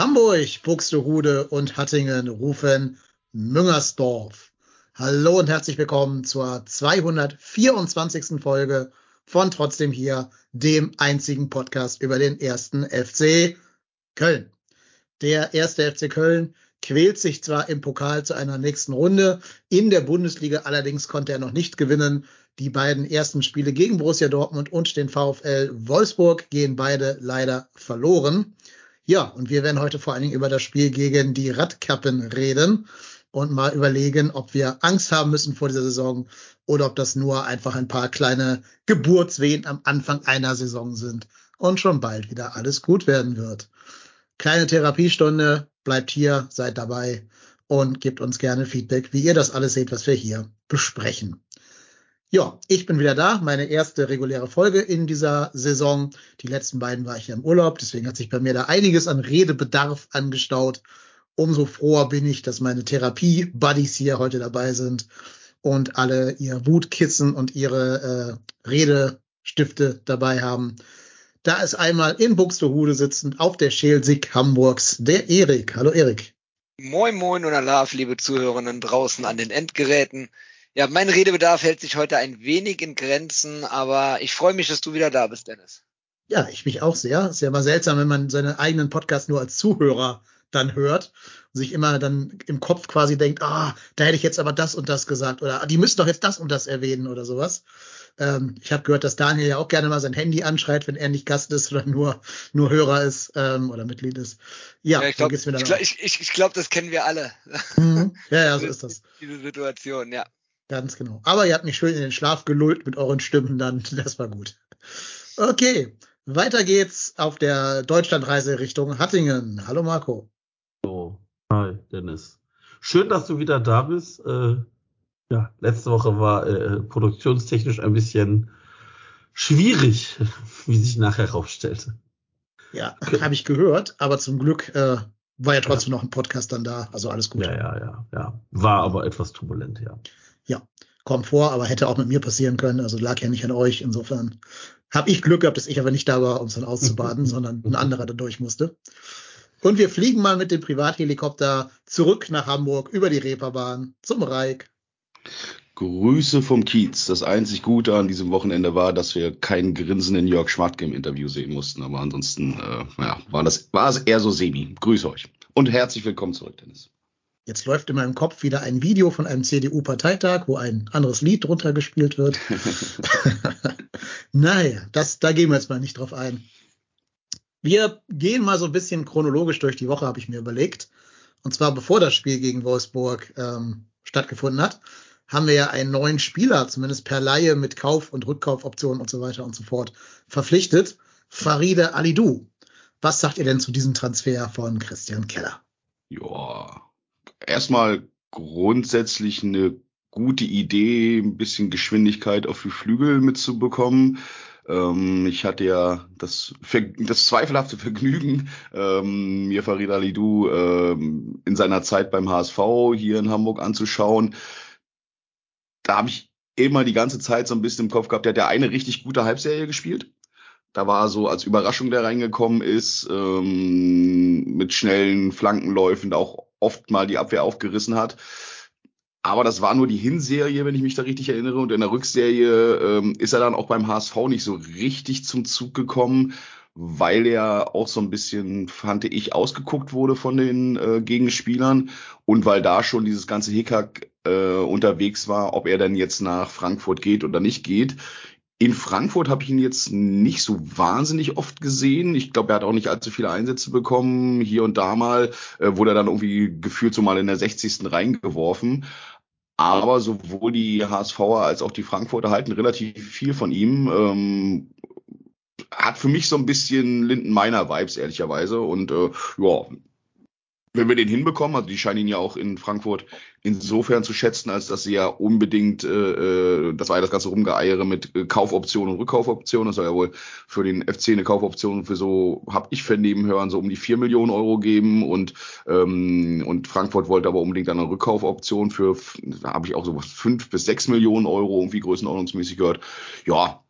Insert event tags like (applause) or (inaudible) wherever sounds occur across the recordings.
Hamburg, Buxtehude und Hattingen rufen Müngersdorf. Hallo und herzlich willkommen zur 224. Folge von Trotzdem hier, dem einzigen Podcast über den ersten FC Köln. Der erste FC Köln quält sich zwar im Pokal zu einer nächsten Runde, in der Bundesliga allerdings konnte er noch nicht gewinnen. Die beiden ersten Spiele gegen Borussia Dortmund und den VfL Wolfsburg gehen beide leider verloren. Ja, und wir werden heute vor allen Dingen über das Spiel gegen die Radkappen reden und mal überlegen, ob wir Angst haben müssen vor dieser Saison oder ob das nur einfach ein paar kleine Geburtswehen am Anfang einer Saison sind und schon bald wieder alles gut werden wird. Kleine Therapiestunde, bleibt hier, seid dabei und gebt uns gerne Feedback, wie ihr das alles seht, was wir hier besprechen. Ja, ich bin wieder da. Meine erste reguläre Folge in dieser Saison. Die letzten beiden war ich ja im Urlaub. Deswegen hat sich bei mir da einiges an Redebedarf angestaut. Umso froher bin ich, dass meine Therapie-Buddies hier heute dabei sind und alle ihr Wutkissen und ihre äh, Redestifte dabei haben. Da ist einmal in Buxtehude sitzend auf der Schelsig Hamburgs der Erik. Hallo Erik. Moin Moin und Alaf, liebe Zuhörerinnen draußen an den Endgeräten. Ja, mein Redebedarf hält sich heute ein wenig in Grenzen, aber ich freue mich, dass du wieder da bist, Dennis. Ja, ich mich auch sehr. Ist ja immer seltsam, wenn man seinen eigenen Podcast nur als Zuhörer dann hört und sich immer dann im Kopf quasi denkt, ah, da hätte ich jetzt aber das und das gesagt oder ah, die müssen doch jetzt das und das erwähnen oder sowas. Ähm, ich habe gehört, dass Daniel ja auch gerne mal sein Handy anschreit, wenn er nicht Gast ist oder nur nur Hörer ist ähm, oder Mitglied ist. Ja, ja ich glaube, ich, ich, ich glaub, das kennen wir alle. Mhm. Ja, ja, so (laughs) ist das. Diese Situation, ja. Ganz genau. Aber ihr habt mich schön in den Schlaf gelullt mit euren Stimmen dann. (laughs) Das war gut. Okay, weiter geht's auf der Deutschlandreise Richtung Hattingen. Hallo Marco. So, hi Dennis. Schön, dass du wieder da bist. Äh, ja, letzte Woche war äh, produktionstechnisch ein bisschen schwierig, (laughs) wie sich nachher herausstellte. Ja, okay. habe ich gehört, aber zum Glück äh, war ja trotzdem ja. noch ein Podcast dann da, also alles gut. Ja, ja, ja, ja. War aber etwas turbulent, ja. Ja, kommt vor, aber hätte auch mit mir passieren können, also lag ja nicht an euch. Insofern habe ich Glück gehabt, dass ich aber nicht da war, um es dann auszubaden, (laughs) sondern ein anderer da durch musste. Und wir fliegen mal mit dem Privathelikopter zurück nach Hamburg über die Reeperbahn zum Reik. Grüße vom Kiez. Das einzig Gute an diesem Wochenende war, dass wir keinen grinsenden Jörg Schmatke im Interview sehen mussten. Aber ansonsten äh, ja, war, das, war es eher so semi. Grüße euch. Und herzlich willkommen zurück, Dennis. Jetzt läuft in meinem Kopf wieder ein Video von einem CDU-Parteitag, wo ein anderes Lied drunter gespielt wird. (laughs) naja, das, da gehen wir jetzt mal nicht drauf ein. Wir gehen mal so ein bisschen chronologisch durch die Woche, habe ich mir überlegt. Und zwar bevor das Spiel gegen Wolfsburg ähm, stattgefunden hat, haben wir ja einen neuen Spieler, zumindest per Laie mit Kauf- und Rückkaufoptionen und so weiter und so fort, verpflichtet. Faride Alidou. Was sagt ihr denn zu diesem Transfer von Christian Keller? Ja, erstmal grundsätzlich eine gute Idee, ein bisschen Geschwindigkeit auf die Flügel mitzubekommen. Ähm, ich hatte ja das, das zweifelhafte (laughs) Vergnügen, ähm, mir Farid Alidou ähm, in seiner Zeit beim HSV hier in Hamburg anzuschauen. Da habe ich immer die ganze Zeit so ein bisschen im Kopf gehabt, der hat ja eine richtig gute Halbserie gespielt. Da war so als Überraschung, der reingekommen ist, ähm, mit schnellen Flankenläufen, auch oft mal die Abwehr aufgerissen hat. Aber das war nur die Hinserie, wenn ich mich da richtig erinnere. Und in der Rückserie ähm, ist er dann auch beim HSV nicht so richtig zum Zug gekommen, weil er auch so ein bisschen, fand ich, ausgeguckt wurde von den äh, Gegenspielern und weil da schon dieses ganze Hickhack äh, unterwegs war, ob er denn jetzt nach Frankfurt geht oder nicht geht. In Frankfurt habe ich ihn jetzt nicht so wahnsinnig oft gesehen. Ich glaube, er hat auch nicht allzu viele Einsätze bekommen. Hier und da mal äh, wurde er dann irgendwie gefühlt so mal in der 60. reingeworfen. Aber sowohl die HSVer als auch die Frankfurter halten relativ viel von ihm. Ähm, hat für mich so ein bisschen Linden meiner Vibes, ehrlicherweise. Und äh, ja, wenn wir den hinbekommen, also die scheinen ihn ja auch in Frankfurt insofern zu schätzen, als dass sie ja unbedingt, äh, äh das war ja das ganze Rumgeeiere mit äh, Kaufoptionen und Rückkaufoptionen, das soll ja wohl für den FC eine Kaufoption für so, hab ich vernehmen hören, so um die vier Millionen Euro geben und ähm, und Frankfurt wollte aber unbedingt eine Rückkaufoption für, da habe ich auch so was fünf bis sechs Millionen Euro irgendwie größenordnungsmäßig gehört. Ja,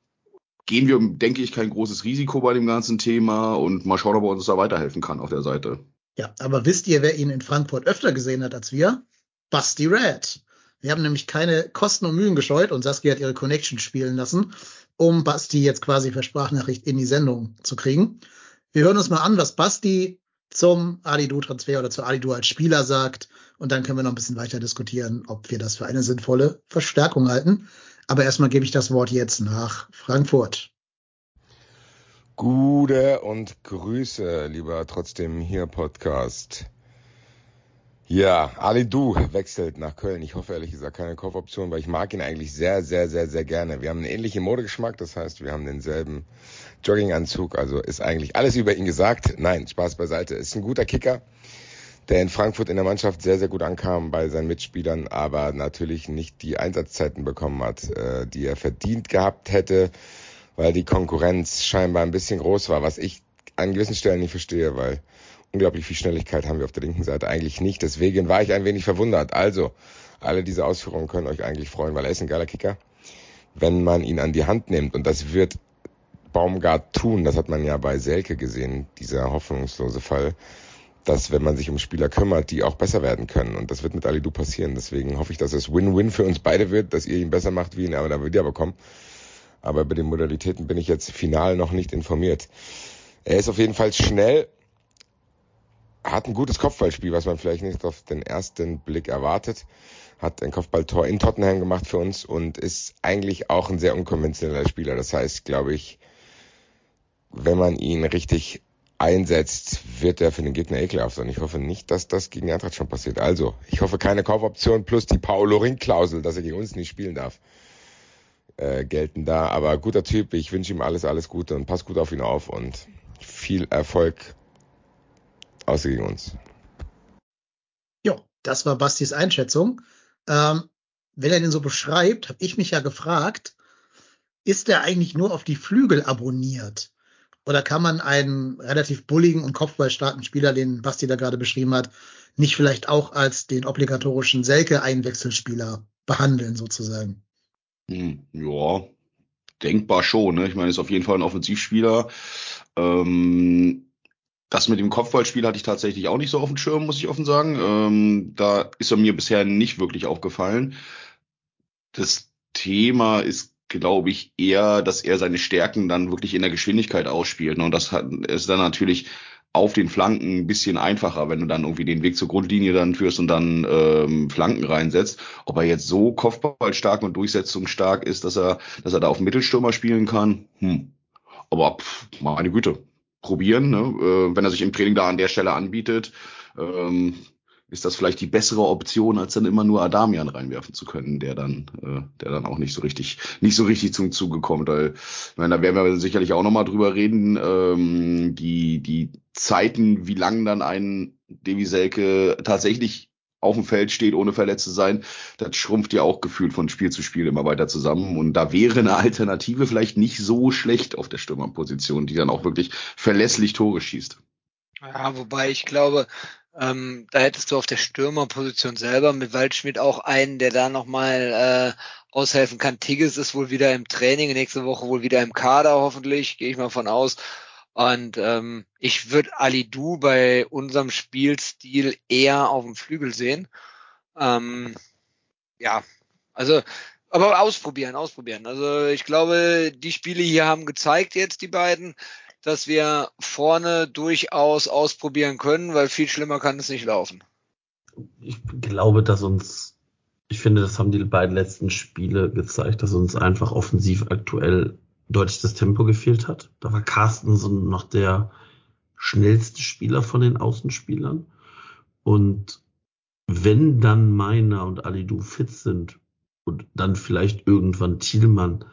gehen wir, denke ich, kein großes Risiko bei dem ganzen Thema und mal schauen, ob er uns da weiterhelfen kann auf der Seite. Ja, aber wisst ihr, wer ihn in Frankfurt öfter gesehen hat als wir? Basti Red. Wir haben nämlich keine Kosten und Mühen gescheut und Saskia hat ihre Connection spielen lassen, um Basti jetzt quasi per Sprachnachricht in die Sendung zu kriegen. Wir hören uns mal an, was Basti zum Alidu-Transfer oder zu Alidu als Spieler sagt. Und dann können wir noch ein bisschen weiter diskutieren, ob wir das für eine sinnvolle Verstärkung halten. Aber erstmal gebe ich das Wort jetzt nach Frankfurt. Gute und Grüße, lieber trotzdem hier Podcast. Ja, Ali Du wechselt nach Köln. Ich hoffe ehrlich gesagt keine Kaufoption, weil ich mag ihn eigentlich sehr, sehr, sehr, sehr gerne. Wir haben einen ähnlichen Modegeschmack, das heißt, wir haben denselben Jogginganzug, also ist eigentlich alles über ihn gesagt. Nein, Spaß beiseite. Ist ein guter Kicker, der in Frankfurt in der Mannschaft sehr, sehr gut ankam bei seinen Mitspielern, aber natürlich nicht die Einsatzzeiten bekommen hat, äh, die er verdient gehabt hätte weil die Konkurrenz scheinbar ein bisschen groß war, was ich an gewissen Stellen nicht verstehe, weil unglaublich viel Schnelligkeit haben wir auf der linken Seite eigentlich nicht. Deswegen war ich ein wenig verwundert. Also, alle diese Ausführungen können euch eigentlich freuen, weil er ist ein geiler Kicker. Wenn man ihn an die Hand nimmt, und das wird Baumgart tun, das hat man ja bei Selke gesehen, dieser hoffnungslose Fall, dass wenn man sich um Spieler kümmert, die auch besser werden können. Und das wird mit Alidu passieren. Deswegen hoffe ich, dass es Win-Win für uns beide wird, dass ihr ihn besser macht, wie ihn aber wieder bekommen aber über die Modalitäten bin ich jetzt final noch nicht informiert. Er ist auf jeden Fall schnell, hat ein gutes Kopfballspiel, was man vielleicht nicht auf den ersten Blick erwartet, hat ein Kopfballtor in Tottenham gemacht für uns und ist eigentlich auch ein sehr unkonventioneller Spieler. Das heißt, glaube ich, wenn man ihn richtig einsetzt, wird er für den Gegner ekelhaft sein. Ich hoffe nicht, dass das gegen Eintracht schon passiert. Also, ich hoffe keine Kaufoption plus die Paolo Ring-Klausel, dass er gegen uns nicht spielen darf äh, gelten da. Aber guter Typ, ich wünsche ihm alles, alles Gute und pass gut auf ihn auf und viel Erfolg außer gegen uns. Ja, das war Bastis Einschätzung. Ähm, wenn er den so beschreibt, habe ich mich ja gefragt, ist er eigentlich nur auf die Flügel abonniert? Oder kann man einen relativ bulligen und kopfballstarken Spieler, den Basti da gerade beschrieben hat, nicht vielleicht auch als den obligatorischen Selke-Einwechselspieler behandeln, sozusagen? Hm, ja, denkbar schon. Ne? Ich meine, ist auf jeden Fall ein Offensivspieler. Ähm, das mit dem Kopfballspiel hatte ich tatsächlich auch nicht so auf dem Schirm, muss ich offen sagen. Ähm, da ist er mir bisher nicht wirklich aufgefallen. Das Thema ist, glaube ich, eher, dass er seine Stärken dann wirklich in der Geschwindigkeit ausspielt. Ne? Und das hat, ist dann natürlich auf den Flanken ein bisschen einfacher, wenn du dann irgendwie den Weg zur Grundlinie dann führst und dann ähm, Flanken reinsetzt. Ob er jetzt so kopfballstark und durchsetzungsstark ist, dass er, dass er da auf Mittelstürmer spielen kann, hm. Aber pff, meine Güte, probieren, ne? äh, wenn er sich im Training da an der Stelle anbietet. Ähm, ist das vielleicht die bessere Option, als dann immer nur Adamian reinwerfen zu können, der dann, äh, der dann auch nicht so richtig, nicht so richtig zum Zuge kommt. Weil, ich meine, da werden wir sicherlich auch nochmal drüber reden. Ähm, die, die Zeiten, wie lang dann ein Devi Selke tatsächlich auf dem Feld steht, ohne verletzt zu sein, das schrumpft ja auch gefühlt von Spiel zu Spiel immer weiter zusammen. Und da wäre eine Alternative vielleicht nicht so schlecht auf der Stürmerposition, die dann auch wirklich verlässlich Tore schießt. Ja, wobei ich glaube, ähm, da hättest du auf der Stürmerposition selber mit Waldschmidt auch einen, der da nochmal äh, aushelfen kann. Tigges ist wohl wieder im Training, nächste Woche wohl wieder im Kader, hoffentlich, gehe ich mal von aus. Und ähm, ich würde Ali Du bei unserem Spielstil eher auf dem Flügel sehen. Ähm, ja, also, aber ausprobieren, ausprobieren. Also ich glaube, die Spiele hier haben gezeigt jetzt, die beiden, dass wir vorne durchaus ausprobieren können, weil viel schlimmer kann es nicht laufen. Ich glaube, dass uns ich finde, das haben die beiden letzten Spiele gezeigt, dass uns einfach offensiv aktuell deutlich das Tempo gefehlt hat. Da war Carstensen noch der schnellste Spieler von den Außenspielern. Und wenn dann Meiner und Alidu fit sind und dann vielleicht irgendwann Thielmann,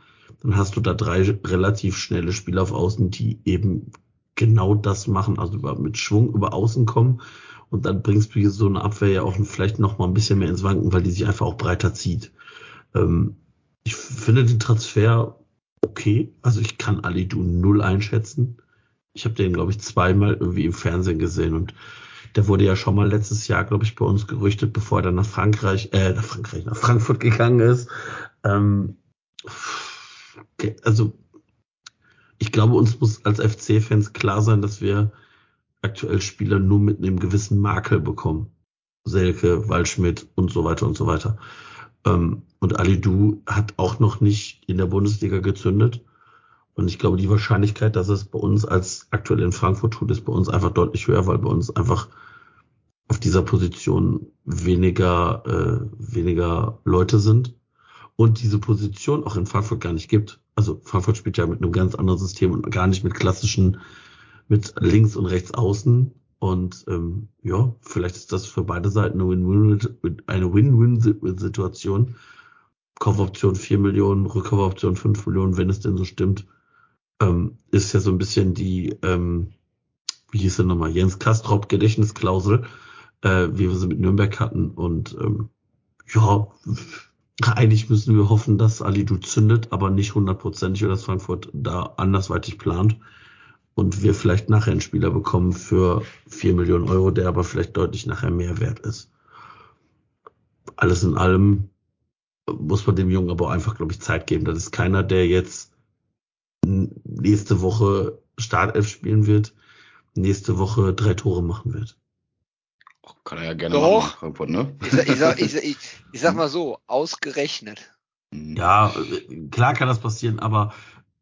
dann hast du da drei relativ schnelle Spieler auf Außen, die eben genau das machen, also mit Schwung über Außen kommen. Und dann bringst du hier so eine Abwehr ja auch vielleicht noch mal ein bisschen mehr ins Wanken, weil die sich einfach auch breiter zieht. Ähm, ich finde den Transfer okay. Also ich kann Alidu null einschätzen. Ich habe den, glaube ich, zweimal irgendwie im Fernsehen gesehen und der wurde ja schon mal letztes Jahr, glaube ich, bei uns gerüchtet, bevor er dann nach Frankreich, äh, nach Frankreich, nach Frankfurt gegangen ist. Ähm, also ich glaube, uns muss als FC-Fans klar sein, dass wir aktuell Spieler nur mit einem gewissen Makel bekommen. Selke, Waldschmidt und so weiter und so weiter. Ähm, und Alidu hat auch noch nicht in der Bundesliga gezündet. Und ich glaube, die Wahrscheinlichkeit, dass es bei uns als aktuell in Frankfurt tut, ist bei uns einfach deutlich höher, weil bei uns einfach auf dieser Position weniger, äh, weniger Leute sind und diese Position auch in Frankfurt gar nicht gibt. Also Frankfurt spielt ja mit einem ganz anderen System und gar nicht mit klassischen, mit links und rechts außen. Und ähm, ja, vielleicht ist das für beide Seiten eine Win-Win-Situation. Kaufoption 4 Millionen, Rückkaufoption 5 Millionen, wenn es denn so stimmt. Ähm, ist ja so ein bisschen die, ähm, wie hieß er nochmal, Jens Kastrop Gedächtnisklausel, äh, wie wir sie mit Nürnberg hatten. Und ähm, ja, eigentlich müssen wir hoffen, dass Alidu zündet, aber nicht hundertprozentig oder dass Frankfurt da andersweitig plant und wir vielleicht nachher einen Spieler bekommen für vier Millionen Euro, der aber vielleicht deutlich nachher mehr wert ist. Alles in allem muss man dem Jungen aber einfach, glaube ich, Zeit geben. Das ist keiner, der jetzt nächste Woche Startelf spielen wird, nächste Woche drei Tore machen wird. Kann er ja gerne Doch. machen, Frankfurt, ne? Ich, sag- ich, sag, ich, ich, ich sag mal so, ausgerechnet. Mhm. Ja, äh, klar kann das passieren, aber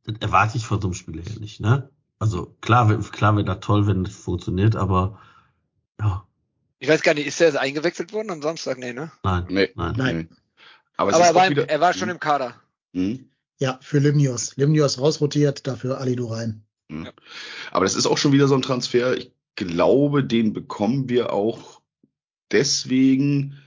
das erwarte ich von so einem Spiel her nicht, ne? Also klar, klar wäre das toll, wenn das funktioniert, aber ja, Ich weiß gar nicht, ist der jetzt eingewechselt worden am Samstag? Nee, ne? nein, Nee, nein. Nein. Aber, es Aber er war, wieder, er war schon im Kader. Mhm. Ja, für Limnios. Limnios rausrotiert, dafür Alidu rein. Mhm. Aber das ist auch schon wieder so ein Transfer. Ich glaube, den bekommen wir auch deswegen,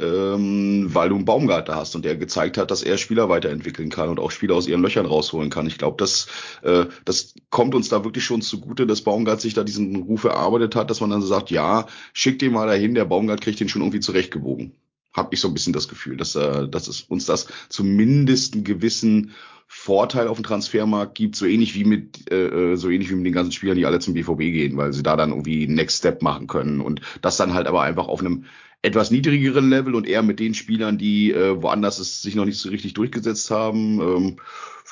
ähm, weil du einen Baumgartner hast und der gezeigt hat, dass er Spieler weiterentwickeln kann und auch Spieler aus ihren Löchern rausholen kann. Ich glaube, das, äh, das kommt uns da wirklich schon zugute, dass Baumgart sich da diesen Ruf erarbeitet hat, dass man dann sagt, ja, schick den mal dahin, der Baumgart kriegt den schon irgendwie zurechtgebogen. Hab ich so ein bisschen das Gefühl, dass, äh, dass es uns das zumindest einen gewissen Vorteil auf dem Transfermarkt gibt, so ähnlich wie mit äh, äh, so ähnlich wie mit den ganzen Spielern, die alle zum BVB gehen, weil sie da dann irgendwie Next Step machen können und das dann halt aber einfach auf einem etwas niedrigeren Level und eher mit den Spielern, die äh, woanders es sich noch nicht so richtig durchgesetzt haben, ähm,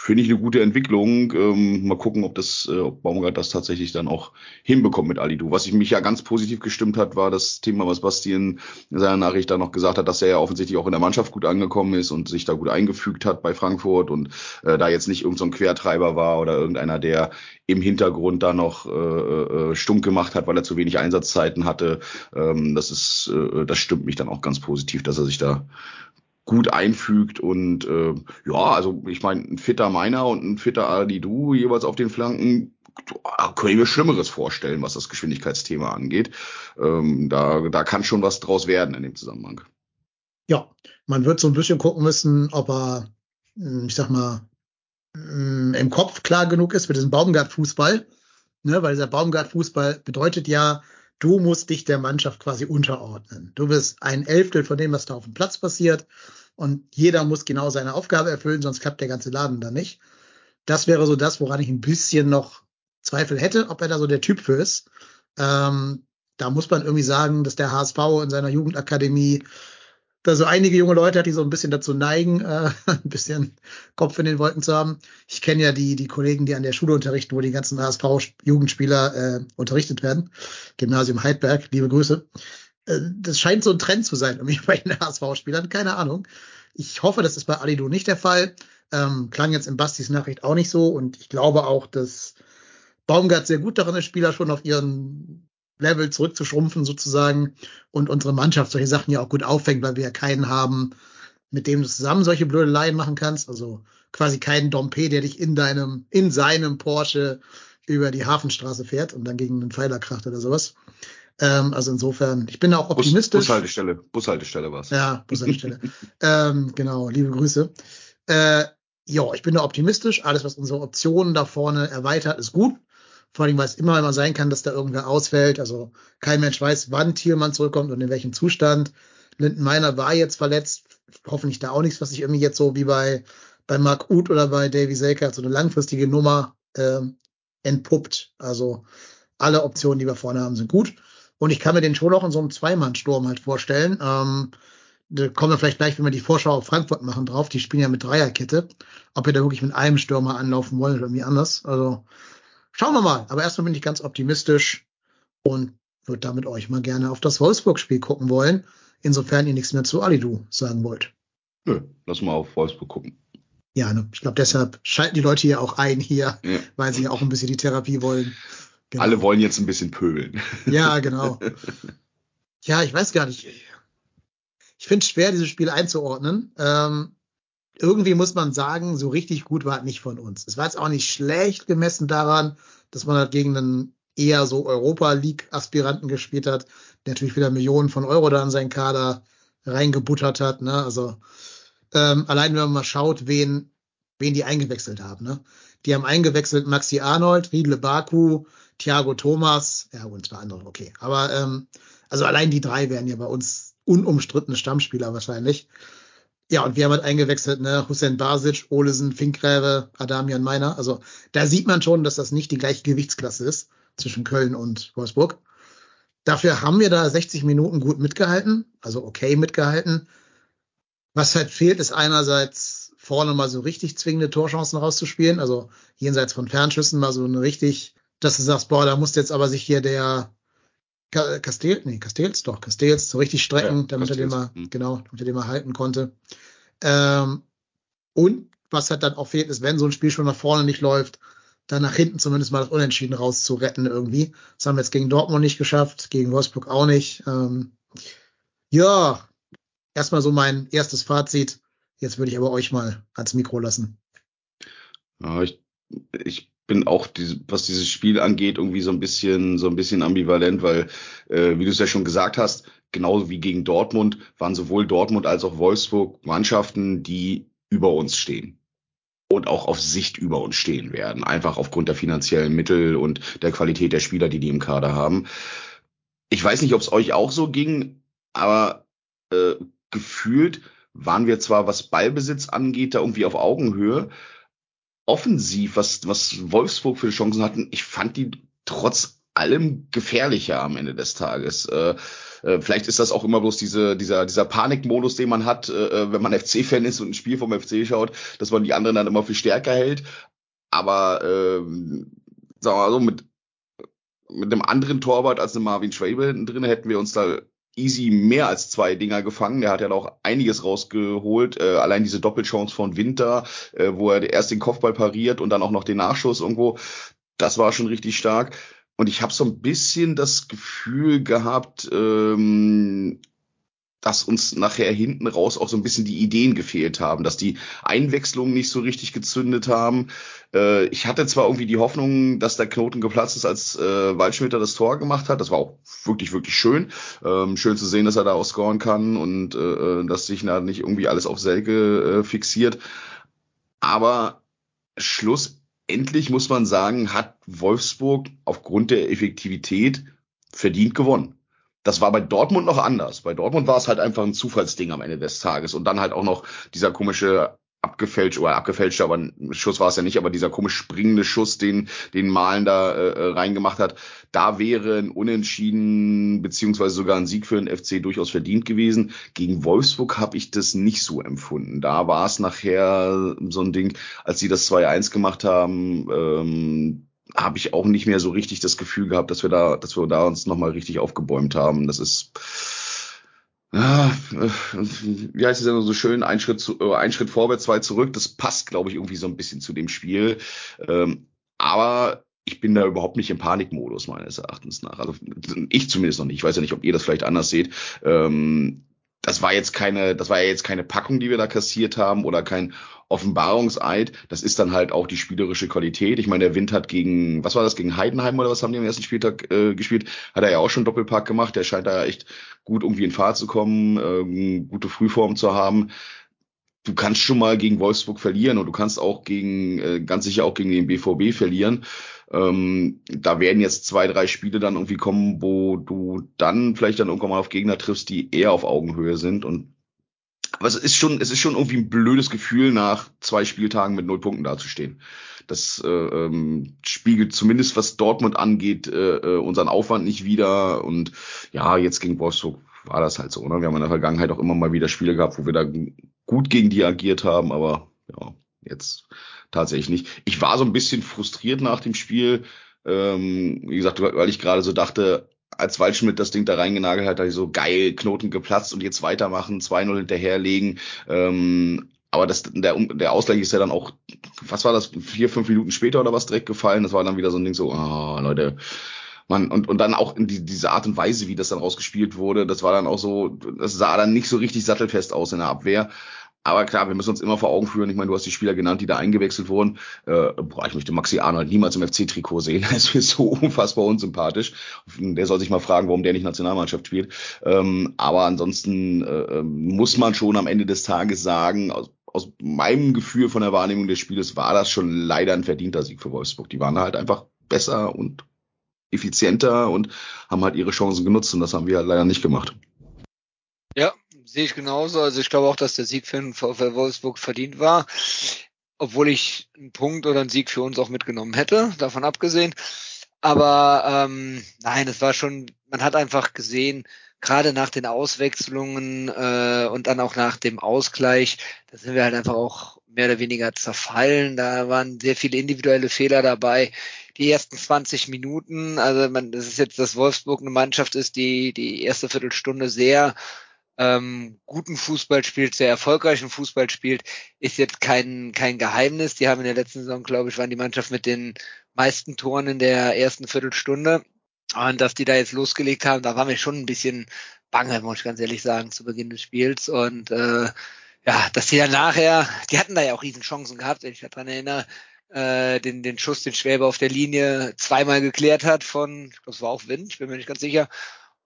finde ich eine gute Entwicklung. Ähm, mal gucken, ob das, äh, ob Baumgart das tatsächlich dann auch hinbekommt mit Alidu. Was ich mich ja ganz positiv gestimmt hat, war das Thema, was Bastian in seiner Nachricht da noch gesagt hat, dass er ja offensichtlich auch in der Mannschaft gut angekommen ist und sich da gut eingefügt hat bei Frankfurt und äh, da jetzt nicht irgendein so Quertreiber war oder irgendeiner, der im Hintergrund da noch äh, äh, stunk gemacht hat, weil er zu wenig Einsatzzeiten hatte. Ähm, das ist, äh, das stimmt mich dann auch ganz positiv, dass er sich da gut einfügt und äh, ja, also ich meine, ein fitter Meiner und ein fitter Alidu jeweils auf den Flanken, da können wir Schlimmeres vorstellen, was das Geschwindigkeitsthema angeht. Ähm, da, da kann schon was draus werden in dem Zusammenhang. Ja, man wird so ein bisschen gucken müssen, ob er, mh, ich sag mal, mh, im Kopf klar genug ist für diesen Baumgart-Fußball. Ne, weil dieser Baumgart-Fußball bedeutet ja, du musst dich der Mannschaft quasi unterordnen. Du bist ein Elftel von dem, was da auf dem Platz passiert. Und jeder muss genau seine Aufgabe erfüllen, sonst klappt der ganze Laden da nicht. Das wäre so das, woran ich ein bisschen noch Zweifel hätte, ob er da so der Typ für ist. Ähm, da muss man irgendwie sagen, dass der HSV in seiner Jugendakademie da so einige junge Leute hat, die so ein bisschen dazu neigen, äh, (laughs) ein bisschen Kopf in den Wolken zu haben. Ich kenne ja die, die Kollegen, die an der Schule unterrichten, wo die ganzen HSV-Jugendspieler äh, unterrichtet werden. Gymnasium Heidberg, liebe Grüße. Äh, das scheint so ein Trend zu sein, irgendwie (laughs) bei den HSV-Spielern, keine Ahnung. Ich hoffe, das ist bei Alidu nicht der Fall. Ähm, klang jetzt in Bastis Nachricht auch nicht so und ich glaube auch, dass Baumgart sehr gut darin ist, Spieler schon auf ihren Level zurückzuschrumpfen sozusagen und unsere Mannschaft solche Sachen ja auch gut auffängt, weil wir ja keinen haben, mit dem du zusammen solche Blödeleien machen kannst. Also quasi kein Dompe, der dich in deinem, in seinem Porsche über die Hafenstraße fährt und dann gegen einen Pfeiler kracht oder sowas. Ähm, also insofern, ich bin auch optimistisch. Bus, Bushaltestelle, Bushaltestelle war's. Ja, Bushaltestelle. (laughs) ähm, genau, liebe Grüße. Äh, ja, ich bin da optimistisch. Alles, was unsere Optionen da vorne erweitert, ist gut. Vor allem, weil es immer mal sein kann, dass da irgendwer ausfällt. Also kein Mensch weiß, wann Thielmann zurückkommt und in welchem Zustand. Linden Meiner war jetzt verletzt. Hoffentlich da auch nichts, was sich irgendwie jetzt so wie bei, bei Mark Uth oder bei Davy Selker so eine langfristige Nummer ähm, entpuppt. Also alle Optionen, die wir vorne haben, sind gut. Und ich kann mir den schon auch in so einem Zweimann-Sturm halt vorstellen. Ähm, da kommen wir vielleicht gleich, wenn wir die Vorschau auf Frankfurt machen, drauf. Die spielen ja mit Dreierkette. Ob wir da wirklich mit einem Stürmer anlaufen wollen oder irgendwie anders. Also schauen wir mal. Aber erstmal bin ich ganz optimistisch und würde da mit euch mal gerne auf das Wolfsburg-Spiel gucken wollen. Insofern ihr nichts mehr zu Alidu sagen wollt. Nö, lass mal auf Wolfsburg gucken. Ja, ne? ich glaube, deshalb schalten die Leute hier auch ein hier, Ja. weil sie ja auch ein bisschen die Therapie wollen. Genau. Alle wollen jetzt ein bisschen pöbeln. Ja, (laughs) genau. Ja, ich weiß gar nicht. Ich finde es schwer, dieses Spiel einzuordnen. Ähm, irgendwie muss man sagen, so richtig gut war es nicht von uns. Es war jetzt auch nicht schlecht gemessen daran, dass man halt gegen einen eher so Europa League-Aspiranten gespielt hat, der natürlich wieder Millionen von Euro da in seinen Kader reingebuttert hat. Ne? Also ähm, allein wenn man mal schaut, wen, wen die eingewechselt haben. Ne? Die haben eingewechselt Maxi Arnold, Riedle Baku, Thiago Thomas, ja und zwei andere, okay. Aber ähm, also allein die drei wären ja bei uns unumstrittene Stammspieler wahrscheinlich. Ja, und wir haben halt eingewechselt, ne, Hussein Basic, Olesen, Finkgräve, Adamian Meiner. Also da sieht man schon, dass das nicht die gleiche Gewichtsklasse ist zwischen Köln und Wolfsburg. Dafür haben wir da 60 Minuten gut mitgehalten, also okay mitgehalten. Was halt fehlt, ist einerseits vorne mal so richtig zwingende Torchancen rauszuspielen, also jenseits von Fernschüssen mal so eine richtig, dass du sagst, boah, da muss jetzt aber sich hier der Ka- Castell, nee, Castells doch, Castells so richtig strecken, Ja, damit er den mal, Castells, hm. genau, damit er den mal halten konnte. Ähm, und was halt dann auch fehlt, ist, wenn so ein Spiel schon nach vorne nicht läuft, dann nach hinten zumindest mal das Unentschieden rauszuretten irgendwie. Das haben wir jetzt gegen Dortmund nicht geschafft, gegen Wolfsburg auch nicht. Ähm, ja, erstmal so mein erstes Fazit. Jetzt würde ich aber euch mal ans Mikro lassen. Ja, ich, ich bin auch, was dieses Spiel angeht, irgendwie so ein bisschen, so ein bisschen ambivalent, weil, äh, wie du es ja schon gesagt hast, genauso wie gegen Dortmund waren sowohl Dortmund als auch Wolfsburg Mannschaften, die über uns stehen und auch auf Sicht über uns stehen werden, einfach aufgrund der finanziellen Mittel und der Qualität der Spieler, die die im Kader haben. Ich weiß nicht, ob es euch auch so ging, aber äh, gefühlt waren wir zwar, was Ballbesitz angeht, da irgendwie auf Augenhöhe, offensiv, was, was Wolfsburg für Chancen hatten, ich fand die trotz allem gefährlicher am Ende des Tages. Äh, äh, vielleicht ist das auch immer bloß diese, dieser, dieser Panikmodus, den man hat, äh, wenn man (laughs) FC-Fan ist und ein Spiel vom FC schaut, dass man die anderen dann immer viel stärker hält. Aber ähm, sagen wir mal so, mit, mit einem anderen Torwart als einem Marvin hinten drin hätten wir uns da easy mehr als zwei Dinger gefangen. Der hat ja noch einiges rausgeholt. Äh, allein diese Doppelchance von Winter, äh, wo er erst den Kopfball pariert und dann auch noch den Nachschuss irgendwo. Das war schon richtig stark. Und ich habe so ein bisschen das Gefühl gehabt, ähm, dass uns nachher hinten raus auch so ein bisschen die Ideen gefehlt haben, dass die Einwechslungen nicht so richtig gezündet haben. Äh, ich hatte zwar irgendwie die Hoffnung, dass der Knoten geplatzt ist, als äh, Waldschmidt das Tor gemacht hat. Das war auch wirklich, wirklich schön. Ähm, schön zu sehen, dass er da auch scoren kann und äh, dass sich da nicht irgendwie alles auf Selke äh, fixiert. Aber schlussendlich muss man sagen, hat Wolfsburg aufgrund der Effektivität verdient gewonnen. Das war bei Dortmund noch anders. Bei Dortmund war es halt einfach ein Zufallsding am Ende des Tages und dann halt auch noch dieser komische abgefälscht oder abgefälscht, aber ein Schuss war es ja nicht, aber dieser komisch springende Schuss, den den Malen da äh, reingemacht hat, da wäre ein Unentschieden beziehungsweise sogar ein Sieg für den FC durchaus verdient gewesen. Gegen Wolfsburg habe ich das nicht so empfunden. Da war es nachher so ein Ding, als sie das 2-1 gemacht haben, ähm, habe ich auch nicht mehr so richtig das Gefühl gehabt, dass wir da, dass wir da uns nochmal richtig aufgebäumt haben. Das ist ja, äh, wie heißt es immer so schön, ein Schritt, zu, äh, ein Schritt vorwärts, zwei zurück. Das passt, glaube ich, irgendwie so ein bisschen zu dem Spiel. Ähm, aber ich bin da überhaupt nicht im Panikmodus meines Erachtens nach. Also ich zumindest noch nicht. Ich weiß ja nicht, ob ihr das vielleicht anders seht. Ähm, das war jetzt keine, das war ja jetzt keine Packung, die wir da kassiert haben oder kein Offenbarungseid. Das ist dann halt auch die spielerische Qualität. Ich meine, der Wind hat gegen, was war das, gegen Heidenheim oder was haben die am ersten Spieltag äh, gespielt? Hat er ja auch schon Doppelpack gemacht. Der scheint da echt gut irgendwie in Fahrt zu kommen, ähm, gute Frühform zu haben. Du kannst schon mal gegen Wolfsburg verlieren und du kannst auch gegen, äh, ganz sicher auch gegen den BVB verlieren. Ähm, da werden jetzt zwei, drei Spiele dann irgendwie kommen, wo du dann vielleicht dann irgendwann mal auf Gegner triffst, die eher auf Augenhöhe sind. Und aber es ist schon, es ist schon irgendwie ein blödes Gefühl, nach zwei Spieltagen mit null Punkten dazustehen. Das äh, ähm, spiegelt zumindest, was Dortmund angeht, äh, äh, unseren Aufwand nicht wieder. Und ja, jetzt gegen Wolfsburg war das halt so. Ne? Wir haben in der Vergangenheit auch immer mal wieder Spiele gehabt, wo wir da gut gegen die agiert haben, aber ja, jetzt tatsächlich nicht. Ich war so ein bisschen frustriert nach dem Spiel. Ähm, wie gesagt, weil ich gerade so dachte, als Waldschmidt das Ding da reingenagelt hat, da ich so geil, Knoten geplatzt und jetzt weitermachen, 2-0 hinterherlegen. Ähm, aber das, der, der Ausgleich ist ja dann auch, was war das, vier, fünf Minuten später oder was direkt gefallen. Das war dann wieder so ein Ding so, oh, Leute, man, und, und dann auch in die, diese Art und Weise, wie das dann rausgespielt wurde, das war dann auch so, das sah dann nicht so richtig sattelfest aus in der Abwehr. Aber klar, wir müssen uns immer vor Augen führen. Ich meine, du hast die Spieler genannt, die da eingewechselt wurden. Äh, boah, ich möchte Maxi Arnold niemals im FC-Trikot sehen. (laughs) Er ist mir so unfassbar unsympathisch. Der soll sich mal fragen, warum der nicht Nationalmannschaft spielt. Ähm, aber ansonsten äh, muss man schon am Ende des Tages sagen, aus, aus meinem Gefühl von der Wahrnehmung des Spieles war das schon leider ein verdienter Sieg für Wolfsburg. Die waren halt einfach besser und effizienter und haben halt ihre Chancen genutzt und das haben wir halt leider nicht gemacht. Sehe ich genauso. Also ich glaube auch, dass der Sieg für Wolfsburg verdient war. Obwohl ich einen Punkt oder einen Sieg für uns auch mitgenommen hätte, davon abgesehen. Aber ähm, nein, es war schon, man hat einfach gesehen, gerade nach den Auswechslungen äh, und dann auch nach dem Ausgleich, da sind wir halt einfach auch mehr oder weniger zerfallen. Da waren sehr viele individuelle Fehler dabei. Die ersten 20 Minuten, also man, das ist jetzt, dass Wolfsburg eine Mannschaft ist, die die erste Viertelstunde sehr ähm, guten Fußball spielt, sehr erfolgreichen Fußball spielt, ist jetzt kein, kein Geheimnis. Die haben in der letzten Saison, glaube ich, waren die Mannschaft mit den meisten Toren in der ersten Viertelstunde. Und dass die da jetzt losgelegt haben, da war mir schon ein bisschen bange, muss ich ganz ehrlich sagen, zu Beginn des Spiels. Und äh, ja, dass die dann nachher, die hatten da ja auch riesen Chancen gehabt, wenn ich daran erinnere, äh, den, den Schuss, den Schwäber auf der Linie zweimal geklärt hat von, es war auch Wind, ich bin mir nicht ganz sicher,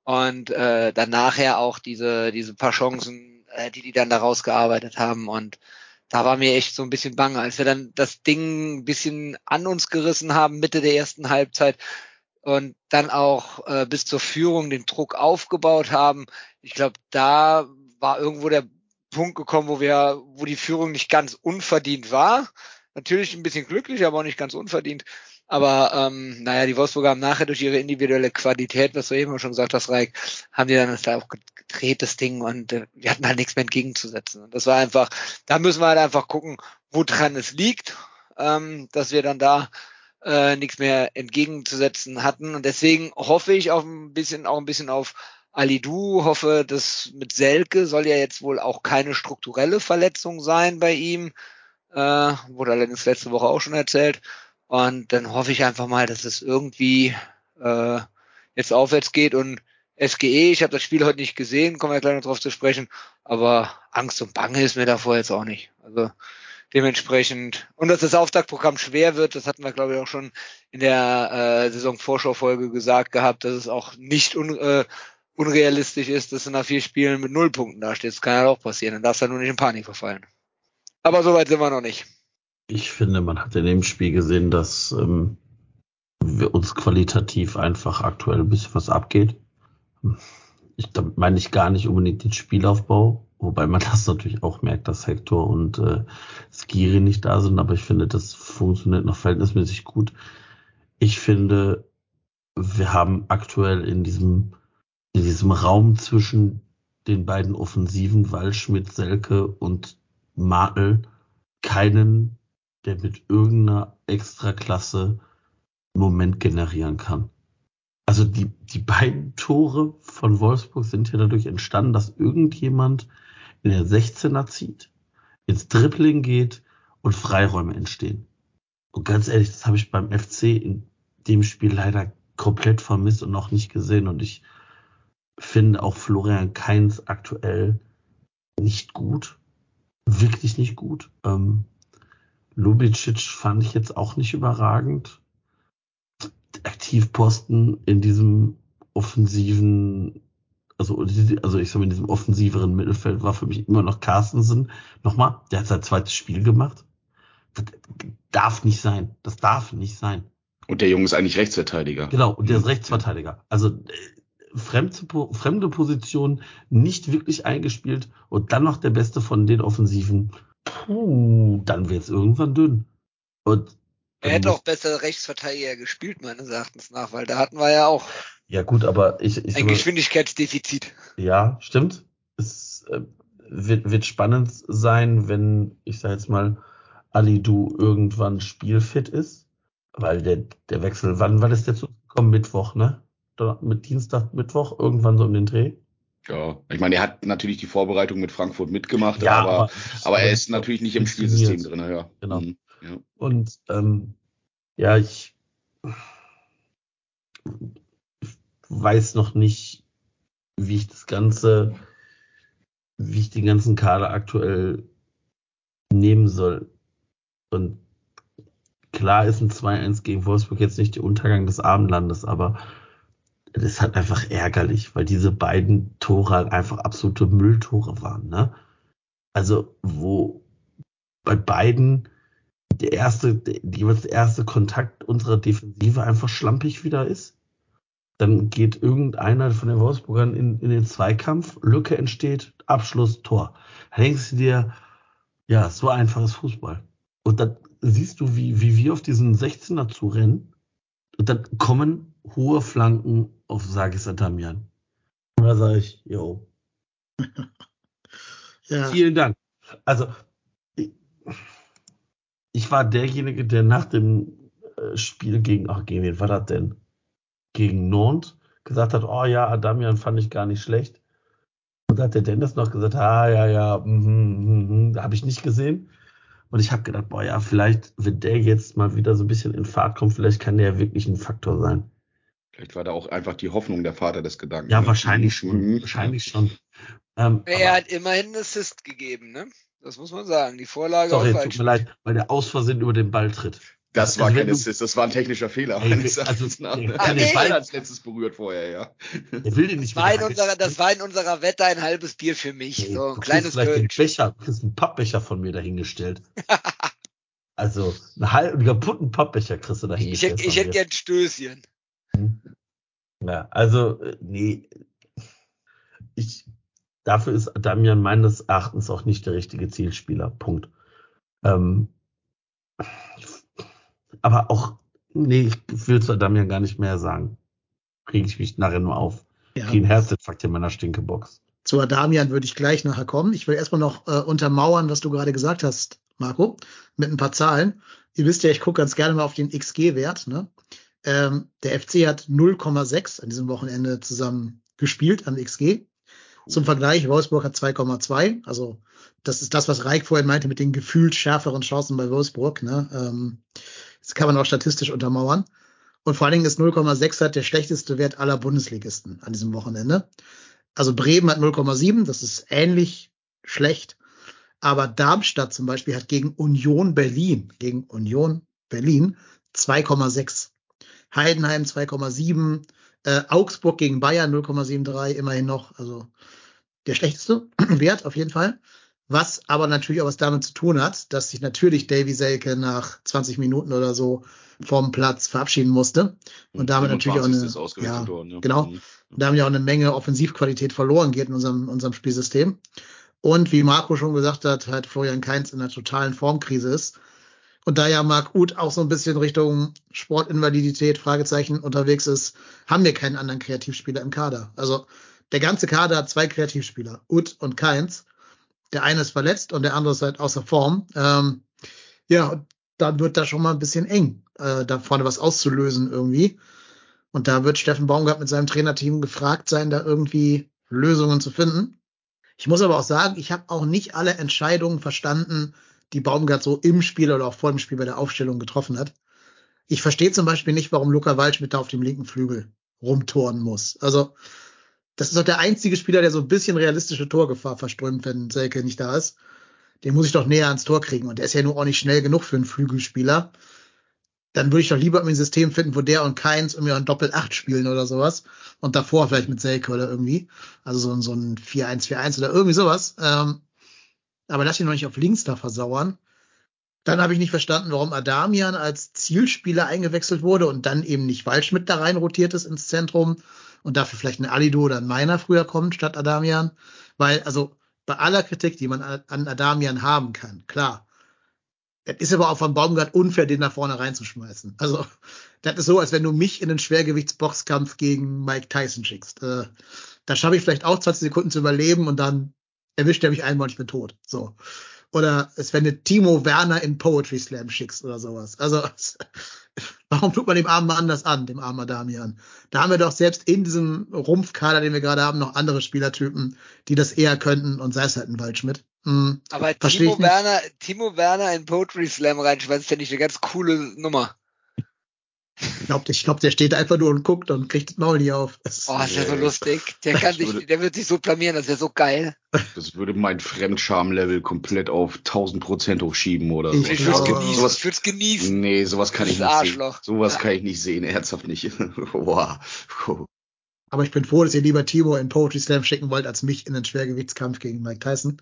und äh, dann nachher auch diese, diese paar Chancen, äh, die die dann da rausgearbeitet haben und da war mir echt so ein bisschen bange, als wir dann das Ding ein bisschen an uns gerissen haben, Mitte der ersten Halbzeit und dann auch äh, bis zur Führung den Druck aufgebaut haben. Ich glaube, da war irgendwo der Punkt gekommen, wo wir, wo die Führung nicht ganz unverdient war. Natürlich ein bisschen glücklich, aber auch nicht ganz unverdient. Aber ähm, naja, die Wolfsburger haben nachher durch ihre individuelle Qualität, was du eben schon gesagt hast, Reik, haben die dann das da auch gedreht, das Ding, und äh, wir hatten halt nichts mehr entgegenzusetzen. Und das war einfach, da müssen wir halt einfach gucken, wo dran es liegt, ähm, dass wir dann da äh, nichts mehr entgegenzusetzen hatten. Und deswegen hoffe ich auch ein bisschen, auch ein bisschen auf Alidu, hoffe, dass mit Selke soll ja jetzt wohl auch keine strukturelle Verletzung sein bei ihm. Äh, wurde allerdings letzte Woche auch schon erzählt. Und dann hoffe ich einfach mal, dass es irgendwie äh, jetzt aufwärts geht und SGE, ich habe das Spiel heute nicht gesehen, kommen wir gleich noch drauf zu sprechen, aber Angst und Bange ist mir davor jetzt auch nicht. Also dementsprechend, und dass das Auftaktprogramm schwer wird, das hatten wir glaube ich auch schon in der äh, Saisonvorschaufolge gesagt gehabt, dass es auch nicht un, äh, unrealistisch ist, dass du nach vier Spielen mit null Punkten dasteht. Das kann ja auch passieren, dann darfst du nur nicht in Panik verfallen. Aber soweit sind wir noch nicht. Ich finde, man hat in dem Spiel gesehen, dass ähm, wir uns qualitativ einfach aktuell ein bisschen was abgeht. Ich da meine ich gar nicht unbedingt den Spielaufbau, wobei man (laughs) das natürlich auch merkt, dass Hector und äh, Skiri nicht da sind, aber ich finde, das funktioniert noch verhältnismäßig gut. Ich finde, wir haben aktuell in diesem, in diesem Raum zwischen den beiden Offensiven, Waldschmidt, Selke und Martel, keinen der mit irgendeiner Extraklasse Moment generieren kann. Also die, die beiden Tore von Wolfsburg sind ja dadurch entstanden, dass irgendjemand in der 16er zieht, ins Dribbling geht und Freiräume entstehen. Und ganz ehrlich, das habe ich beim FC in dem Spiel leider komplett vermisst und noch nicht gesehen. Und ich finde auch Florian Kainz aktuell nicht gut. Wirklich nicht gut. Ähm, Lubicic fand ich jetzt auch nicht überragend. Aktivposten in diesem offensiven, also, also ich sag mal, in diesem offensiveren Mittelfeld war für mich immer noch Carstensen. Nochmal, der hat sein zweites Spiel gemacht. Das darf nicht sein. Das darf nicht sein. Und der Junge ist eigentlich Rechtsverteidiger. Genau, und der ist Rechtsverteidiger. Also äh, fremde, fremde Position, nicht wirklich eingespielt und dann noch der Beste von den Offensiven. Puh, dann wird's irgendwann dünn. Und er hätte auch besser Rechtsverteidiger gespielt, meines Erachtens nach, weil da hatten wir ja auch ja gut, aber ich, ich ein Geschwindigkeitsdefizit. Ja, stimmt. Es äh, wird, wird spannend sein, wenn ich sag jetzt mal Ali Du irgendwann spielfit ist, weil der der Wechsel, wann war das dazu gekommen? Mittwoch, ne? Mit Dienstag, Mittwoch, irgendwann so um den Dreh. Ja, ich meine, er hat natürlich die Vorbereitung mit Frankfurt mitgemacht, ja, aber, aber, aber er ist natürlich nicht im Spielsystem drin, ja. Genau. Mhm, ja. Und ähm, ja, ich weiß noch nicht, wie ich das Ganze, wie ich den ganzen Kader aktuell nehmen soll. Und klar ist ein 2-1 gegen Wolfsburg jetzt nicht der Untergang des Abendlandes, aber das ist halt einfach ärgerlich, weil diese beiden Tore halt einfach absolute Mülltore waren, ne? Also, wo bei beiden der erste, jeweils der erste Kontakt unserer Defensive einfach schlampig wieder ist. Dann geht irgendeiner von den Wolfsburgern in, in den Zweikampf, Lücke entsteht, Abschluss, Tor. Da denkst du dir, ja, so einfach ist Fußball. Und dann siehst du, wie, wie wir auf diesen 16er zu rennen. Und dann kommen hohe Flanken auf Sagis Adamian. Und da sage ich, yo. (laughs) ja. Vielen Dank. Also, ich, ich, war derjenige, der nach dem äh, Spiel gegen, ach, gegen wen war das denn? Gegen Nantes gesagt hat, oh ja, Adamian fand ich gar nicht schlecht. Und da hat der Dennis noch gesagt, ah, ja, ja, mm, mm, mm, habe ich nicht gesehen. Und ich habe gedacht, boah, ja, vielleicht, wenn der jetzt mal wieder so ein bisschen in Fahrt kommt, vielleicht kann der ja wirklich ein Faktor sein. Vielleicht war da auch einfach die Hoffnung der Vater des Gedanken. Ja, ne? wahrscheinlich schon. Mhm. Wahrscheinlich schon. Ähm, er hat immerhin einen Assist gegeben, ne? Das muss man sagen. Die Vorlage Sorry, tut mir leid, weil der aus Versehen über den Ball tritt. Das war also kein Assist, das war ein technischer Fehler. Ey, also, nach. Der ah, den Ball als letztes berührt vorher, ja. Er will den nicht das war, in unserer, das war in unserer Wette ein halbes Bier für mich. Ey, so ein kleines Becher, du kriegst einen Pappbecher von mir dahingestellt. also, einen halben kaputten Pappbecher kriegst du dahingestellt. Ich, ich hätte gern Stößchen. Hm. Ja, also, äh, nee. Ich, dafür ist Damian meines Erachtens auch nicht der richtige Zielspieler. Punkt. Ähm, aber auch, nee, ich will zu Damian gar nicht mehr sagen. Kriege ich mich nachher nur auf. Ja. Einen Herzinfarkt in meiner Stinkebox. Zu Adamian würde ich gleich nachher kommen. Ich will erstmal noch äh, untermauern, was du gerade gesagt hast, Marco, mit ein paar Zahlen. Ihr wisst ja, ich gucke ganz gerne mal auf den XG-Wert. Ne? Ähm, der FC hat 0,6 an diesem Wochenende zusammen gespielt am XG. Zum Vergleich, Wolfsburg hat 2,2. Also das ist das, was Reik vorhin meinte mit den gefühlt schärferen Chancen bei Wolfsburg. Ne? Ähm, das kann man auch statistisch untermauern. Und vor allen Dingen ist 0,6 halt der schlechteste Wert aller Bundesligisten an diesem Wochenende. Also Bremen hat 0,7, das ist ähnlich schlecht. Aber Darmstadt zum Beispiel hat gegen Union Berlin, gegen Union Berlin 2,6. Heidenheim 2,7, äh, Augsburg gegen Bayern 0,73, immerhin noch, also der schlechteste (clears throat) Wert auf jeden Fall. Was aber natürlich auch was damit zu tun hat, dass sich natürlich Davy Selke nach 20 Minuten oder so vom Platz verabschieden musste. Und damit natürlich auch eine, ja, worden, ja. genau. Mhm. Und damit ja auch eine Menge Offensivqualität verloren geht in unserem, unserem Spielsystem. Und wie Marco schon gesagt hat, halt Florian Keins in einer totalen Formkrise ist. Und da ja Marc Uth auch so ein bisschen Richtung Sportinvalidität, Fragezeichen unterwegs ist, haben wir keinen anderen Kreativspieler im Kader. Also der ganze Kader hat zwei Kreativspieler, Uth und Keins. Der eine ist verletzt und der andere ist halt außer Form. Ähm, ja, dann wird da schon mal ein bisschen eng, äh, da vorne was auszulösen irgendwie. Und da wird Steffen Baumgart mit seinem Trainerteam gefragt sein, da irgendwie Lösungen zu finden. Ich muss aber auch sagen, ich habe auch nicht alle Entscheidungen verstanden, die Baumgart so im Spiel oder auch vor dem Spiel bei der Aufstellung getroffen hat. Ich verstehe zum Beispiel nicht, warum Luca Waldschmidt da auf dem linken Flügel rumtoren muss. Also das ist doch der einzige Spieler, der so ein bisschen realistische Torgefahr verströmt, wenn Selke nicht da ist. Den muss ich doch näher ans Tor kriegen. Und der ist ja nur auch nicht schnell genug für einen Flügelspieler. Dann würde ich doch lieber ein System finden, wo der und Keins irgendwie ein Doppel-8 spielen oder sowas. Und davor vielleicht mit Selke oder irgendwie. Also so, ein so ein 4-1-4-1 oder irgendwie sowas. Ähm, aber lass ihn noch nicht auf links da versauern. Dann habe ich nicht verstanden, warum Adamian als Zielspieler eingewechselt wurde und dann eben nicht Waldschmidt da rein rotiert ist ins Zentrum und dafür vielleicht ein Alido oder ein Meiner früher kommt statt Adamian. Weil, also bei aller Kritik, die man an Adamian haben kann, klar. Das ist aber auch von Baumgart unfair, den da vorne reinzuschmeißen. Also, das ist so, als wenn du mich in den Schwergewichtsboxkampf gegen Mike Tyson schickst. Äh, da schaffe ich vielleicht auch 20 Sekunden zu überleben und dann erwischt er mich einmal und ich bin tot. So. Oder es wenn du Timo Werner in Poetry Slam schickst oder sowas. Also, (laughs) warum tut man dem armen Mann das an, dem armen Damian? Da haben wir doch selbst in diesem Rumpfkader, den wir gerade haben, noch andere Spielertypen, die das eher könnten und sei es halt ein Waldschmidt. Hm, Aber Timo Werner, Timo Werner in Poetry Slam reinschmeißt, finde ich eine ganz coole Nummer. Ich glaube, ich glaub, der steht einfach nur und guckt und kriegt das Maul nie auf. Das oh, ist ja so lustig. Der kann sich, der wird sich so blamieren, das wäre so geil. Das würde mein Fremdscham-Level komplett auf 1000 Prozent hochschieben oder so. Ich würde es genießen. Sowas, ich würde genießen. Nee, sowas kann ich nicht Arschloch. sehen. Sowas ja. kann ich nicht sehen, ernsthaft nicht. (laughs) wow. Aber ich bin froh, dass ihr lieber Timo in Poetry Slam schicken wollt, als mich in den Schwergewichtskampf gegen Mike Tyson.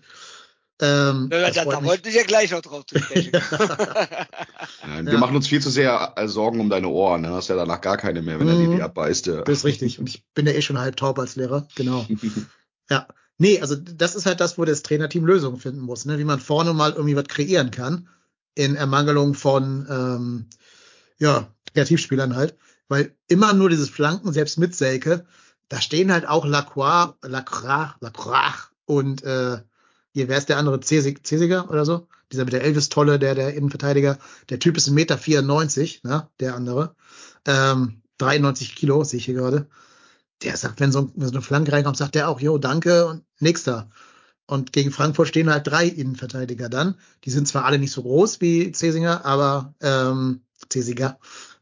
Ähm, ja, da, da wollten ich ja gleich noch drauf zu sprechen. (laughs) ja, wir machen uns viel zu sehr äh, Sorgen um deine Ohren. Ne? Du hast ja danach gar keine mehr, wenn mhm. er dir die abbeißt. Ja. Das ist richtig. Und ich bin ja eh schon halb taub als Lehrer. Genau. (laughs) ja. Nee, also das ist halt das, wo das Trainerteam Lösungen finden muss, ne? wie man vorne mal irgendwie was kreieren kann, in Ermangelung von ähm, ja, Kreativspielern halt. Weil immer nur dieses Flanken, selbst mit Selke, da stehen halt auch Lacroix, Lacroix, Lacroix und äh, hier, wer ist der andere? Cesiger oder so? Dieser mit der Elvis-Tolle, der, der Innenverteidiger. Der Typ ist 1,94 Meter, 94, ne? der andere. Ähm, 93 Kilo, sehe ich hier gerade. Der sagt, wenn so, wenn so eine Flanke reinkommt, sagt der auch, jo, danke und nächster. Und gegen Frankfurt stehen halt drei Innenverteidiger dann. Die sind zwar alle nicht so groß wie Cesinger, aber ähm, Cesiger,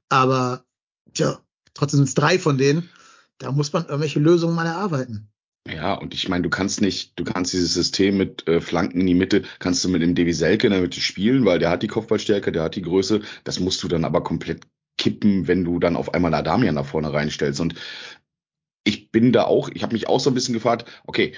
aber tja, trotzdem sind es drei von denen. Da muss man irgendwelche Lösungen mal erarbeiten. Ja, und ich meine, du kannst nicht, du kannst dieses System mit äh, Flanken in die Mitte, kannst du mit dem Devi Selke in der Mitte spielen, weil der hat die Kopfballstärke, der hat die Größe. Das musst du dann aber komplett kippen, wenn du dann auf einmal Adamian da vorne reinstellst. Und ich bin da auch, ich habe mich auch so ein bisschen gefragt, okay,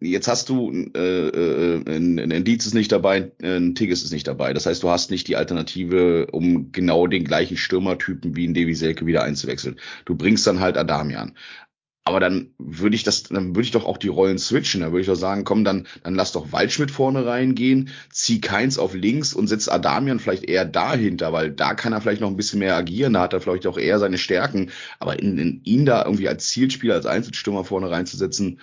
jetzt hast du äh, äh, ein, ein Dietz ist nicht dabei, ein Tigges ist nicht dabei. Das heißt, du hast nicht die Alternative, um genau den gleichen Stürmertypen wie ein Devi Selke wieder einzuwechseln. Du bringst dann halt Adamian. Aber dann würde ich das, dann würde ich doch auch die Rollen switchen. Da würde ich doch sagen, komm, dann, dann lass doch Waldschmidt vorne reingehen, zieh Keins auf links und setz Adamian vielleicht eher dahinter, weil da kann er vielleicht noch ein bisschen mehr agieren, da hat er vielleicht auch eher seine Stärken. Aber in, in ihn da irgendwie als Zielspieler, als Einzelstürmer vorne reinzusetzen,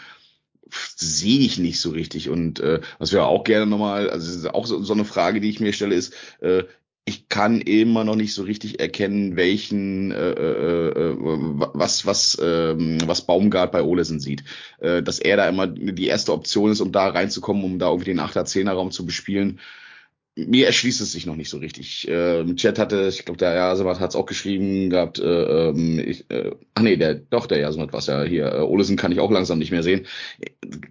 sehe ich nicht so richtig. Und äh, was wir auch gerne nochmal, also auch so, so eine Frage, die ich mir stelle, ist, äh, ich kann immer noch nicht so richtig erkennen, welchen äh, äh, äh, was was ähm, was Baumgart bei Olesen sieht, äh, dass er da immer die erste Option ist, um da reinzukommen, um da irgendwie den 8er 10er Raum zu bespielen mir erschließt es sich noch nicht so richtig. Äh, Im Chat hatte, ich glaube, der Jasemat hat es auch geschrieben gehabt, äh, ähm, ich, äh, ach nee, der, doch, der Jasemat was ja hier, äh, Olesen kann ich auch langsam nicht mehr sehen.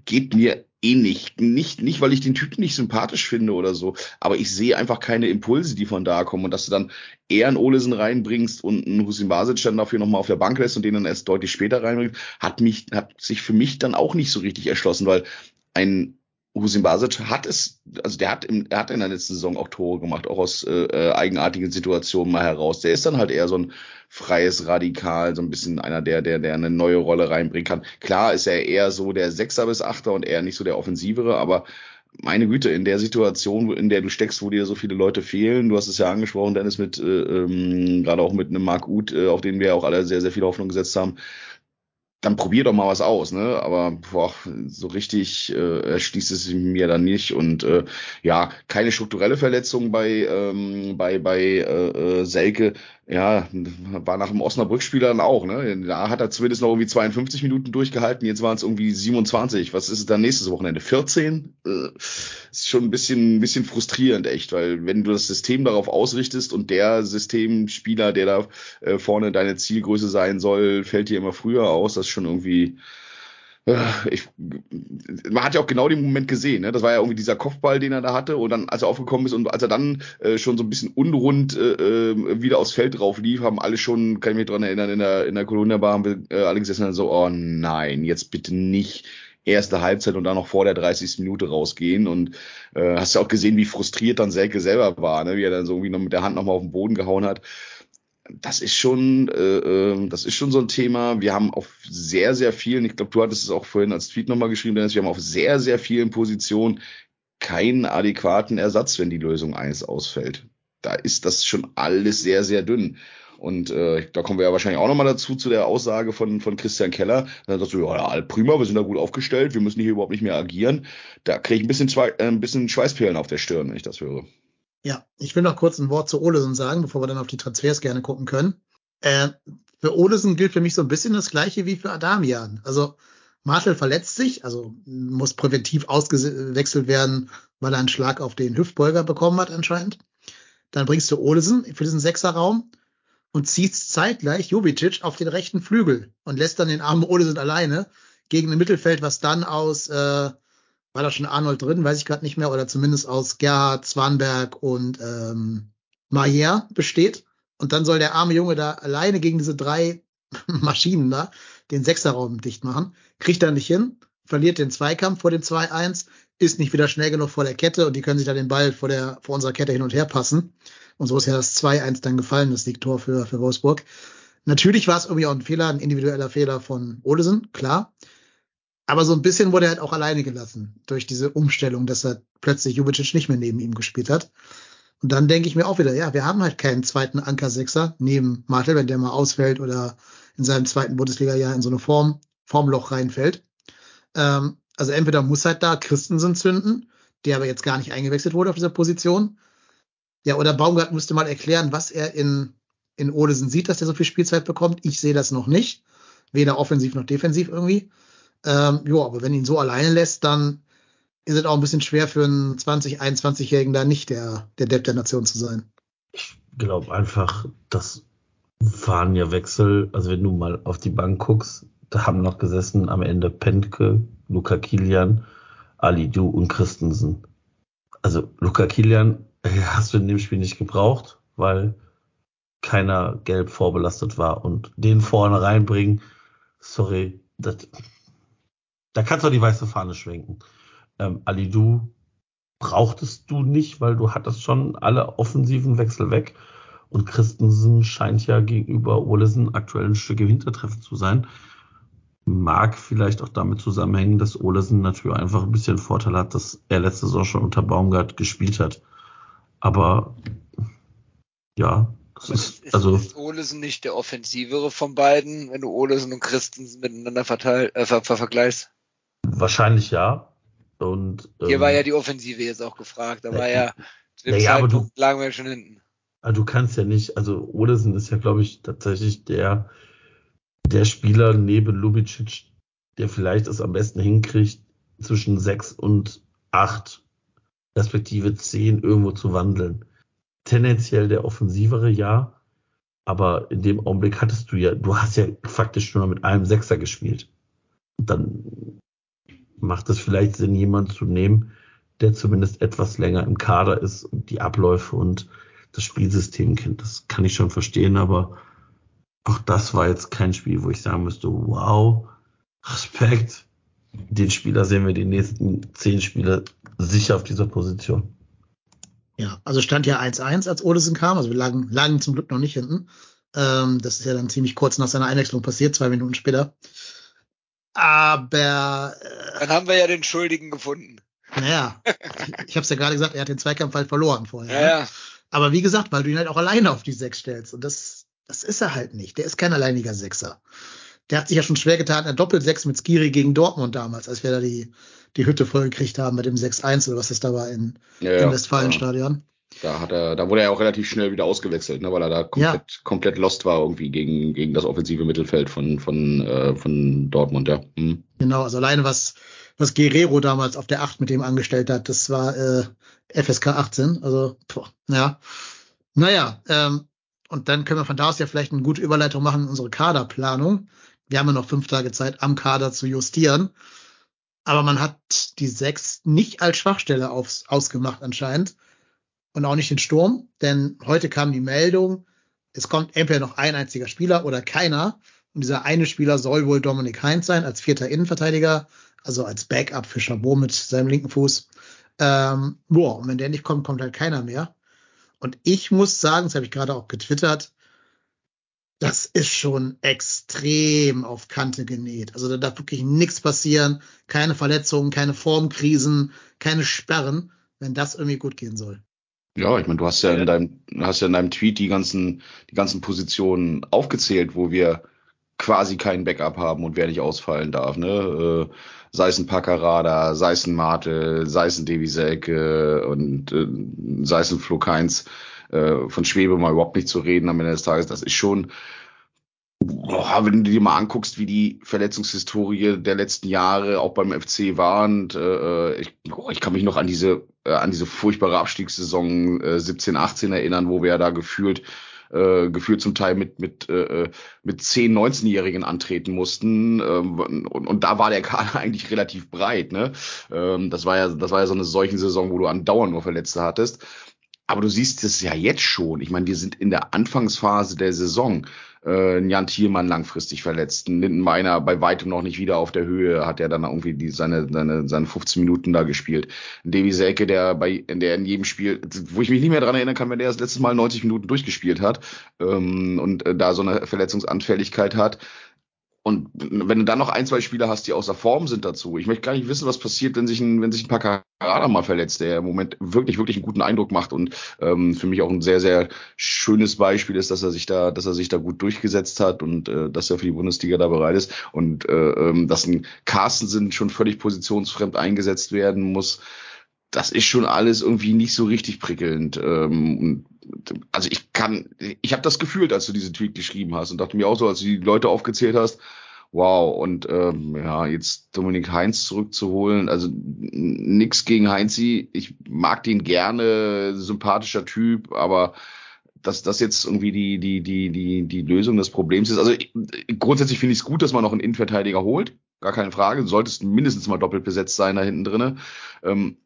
Geht mir eh nicht. Nicht, nicht, weil ich den Typen nicht sympathisch finde oder so, aber ich sehe einfach keine Impulse, die von da kommen und dass du dann eher einen Olesen reinbringst und einen Husin Basic dann dafür nochmal auf der Bank lässt und den dann erst deutlich später reinbringst, hat mich, hat sich für mich dann auch nicht so richtig erschlossen, weil ein Husin Basic hat es, also der hat, im, er hat in der letzten Saison auch Tore gemacht, auch aus äh, äh, eigenartigen Situationen mal heraus. Der ist dann halt eher so ein freies Radikal, so ein bisschen einer, der, der, der eine neue Rolle reinbringen kann. Klar ist er eher so der Sechser bis Achter und eher nicht so der Offensivere, aber meine Güte, in der Situation, in der du steckst, wo dir so viele Leute fehlen, du hast es ja angesprochen, Dennis, mit äh, ähm, gerade auch mit einem Mark Uth, äh, auf den wir auch alle sehr, sehr viel Hoffnung gesetzt haben, dann probier doch mal was aus, ne? Aber boah, so richtig äh, erschließt es mir dann nicht. Und äh, ja, keine strukturelle Verletzung bei, ähm, bei, bei äh, äh Selke ja, war nach dem Osnabrück-Spiel dann auch, ne? Da hat er zumindest noch irgendwie 52 Minuten durchgehalten, jetzt waren es irgendwie 27. Was ist es dann nächstes Wochenende? 14? Äh, ist schon ein bisschen, ein bisschen frustrierend, echt, weil wenn du das System darauf ausrichtest und der Systemspieler, der da äh, vorne deine Zielgröße sein soll, fällt dir immer früher aus, das ist schon irgendwie, ich, man hat ja auch genau den Moment gesehen, ne? Das war ja irgendwie dieser Kopfball, den er da hatte, und dann, als er aufgekommen ist und als er dann äh, schon so ein bisschen unrund äh, äh wieder aufs Feld drauf lief, haben alle schon, kann ich mich dran erinnern, in der, in der Columbia Bar haben wir äh, alle gesessen und so, oh nein, jetzt bitte nicht erste Halbzeit und dann noch vor der 30. Minute rausgehen. Und äh, hast ja auch gesehen, wie frustriert dann Selke selber war, ne? wie er dann so irgendwie noch mit der Hand nochmal auf den Boden gehauen hat das ist schon, äh, ähm, das ist schon so ein Thema. Wir haben auf sehr, sehr vielen, ich glaube, du hattest es auch vorhin als Tweet nochmal geschrieben, Dennis, wir haben auf sehr, sehr vielen Positionen keinen adäquaten Ersatz, wenn die Lösung eins ausfällt. Da ist das schon alles sehr, sehr dünn. Und äh, da kommen wir ja wahrscheinlich auch nochmal dazu, zu der Aussage von, von Christian Keller. Dann sagst du, ja, prima, wir sind da gut aufgestellt, wir müssen hier überhaupt nicht mehr agieren. Da kriege ich ein bisschen, äh, ein bisschen Schweißperlen auf der Stirn, wenn ich das höre. Ja, ich will noch kurz ein Wort zu Olesen sagen, bevor wir dann auf die Transfers gerne gucken können. Äh, für Olesen gilt für mich so ein bisschen das gleiche wie für Adamian. Also Martel verletzt sich, also muss präventiv ausgewechselt werden, weil er einen Schlag auf den Hüftbeuger bekommen hat anscheinend. Dann bringst du Olesen für diesen Sechserraum und ziehst zeitgleich Jovicic auf den rechten Flügel und lässt dann den armen Olesen alleine gegen ein Mittelfeld, was dann aus äh, war da schon Arnold drin, weiß ich gerade nicht mehr, oder zumindest aus Gerhard, Zwanberg und ähm, Mayer besteht. Und dann soll der arme Junge da alleine gegen diese drei (laughs) Maschinen da den Sechserraum dicht machen. Kriegt er nicht hin, verliert den Zweikampf vor dem 2-1, ist nicht wieder schnell genug vor der Kette und die können sich da den Ball vor, der, vor unserer Kette hin und her passen. Und so ist ja das 2-1 dann gefallen, das Siegtor für, für Wolfsburg. Natürlich war es irgendwie auch ein Fehler, ein individueller Fehler von Olesen, klar. Aber so ein bisschen wurde er halt auch alleine gelassen durch diese Umstellung, dass er plötzlich Jubicic nicht mehr neben ihm gespielt hat. Und dann denke ich mir auch wieder, ja, wir haben halt keinen zweiten Anker-Sechser neben Martel, wenn der mal ausfällt oder in seinem zweiten Bundesliga-Jahr in so eine Form, Formloch reinfällt. Ähm, also entweder muss halt da Christensen zünden, der aber jetzt gar nicht eingewechselt wurde auf dieser Position. Ja, oder Baumgart müsste mal erklären, was er in, in Olesen sieht, dass er so viel Spielzeit bekommt. Ich sehe das noch nicht. Weder offensiv noch defensiv irgendwie. Ähm, ja, aber wenn ihn so alleine lässt, dann ist es auch ein bisschen schwer für einen 20, 21-Jährigen da nicht der, der Depp der Nation zu sein. Ich glaube einfach, das waren ja Wechsel. Also wenn du mal auf die Bank guckst, da haben noch gesessen am Ende Pentke, Luca Kilian, Ali Du und Christensen. Also Luca Kilian äh, hast du in dem Spiel nicht gebraucht, weil keiner gelb vorbelastet war und den vorne reinbringen, sorry, das, da kannst du auch die weiße Fahne schwenken. Ähm, Alidu brauchtest du nicht, weil du hattest schon alle offensiven Wechsel weg. Und Christensen scheint ja gegenüber Olesen aktuell ein Stück im Hintertreffen zu sein. Mag vielleicht auch damit zusammenhängen, dass Olesen natürlich einfach ein bisschen Vorteil hat, dass er letzte Saison schon unter Baumgart gespielt hat. Aber ja, das ist, ist, also ist Olesen nicht der offensivere von beiden, wenn du Olesen und Christensen miteinander verteil, äh, ver, ver, vergleichst? Wahrscheinlich ja. Und, Hier ähm, war ja die Offensive jetzt auch gefragt. Da war ja, zu dem ja, Zeitpunkt du, lagen wir schon hinten. du kannst ja nicht, also Olesen ist ja, glaube ich, tatsächlich der, der Spieler neben Lubicic, der vielleicht es am besten hinkriegt, zwischen sechs und acht, respektive zehn irgendwo zu wandeln. Tendenziell der offensivere, ja. Aber in dem Augenblick hattest du ja, du hast ja faktisch nur noch mit einem Sechser gespielt. Und dann macht es vielleicht Sinn, jemanden zu nehmen, der zumindest etwas länger im Kader ist und die Abläufe und das Spielsystem kennt. Das kann ich schon verstehen, aber auch das war jetzt kein Spiel, wo ich sagen müsste, wow, Respekt. Den Spieler sehen wir die nächsten zehn Spiele sicher auf dieser Position. Ja, also stand ja 1-1, als Olesen kam. Also wir lagen, lagen zum Glück noch nicht hinten. Ähm, das ist ja dann ziemlich kurz nach seiner Einwechslung passiert, zwei Minuten später. Aber. Äh, Dann haben wir ja den Schuldigen gefunden. Naja, ich habe es ja gerade gesagt, er hat den Zweikampf halt verloren vorher. Ja, ne? ja. Aber wie gesagt, weil du ihn halt auch alleine auf die Sechs stellst. Und das, das ist er halt nicht. Der ist kein alleiniger Sechser. Der hat sich ja schon schwer getan, ein Doppelsechs mit Skiri gegen Dortmund damals, als wir da die, die Hütte voll gekriegt haben mit dem 6-1 oder was das da war in, ja, im Westfalenstadion. Da hat er, da wurde er auch relativ schnell wieder ausgewechselt, ne, weil er da komplett, ja. komplett lost war irgendwie gegen, gegen das offensive Mittelfeld von, von, äh, von Dortmund, ja. Hm. Genau, also alleine was, was Guerrero damals auf der 8 mit dem angestellt hat, das war äh, FSK 18. Also, boah, ja. Naja, ähm, und dann können wir von da aus ja vielleicht eine gute Überleitung machen in unsere Kaderplanung. wir haben ja noch fünf Tage Zeit, am Kader zu justieren. Aber man hat die sechs nicht als Schwachstelle aufs, ausgemacht anscheinend. Und auch nicht den Sturm, denn heute kam die Meldung, es kommt entweder noch ein einziger Spieler oder keiner. Und dieser eine Spieler soll wohl Dominik Heinz sein, als vierter Innenverteidiger, also als Backup für Chabot mit seinem linken Fuß. Ähm, boah, und wenn der nicht kommt, kommt halt keiner mehr. Und ich muss sagen, das habe ich gerade auch getwittert, das ist schon extrem auf Kante genäht. Also da darf wirklich nichts passieren, keine Verletzungen, keine Formkrisen, keine Sperren, wenn das irgendwie gut gehen soll. Ja, ich meine, du hast ja in deinem, hast ja in deinem Tweet die ganzen, die ganzen Positionen aufgezählt, wo wir quasi kein Backup haben und wer nicht ausfallen darf, ne? Äh, sei es ein Packerada, sei es ein Martel, sei es ein Devisek äh, und äh, sei es ein Flo Keins, äh, von Schwebe mal überhaupt nicht zu reden am Ende des Tages, das ist schon, boah, wenn du dir mal anguckst, wie die Verletzungshistorie der letzten Jahre auch beim FC war und äh, ich, oh, ich kann mich noch an diese äh, an diese furchtbare Abstiegssaison äh, 17 18 erinnern, wo wir ja da gefühlt äh, gefühlt zum Teil mit mit äh, mit 10, 19-Jährigen antreten mussten ähm, und, und da war der Kader (laughs) eigentlich relativ breit, ne? Ähm, das war ja das war ja so eine solchen Saison, wo du andauernd nur Verletzte hattest. Aber du siehst es ja jetzt schon. Ich meine, wir sind in der Anfangsphase der Saison. Äh, Jan Thielmann langfristig verletzt. Lindenmeiner bei weitem noch nicht wieder auf der Höhe, hat er dann irgendwie die, seine, seine, seine 15 Minuten da gespielt. Davy Selke, der bei, der in jedem Spiel, wo ich mich nicht mehr dran erinnern kann, wenn der das letzte Mal 90 Minuten durchgespielt hat ähm, und äh, da so eine Verletzungsanfälligkeit hat. Und wenn du dann noch ein, zwei Spieler hast, die außer Form sind dazu, ich möchte gar nicht wissen, was passiert, wenn sich ein, wenn sich ein Paccarada mal verletzt, der im Moment wirklich, wirklich einen guten Eindruck macht und ähm, für mich auch ein sehr, sehr schönes Beispiel ist, dass er sich da, dass er sich da gut durchgesetzt hat und äh, dass er für die Bundesliga da bereit ist und äh, ähm, dass ein Carstensen schon völlig positionsfremd eingesetzt werden muss. Das ist schon alles irgendwie nicht so richtig prickelnd. Ähm, also ich kann, ich habe das gefühlt, als du diese Tweet geschrieben hast und dachte mir auch so, als du die Leute aufgezählt hast, wow, und ähm, ja, jetzt Dominik Heinz zurückzuholen, also nix gegen Heinzi, ich mag den gerne, sympathischer Typ, aber dass das jetzt irgendwie die, die, die, die, die Lösung des Problems ist. Also ich, grundsätzlich finde ich es gut, dass man noch einen Innenverteidiger holt. Gar keine Frage. Du solltest mindestens mal doppelt besetzt sein da hinten drinne. Ähm,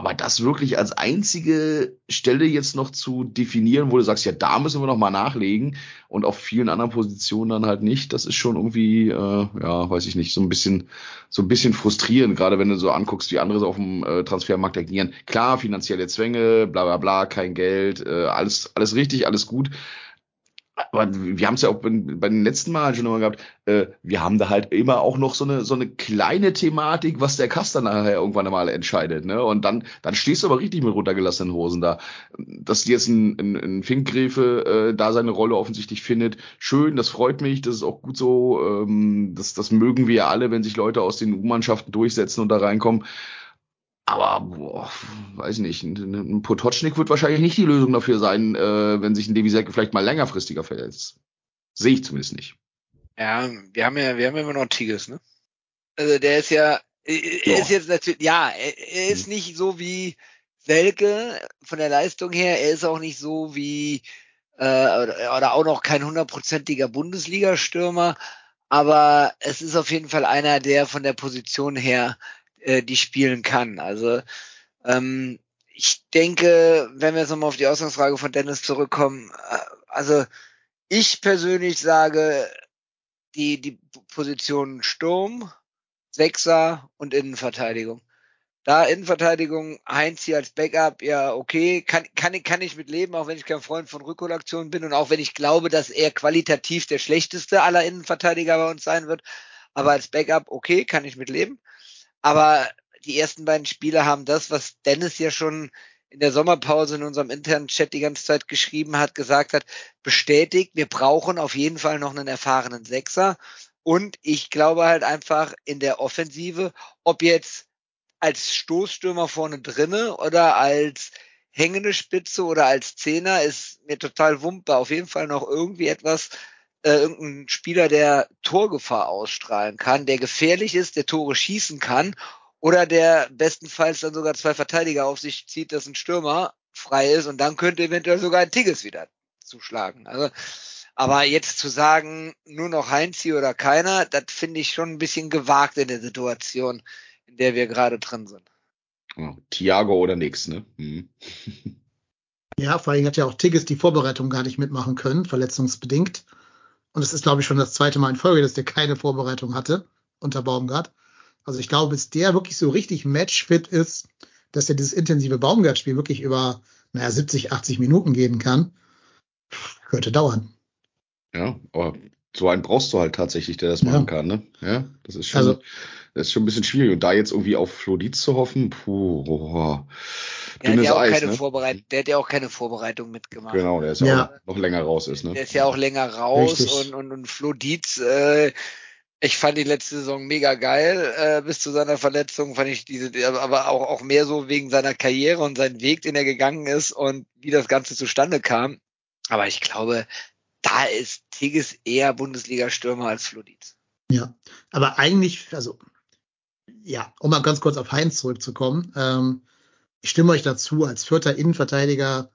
aber das wirklich als einzige Stelle jetzt noch zu definieren, wo du sagst, ja, da müssen wir noch mal nachlegen und auf vielen anderen Positionen dann halt nicht, das ist schon irgendwie, äh, ja, weiß ich nicht, so ein bisschen, so ein bisschen frustrierend, gerade wenn du so anguckst, wie andere so auf dem äh, Transfermarkt agieren. Klar, finanzielle Zwänge, bla bla bla, kein Geld, äh, alles, alles richtig, alles gut aber wir haben es ja auch bei, bei den letzten Malen schon immer gehabt, äh, wir haben da halt immer auch noch so eine so eine kleine Thematik, was der Kaster nachher irgendwann einmal entscheidet, ne? Und dann dann stehst du aber richtig mit runtergelassenen Hosen da. Dass jetzt ein, ein, ein Finkgräfe äh, da seine Rolle offensichtlich findet, schön, das freut mich, das ist auch gut so, ähm, das das mögen wir ja alle, wenn sich Leute aus den U-Mannschaften durchsetzen und da reinkommen. Aber boah, weiß nicht, ein Potocznik wird wahrscheinlich nicht die Lösung dafür sein, äh, wenn sich ein Devisek vielleicht mal längerfristiger verletzt. Sehe ich zumindest nicht. Ja, wir haben ja, wir haben ja immer noch Tigges, ne? Also der ist ja, er ist jetzt natürlich, ja, er, er ist hm. nicht so wie Selke von der Leistung her, er ist auch nicht so wie äh, oder, oder auch noch kein hundertprozentiger Bundesliga-Stürmer, aber es ist auf jeden Fall einer, der von der Position her äh, die spielen kann. Also ähm, ich denke, wenn wir jetzt nochmal auf die Ausgangsfrage von Dennis zurückkommen, äh, also ich persönlich sage, die, die Position Sturm, Sechser und Innenverteidigung. Da Innenverteidigung, Heinz hier als Backup, ja, okay, kann, kann, kann ich mit leben, auch wenn ich kein Freund von Rückholaktionen bin und auch wenn ich glaube, dass er qualitativ der schlechteste aller Innenverteidiger bei uns sein wird. Aber als Backup, okay, kann ich mit leben. Aber die ersten beiden Spiele haben das, was Dennis ja schon in der Sommerpause in unserem internen Chat die ganze Zeit geschrieben hat, gesagt hat, bestätigt, wir brauchen auf jeden Fall noch einen erfahrenen Sechser. Und ich glaube halt einfach in der Offensive, ob jetzt als Stoßstürmer vorne drinne oder als hängende Spitze oder als Zehner ist mir total wumpe. Auf jeden Fall noch irgendwie etwas, äh, irgendein Spieler, der Torgefahr ausstrahlen kann, der gefährlich ist, der Tore schießen kann oder der bestenfalls dann sogar zwei Verteidiger auf sich zieht, dass ein Stürmer frei ist und dann könnte eventuell sogar ein Tigges wieder zuschlagen. Also, Aber jetzt zu sagen, nur noch Heinzi oder keiner, das finde ich schon ein bisschen gewagt in der Situation, in der wir gerade drin sind. Ja, Thiago oder nix, ne? Hm. (laughs) Ja, vor allem hat ja auch Tigges die Vorbereitung gar nicht mitmachen können, verletzungsbedingt. Und es ist, glaube ich, schon das zweite Mal in Folge, dass der keine Vorbereitung hatte unter Baumgart. Also ich glaube, bis der wirklich so richtig matchfit ist, dass er dieses intensive Baumgart-Spiel wirklich über, naja, 70, 80 Minuten gehen kann, könnte dauern. Ja, aber so einen brauchst du halt tatsächlich, der das Ja. machen kann, ne? Ja, das ist schon, Also- das ist schon ein bisschen schwierig. Und da jetzt irgendwie auf Flodiz zu hoffen, puh, oh, Der hat ja auch Eis, keine ne? Vorbereitung, der hat ja auch keine Vorbereitung mitgemacht. Genau, der ist Ja. ja auch noch länger raus ist, ne? Der ist ja auch länger raus Richtig. und, und, und Flo Dietz, äh, ich fand die letzte Saison mega geil, äh, bis zu seiner Verletzung fand ich diese, aber auch, auch mehr so wegen seiner Karriere und seinen Weg, den er gegangen ist und wie das Ganze zustande kam. Aber ich glaube, da ist Tigges eher Bundesliga-Stürmer als Flo Dietz. Ja, aber eigentlich, also, ja, um mal ganz kurz auf Heinz zurückzukommen. Ähm, ich stimme euch dazu, als vierter Innenverteidiger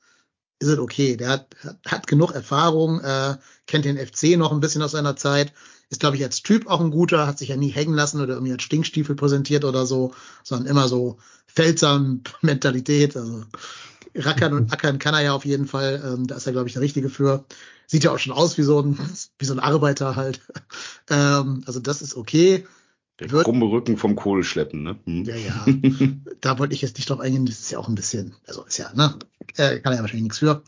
ist es okay. Der hat, hat genug Erfahrung, äh, kennt den FC noch ein bisschen aus seiner Zeit, ist, glaube ich, als Typ auch ein guter, hat sich ja nie hängen lassen oder irgendwie als Stinkstiefel präsentiert oder so, sondern immer so feldsam Mentalität. Also rackern und ackern kann er ja auf jeden Fall. Ähm, da ist er, glaube ich, der Richtige für. Sieht ja auch schon aus wie so ein, wie so ein Arbeiter halt. (laughs) Ähm, also das ist okay. Der Wird- krumme Rücken vom Kohl schleppen, ne? Hm. Ja, ja. (laughs) da wollte ich jetzt nicht drauf eingehen. Das ist ja auch ein bisschen, also ist ja, ne? Äh, kann er ja wahrscheinlich nichts für.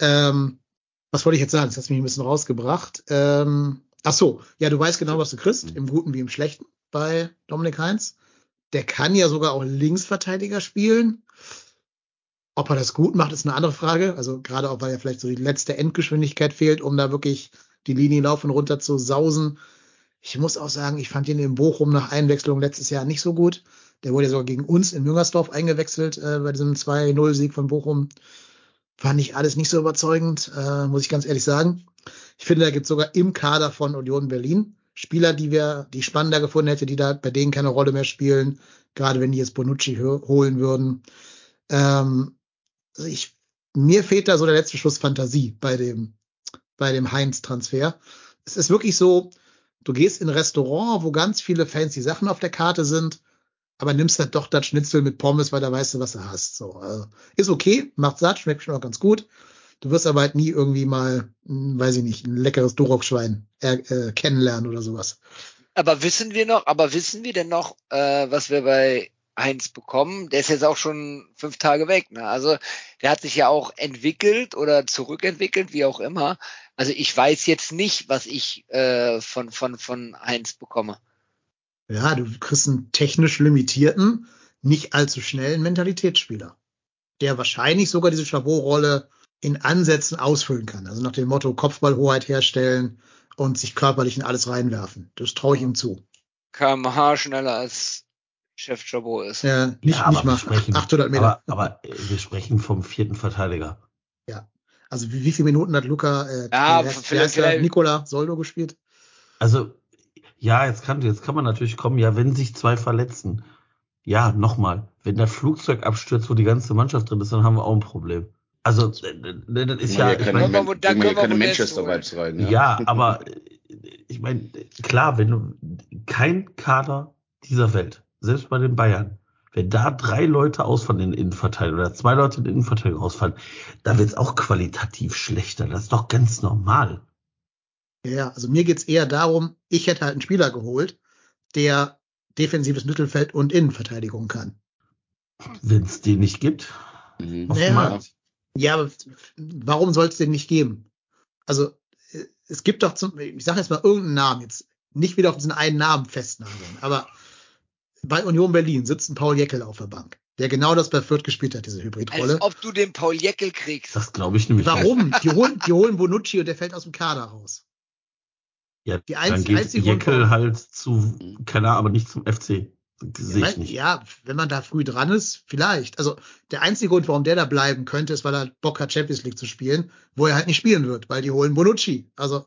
Ähm, was wollte ich jetzt sagen? Das hat mich ein bisschen rausgebracht. Ähm, ach so, ja, du weißt genau, was du kriegst, im Guten wie im Schlechten bei Dominik Heinz. Der kann ja sogar auch Linksverteidiger spielen. Ob er das gut macht, ist eine andere Frage. Also gerade auch, weil ja vielleicht so die letzte Endgeschwindigkeit fehlt, um da wirklich die Linie laufen runter zu sausen. Ich muss auch sagen, ich fand ihn in Bochum nach Einwechslung letztes Jahr nicht so gut. Der wurde ja sogar gegen uns in Müngersdorf eingewechselt äh, bei diesem 2-0-Sieg von Bochum. Fand ich alles nicht so überzeugend, äh, muss ich ganz ehrlich sagen. Ich finde, da gibt es sogar im Kader von Union Berlin Spieler, die wir, die spannender gefunden hätte, die da bei denen keine Rolle mehr spielen, gerade wenn die jetzt Bonucci holen würden. Ähm, also ich, mir fehlt da so der letzte Schuss Fantasie bei dem, bei dem Heinz-Transfer. Es ist wirklich so, du gehst in ein Restaurant, wo ganz viele fancy Sachen auf der Karte sind, aber nimmst halt doch das Schnitzel mit Pommes, weil da weißt du, was du hast. So, also, ist okay, macht satt, schmeckt schon auch ganz gut. Du wirst aber halt nie irgendwie mal, hm, weiß ich nicht, ein leckeres Duroc-Schwein äh, äh, kennenlernen oder sowas. Aber wissen wir noch, aber wissen wir denn noch, äh, was wir bei Heinz bekommen? Der ist jetzt auch schon fünf Tage weg. Ne? Also der hat sich ja auch entwickelt oder zurückentwickelt, wie auch immer. Also ich weiß jetzt nicht, was ich äh, von, von, von Heinz bekomme. Ja, du kriegst einen technisch limitierten, nicht allzu schnellen Mentalitätsspieler, der wahrscheinlich sogar diese Chabot-Rolle in Ansätzen ausfüllen kann. Also nach dem Motto Kopfballhoheit herstellen und sich körperlich in alles reinwerfen. Das traue ich ihm zu. kmh schneller als Chef Chabot ist. Ja, nicht, ja, nicht mal wir sprechen, 800 Meter. Aber, aber wir sprechen vom vierten Verteidiger. Also wie, wie viele Minuten hat Luca, äh, Ja, vielleicht- vielleicht- Nicola Soldo gespielt? Also, ja, jetzt kann, jetzt kann man natürlich kommen, ja, wenn sich zwei verletzen. Ja, nochmal, wenn der Flugzeug abstürzt, wo die ganze Mannschaft drin ist, dann haben wir auch ein Problem. Also, das ist ja, wir ich keine, meine, Men- dann können wir keine Manchester-Vibes rein. ja. Ja. aber ich meine, klar, wenn du kein Kader dieser Welt, selbst bei den Bayern, wenn da drei Leute ausfallen in den Innenverteidigung oder zwei Leute in den Innenverteidigung ausfallen, da wird es auch qualitativ schlechter. Das ist doch ganz normal. Ja, also mir geht's eher darum, ich hätte halt einen Spieler geholt, der defensives Mittelfeld und Innenverteidigung kann. Wenn es den nicht gibt, Mhm. Naja. Ja, aber warum soll es den nicht geben? Also äh, es gibt doch zum, ich sage jetzt mal irgendeinen Namen jetzt, nicht wieder auf diesen einen Namen festnageln, aber bei Union Berlin sitzt ein Paul Jeckel auf der Bank, der genau das bei Fürth gespielt hat, diese Hybridrolle. Als ob du den Paul Jeckel kriegst. Das glaube ich nämlich nicht. Warum? Die holen, die holen Bonucci und der fällt aus dem Kader raus. Ja, Die dann einz- geht einzige Grund, Jekyll warum- halt zu, keine Ahnung, aber nicht zum FC. Das sehe ich Ja, nicht. ja, wenn man da früh dran ist, vielleicht. Also der einzige Grund, warum der da bleiben könnte, ist, weil er Bock hat, Champions League zu spielen, wo er halt nicht spielen wird, weil die holen Bonucci. Also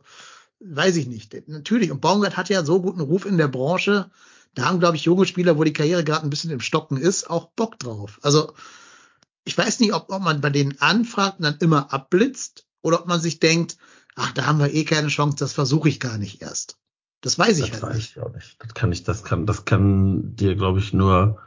weiß ich nicht. Natürlich. Und Baumgart hat ja so guten Ruf in der Branche. Da haben, glaube ich, junge Spieler, wo die Karriere gerade ein bisschen im Stocken ist, auch Bock drauf. Also ich weiß nicht, ob, ob man bei denen anfragt und dann immer abblitzt oder ob man sich denkt, ach, da haben wir eh keine Chance, das versuche ich gar nicht erst. Das weiß ich das halt weiß nicht. ich auch nicht. Das kann ich, das kann, das kann dir, glaube ich, nur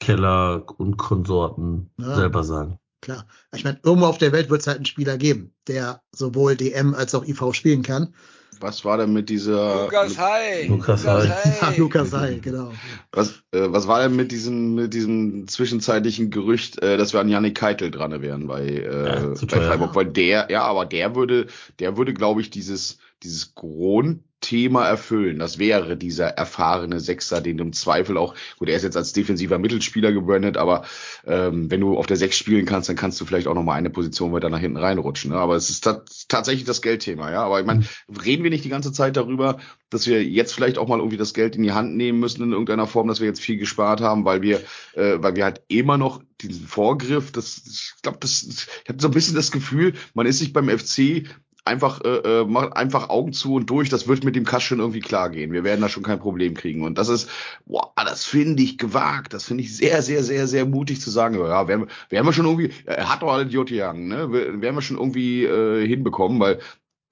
Keller und Konsorten Ja. selber sagen. Klar. Ich meine, irgendwo auf der Welt wird es halt einen Spieler geben, der sowohl DM als auch IV spielen kann. Was war denn mit dieser Lukas Hai. Lukas Hai. Lukas sei, (laughs) genau. Was, äh, was war denn mit diesem, mit diesem zwischenzeitlichen Gerücht, äh, dass wir an Yannick Keitel dran wären bei, äh, Ja, bei. Freiburg? Weil der, ja, aber der würde, der würde, glaube ich, dieses, dieses Grundthema erfüllen. Das wäre dieser erfahrene Sechser, den du im Zweifel auch, gut, er ist jetzt als defensiver Mittelspieler gebrandet, aber ähm, wenn du auf der Sechs spielen kannst, dann kannst du vielleicht auch noch mal eine Position weiter nach hinten reinrutschen. Ne? Aber es ist ta tatsächlich das Geldthema, ja. Aber ich meine, reden wir nicht die ganze Zeit darüber, dass wir jetzt vielleicht auch mal irgendwie das Geld in die Hand nehmen müssen in irgendeiner Form, dass wir jetzt viel gespart haben, weil wir, äh, weil wir halt immer noch diesen Vorgriff, das, ich glaube, das, ich habe so ein bisschen das Gefühl, man ist sich beim FC einfach äh, äh, macht einfach Augen zu und durch, das wird mit dem Kass schon irgendwie klar gehen. Wir werden da schon kein Problem kriegen. Und das ist, boah, das finde ich gewagt. Das finde ich sehr, sehr, sehr, sehr mutig zu sagen. Ja, werden, wir- werden wir schon irgendwie, er hat doch alle Idioten jagen, ne? Wir- Werden wir schon irgendwie äh, hinbekommen, weil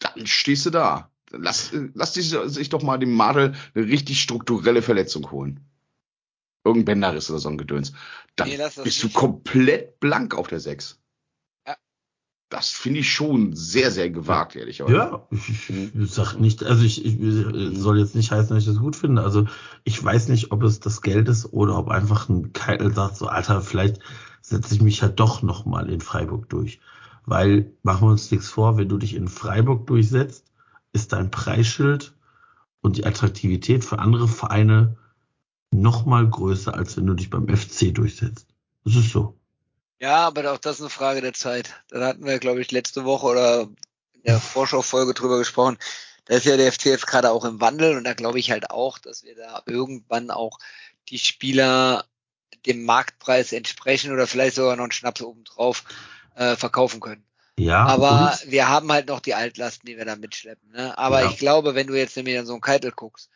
dann stehst du da. Lass, äh, lass dich, sich doch mal dem Madel eine richtig strukturelle Verletzung holen. Irgendein Bänderriss oder so ein Gedöns. Dann Nee, bist du komplett blank auf der 6. Das finde ich schon sehr, sehr gewagt, ehrlicherweise. Ja, ich, ich, sag nicht, also ich, ich soll jetzt nicht heißen, dass ich das gut finde. Also ich weiß nicht, ob es das Geld ist oder ob einfach ein Keitel sagt, so Alter, vielleicht setze ich mich ja doch noch mal in Freiburg durch. Weil, machen wir uns nichts vor, wenn du dich in Freiburg durchsetzt, ist dein Preisschild und die Attraktivität für andere Vereine noch mal größer, als wenn du dich beim FC durchsetzt. Das ist so. Ja, aber auch das ist eine Frage der Zeit. Da hatten wir, glaube ich, letzte Woche oder in der Vorschaufolge drüber gesprochen. Da ist ja der FC jetzt gerade auch im Wandel und da glaube ich halt auch, dass wir da irgendwann auch die Spieler dem Marktpreis entsprechen oder vielleicht sogar noch einen Schnaps obendrauf äh, verkaufen können. Ja, Aber und- wir haben halt noch die Altlasten, die wir da mitschleppen. Ne? Aber Ja. ich glaube, wenn du jetzt nämlich an so einen Keitel guckst,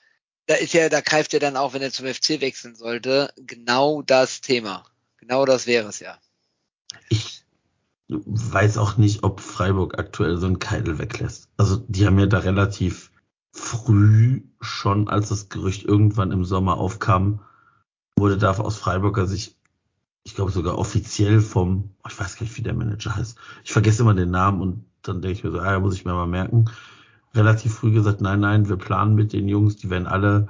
da ist ja, da greift ja dann auch, wenn er zum FC wechseln sollte, genau das Thema. Genau das wäre es ja. Ich weiß auch nicht, ob Freiburg aktuell so einen Keidel weglässt. Also die haben ja da relativ früh schon, als das Gerücht irgendwann im Sommer aufkam, wurde da aus Freiburger Sicht, ich glaube sogar offiziell vom, ich weiß gar nicht, wie der Manager heißt. Ich vergesse immer den Namen und dann denke ich mir so, ah, muss ich mir mal merken. Relativ früh gesagt, nein, nein, wir planen mit den Jungs, die werden alle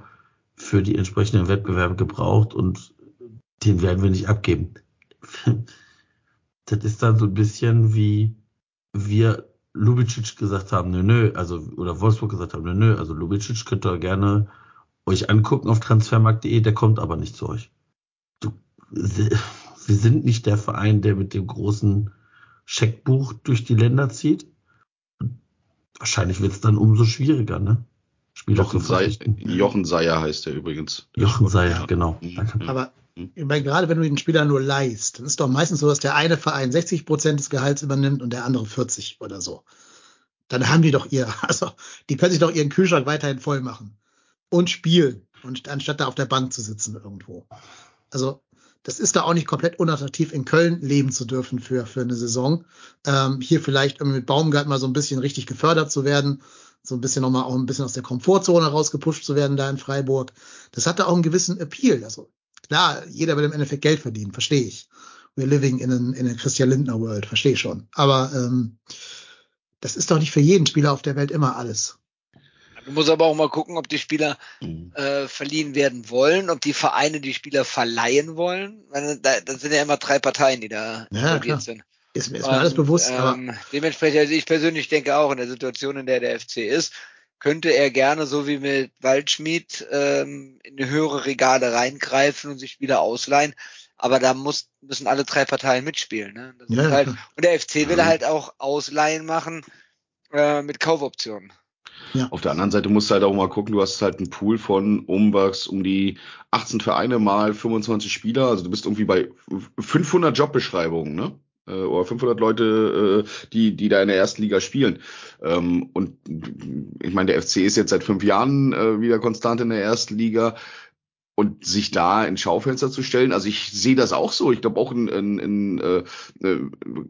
für die entsprechenden Wettbewerbe gebraucht und den werden wir nicht abgeben. (laughs) das ist dann so ein bisschen wie wir Lubicic gesagt haben, nö, nö, also, oder Wolfsburg gesagt haben, nö, nö, also Lubicic könnt ihr gerne euch angucken auf transfermarkt.de, der kommt aber nicht zu euch. Du, wir sind nicht der Verein, der mit dem großen Scheckbuch durch die Länder zieht. Wahrscheinlich wird es dann umso schwieriger, ne? Spieler Jochen, zu Sei, verpflichten. Jochen Seier heißt er übrigens. Jochen Seyer, Ja. genau. Mhm. Danke. Aber ich meine, gerade wenn du den Spieler nur leihst, dann ist doch meistens so, dass der eine Verein 60 Prozent des Gehalts übernimmt und der andere 40 oder so. Dann haben die doch ihr, (laughs) also die können sich doch ihren Kühlschrank weiterhin voll machen und spielen und anstatt da auf der Bank zu sitzen irgendwo. Also das ist da auch nicht komplett unattraktiv, in Köln leben zu dürfen für, für eine Saison. Ähm, hier vielleicht irgendwie mit Baumgart mal so ein bisschen richtig gefördert zu werden, so ein bisschen nochmal auch ein bisschen aus der Komfortzone rausgepusht zu werden da in Freiburg. Das hatte auch einen gewissen Appeal. Also klar, jeder will im Endeffekt Geld verdienen, verstehe ich. We're living in, an, in a Christian Lindner World, verstehe ich schon. Aber ähm, das ist doch nicht für jeden Spieler auf der Welt immer alles. Du musst aber auch mal gucken, ob die Spieler Mhm. äh, verliehen werden wollen, ob die Vereine die Spieler verleihen wollen. Weil da, das sind ja immer drei Parteien, die da Ja, klar. sind. Ist, mir- ist mir alles Und, bewusst, aber ähm, dementsprechend, also ich persönlich denke auch, in der Situation, in der der FC ist, könnte er gerne, so wie mit Waldschmied, ähm, in höhere Regale reingreifen und sich Spieler ausleihen. Aber da muss, müssen alle drei Parteien mitspielen. Ne? Das Ja, ja, halt, und der FC will halt auch Ausleihen machen äh, mit Kaufoptionen. Auf der anderen Seite musst du halt auch mal gucken, du hast halt einen Pool von um was, um die 18 Vereine mal 25 Spieler, also du bist irgendwie bei 500 Jobbeschreibungen, ne? Äh, Oder 500 Leute, äh, die, die da in der ersten Liga spielen. Ähm, Und ich meine, der FC ist jetzt seit fünf Jahren äh, wieder konstant in der ersten Liga. und sich da in Schaufenster zu stellen. Also ich sehe das auch so. Ich glaube auch in, in, in äh, äh,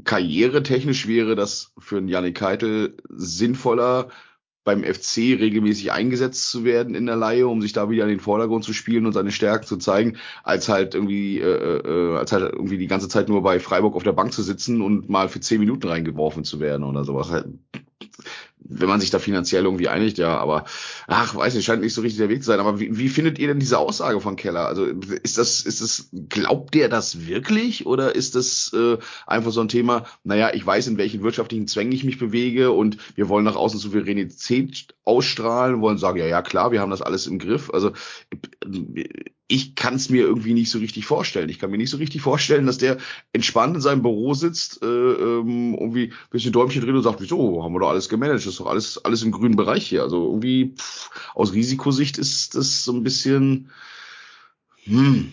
karrieretechnisch wäre das für einen Janik Keitel sinnvoller, beim FC regelmäßig eingesetzt zu werden in der Laie, um sich da wieder in den Vordergrund zu spielen und seine Stärken zu zeigen, als halt irgendwie, äh, äh, als halt irgendwie die ganze Zeit nur bei Freiburg auf der Bank zu sitzen und mal für zehn Minuten reingeworfen zu werden oder sowas wenn man sich da finanziell irgendwie einigt, ja, aber ach, weiß nicht, scheint nicht so richtig der Weg zu sein. Aber wie, wie findet ihr denn diese Aussage von Keller? Also ist das, ist das, glaubt der das wirklich oder ist das äh, einfach so ein Thema, naja, ich weiß, in welchen wirtschaftlichen Zwängen ich mich bewege und wir wollen nach außen Souveränität ausstrahlen, wollen sagen, ja, ja, klar, wir haben das alles im Griff. Also ich kann es mir irgendwie nicht so richtig vorstellen. Ich kann mir nicht so richtig vorstellen, dass der entspannt in seinem Büro sitzt, äh, ähm, irgendwie ein bisschen Däumchen drin und sagt, wieso, haben wir doch alles gemanagt, ist doch alles, alles im grünen Bereich hier. Also irgendwie pff, aus Risikosicht ist das so ein bisschen, hm,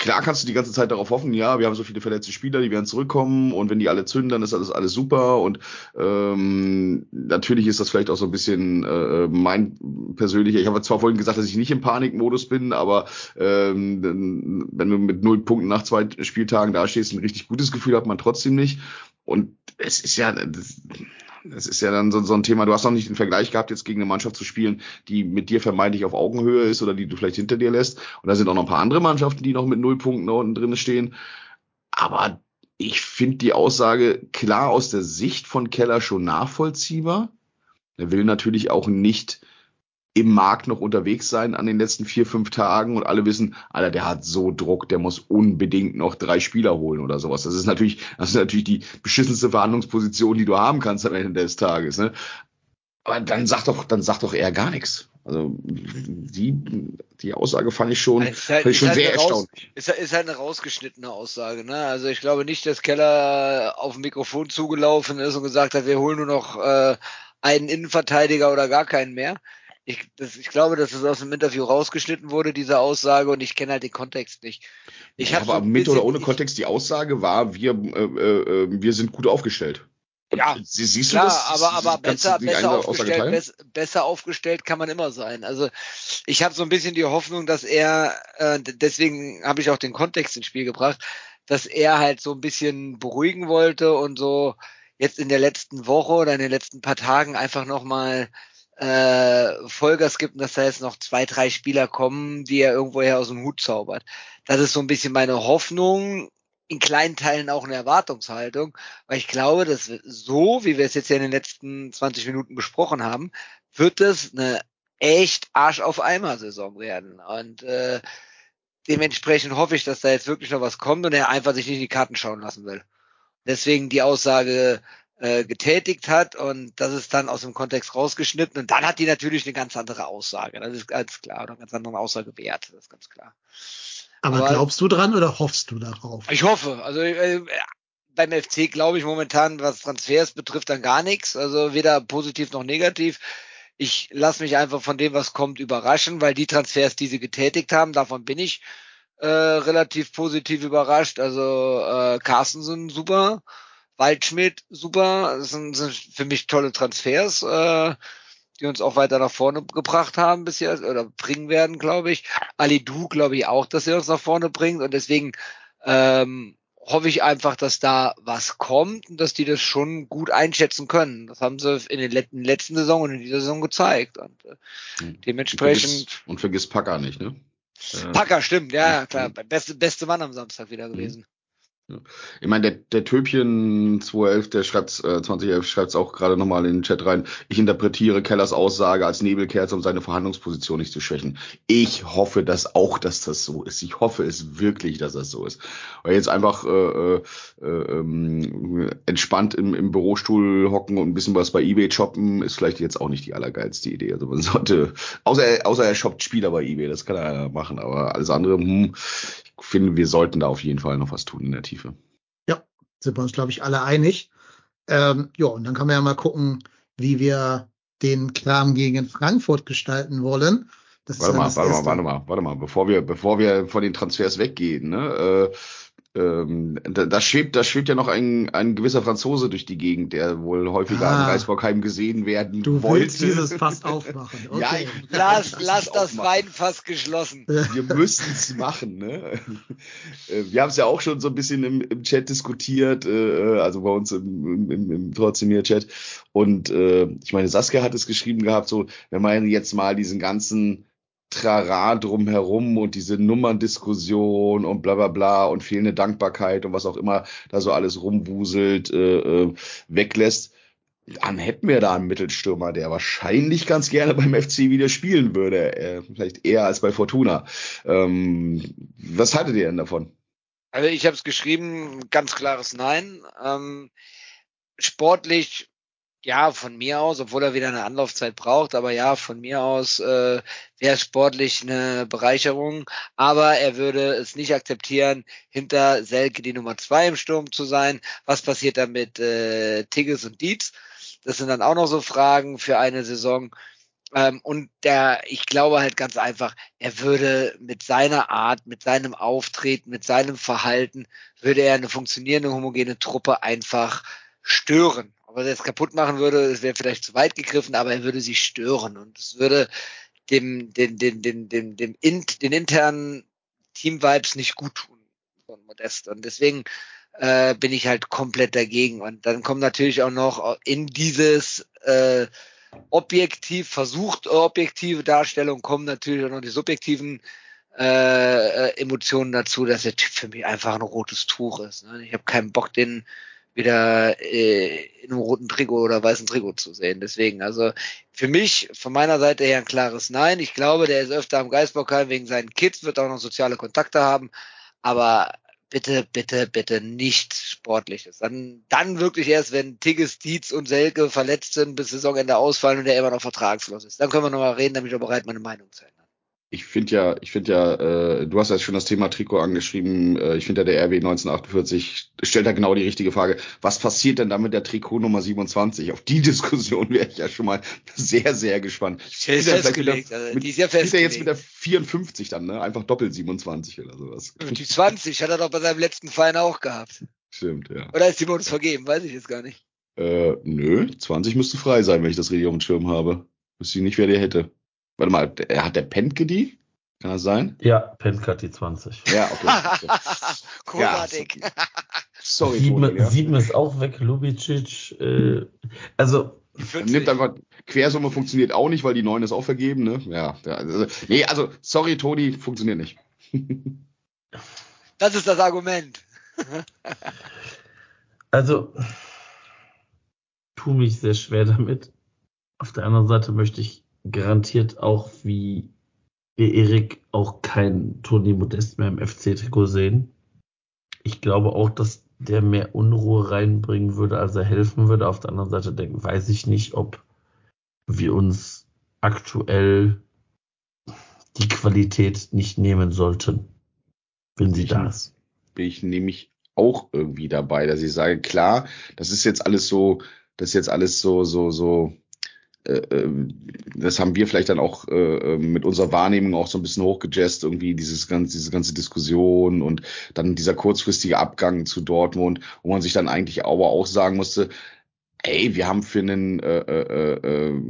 klar kannst du die ganze Zeit darauf hoffen, ja, wir haben so viele verletzte Spieler, die werden zurückkommen und wenn die alle zünden, dann ist alles alles super und ähm, natürlich ist das vielleicht auch so ein bisschen äh, mein persönlicher, ich habe zwar vorhin gesagt, dass ich nicht im Panikmodus bin, aber ähm, wenn du mit null Punkten nach zwei Spieltagen dastehst, ein richtig gutes Gefühl hat man trotzdem nicht und es ist ja, das, das ist ja dann so, so ein Thema, du hast noch nicht den Vergleich gehabt, jetzt gegen eine Mannschaft zu spielen, die mit dir vermeintlich auf Augenhöhe ist oder die du vielleicht hinter dir lässt. Und da sind auch noch ein paar andere Mannschaften, die noch mit null Punkten unten drin stehen. Aber ich finde die Aussage klar aus der Sicht von Keller schon nachvollziehbar. Er will natürlich auch nicht im Markt noch unterwegs sein an den letzten vier, fünf Tagen und alle wissen, Alter, der hat so Druck, der muss unbedingt noch drei Spieler holen oder sowas. Das ist natürlich, das ist natürlich die beschissenste Verhandlungsposition, die du haben kannst am Ende des Tages. Ne? Aber dann sag doch, dann sag doch eher gar nichts. Also die, die Aussage fand ich schon, halt, fand ich schon halt sehr erstaunlich. Ist, ist halt eine rausgeschnittene Aussage. Ne? Also ich glaube nicht, dass Keller auf dem Mikrofon zugelaufen ist und gesagt hat, wir holen nur noch äh, einen Innenverteidiger oder gar keinen mehr ich, das, ich glaube, dass es aus dem Interview rausgeschnitten wurde, diese Aussage, und ich kenne halt den Kontext nicht. Ich ja, aber so mit oder ohne Kontext, die Aussage war, wir, äh, äh, wir sind gut aufgestellt. Ja, Sie, siehst klar, du das? aber, aber besser, besser, aufgestellt, bess, besser aufgestellt kann man immer sein. Also ich habe so ein bisschen die Hoffnung, dass er, äh, deswegen habe ich auch den Kontext ins Spiel gebracht, dass er halt so ein bisschen beruhigen wollte und so jetzt in der letzten Woche oder in den letzten paar Tagen einfach nochmal äh, Vollgas gibt und dass da jetzt noch zwei, drei Spieler kommen, die er irgendwoher aus dem Hut zaubert. Das ist so ein bisschen meine Hoffnung, in kleinen Teilen auch eine Erwartungshaltung, weil ich glaube, dass so, wie wir es jetzt ja in den letzten 20 Minuten besprochen haben, wird es eine echt Arsch auf Eimer Saison werden. Und äh, dementsprechend hoffe ich, dass da jetzt wirklich noch was kommt und er einfach sich nicht in die Karten schauen lassen will. Deswegen die Aussage, äh, getätigt hat und das ist dann aus dem Kontext rausgeschnitten und dann hat die natürlich eine ganz andere Aussage. Das ist ganz klar, oder eine ganz andere Aussage wert, das ist ganz klar. Aber, Aber glaubst du dran oder hoffst du darauf? Ich hoffe. Also äh, beim FC glaube ich momentan, was Transfers betrifft, dann gar nichts. Also weder positiv noch negativ. Ich lasse mich einfach von dem, was kommt, überraschen, weil die Transfers, die sie getätigt haben, davon bin ich äh, relativ positiv überrascht. Also äh, Carstensen super. Waldschmidt super, das sind, sind für mich tolle Transfers, äh, die uns auch weiter nach vorne gebracht haben bisher oder bringen werden, glaube ich. Ali Du glaube ich auch, dass er uns nach vorne bringt und deswegen ähm, hoffe ich einfach, dass da was kommt und dass die das schon gut einschätzen können. Das haben sie in den letzten, letzten Saison und in dieser Saison gezeigt und äh, hm. dementsprechend. Und vergiss, und vergiss Packer nicht, ne? Packer, stimmt, ja, klar. Beste, beste Mann am Samstag wieder gewesen. Ich meine, der, der Töpchen 211, der schreibt äh, 2011 schreibt es auch gerade nochmal in den Chat rein. Ich interpretiere Kellers Aussage als Nebelkerze, um seine Verhandlungsposition nicht zu schwächen. Ich hoffe das auch, dass das so ist. Ich hoffe es wirklich, dass das so ist. Weil jetzt einfach äh, äh, äh, entspannt im, im Bürostuhl hocken und ein bisschen was bei eBay shoppen, ist vielleicht jetzt auch nicht die allergeilste Idee. Also man sollte, außer, außer er shoppt Spieler bei eBay, das kann er machen, aber alles andere, hm, ich finde, wir sollten da auf jeden Fall noch was tun in der Tiefe. Ja, sind wir uns, glaube ich, alle einig. Ähm, ja, und dann kann man ja mal gucken, wie wir den Kram gegen Frankfurt gestalten wollen. Das warte mal, warte mal, warte mal, warte mal, bevor wir, bevor wir von den Transfers weggehen, ne? Äh, ähm, da, da, schwebt, da schwebt ja noch ein, ein gewisser Franzose durch die Gegend, der wohl häufiger Ah. an Reisbockheim gesehen werden Du wollte. willst dieses (laughs) Fass aufmachen. Okay. Ja, ich- Lass, lass das aufmachen. Wein fast geschlossen. Wir müssen es machen, ne? Äh, Wir haben es ja auch schon so ein bisschen im, im Chat diskutiert, äh, also bei uns im, im, im, im trotzdem hier Chat. Und äh, ich meine, Saskia hat es geschrieben gehabt, so, wenn man jetzt mal diesen ganzen Trara drumherum und diese Nummerndiskussion und bla bla bla und fehlende Dankbarkeit und was auch immer da so alles rumwuselt, äh, äh, weglässt, dann hätten wir da einen Mittelstürmer, der wahrscheinlich ganz gerne beim FC wieder spielen würde. Äh, vielleicht eher als bei Fortuna. Ähm, was haltet ihr denn davon? Also ich habe es geschrieben, ganz klares Nein. Ähm, sportlich, ja, von mir aus, obwohl er wieder eine Anlaufzeit braucht, aber ja, von mir aus äh, wäre sportlich eine Bereicherung. Aber er würde es nicht akzeptieren, hinter Selke die Nummer zwei im Sturm zu sein. Was passiert dann mit äh, Tigges und Dietz? Das sind dann auch noch so Fragen für eine Saison. Ähm, und der, ich glaube halt ganz einfach, er würde mit seiner Art, mit seinem Auftreten, mit seinem Verhalten, würde er eine funktionierende homogene Truppe einfach stören. Ob er das kaputt machen würde, das wäre vielleicht zu weit gegriffen, aber er würde sie stören und es würde dem, den, den, den, den, dem int, den internen Team-Vibes nicht gut tun von Modest. Und deswegen äh, bin ich halt komplett dagegen. Und dann kommt natürlich auch noch in dieses äh, objektiv, versucht objektive Darstellung, kommen natürlich auch noch die subjektiven äh, äh, Emotionen dazu, dass der Typ für mich einfach ein rotes Tuch ist. Ne? Ich habe keinen Bock, den wieder äh, in einem roten Trikot oder weißen Trikot zu sehen. Deswegen, also für mich, von meiner Seite her ein klares Nein. Ich glaube, der ist öfter am Geistbockheim wegen seinen Kids, wird auch noch soziale Kontakte haben, aber bitte, bitte, bitte nicht Sportliches. Dann, dann wirklich erst, wenn Tigges, Dietz und Selke verletzt sind, bis Saisonende ausfallen und der immer noch vertragslos ist. Dann können wir nochmal reden, dann bin ich auch bereit, meine Meinung zu ändern. Ich finde ja, ich finde ja, äh, du hast ja schon das Thema Trikot angeschrieben. Äh, ich finde ja, der RW 1948 stellt da genau die richtige Frage. Was passiert denn da mit der Trikot Nummer 27? Auf die Diskussion wäre ich ja schon mal sehr, sehr gespannt. Die ist Ist vielleicht festgelegt. wieder Also, mit- die ist ja Ist er festgelegt. jetzt mit der 54 dann, ne? Einfach doppelt 27 oder sowas. die 20 hat er doch bei seinem letzten Verein auch gehabt. Stimmt, ja. Oder ist die Bonus vergeben? Weiß ich jetzt gar nicht. Äh, nö, 20 müsste frei sein, wenn ich das richtig auf dem Schirm habe. Wüsste ich nicht, wer der hätte. Warte mal, der, hat der Pentke die? Kann das sein? Ja, Penkat die 20. Ja, okay. (laughs) Großartig. Sorry, Sieben, Toni, ja. sieben ist auch weg, Lubicic. Äh, also, Die Man 40. nimmt einfach, Quersumme funktioniert auch nicht, weil die 9 ist auch vergeben, ne? Ja, ja also, nee, also, sorry, Toni, funktioniert nicht. Das ist das Argument. also, tu mich sehr schwer damit. Auf der anderen Seite möchte ich garantiert auch wie wie Erik auch kein Toni Modest mehr im FC-Trikot sehen. Ich glaube auch, dass der mehr Unruhe reinbringen würde, als er helfen würde. Auf der anderen Seite denken, weiß ich nicht, ob wir uns aktuell die Qualität nicht nehmen sollten, wenn sie Ich da ist. Bin ich nämlich auch irgendwie dabei, dass ich sage, klar, das ist jetzt alles so, das ist jetzt alles so, so, so, das haben wir vielleicht dann auch äh, mit unserer Wahrnehmung auch so ein bisschen hochgejazzt, irgendwie dieses ganze, diese ganze Diskussion und dann dieser kurzfristige Abgang zu Dortmund, wo man sich dann eigentlich aber auch sagen musste, ey, wir haben für einen äh, äh, äh,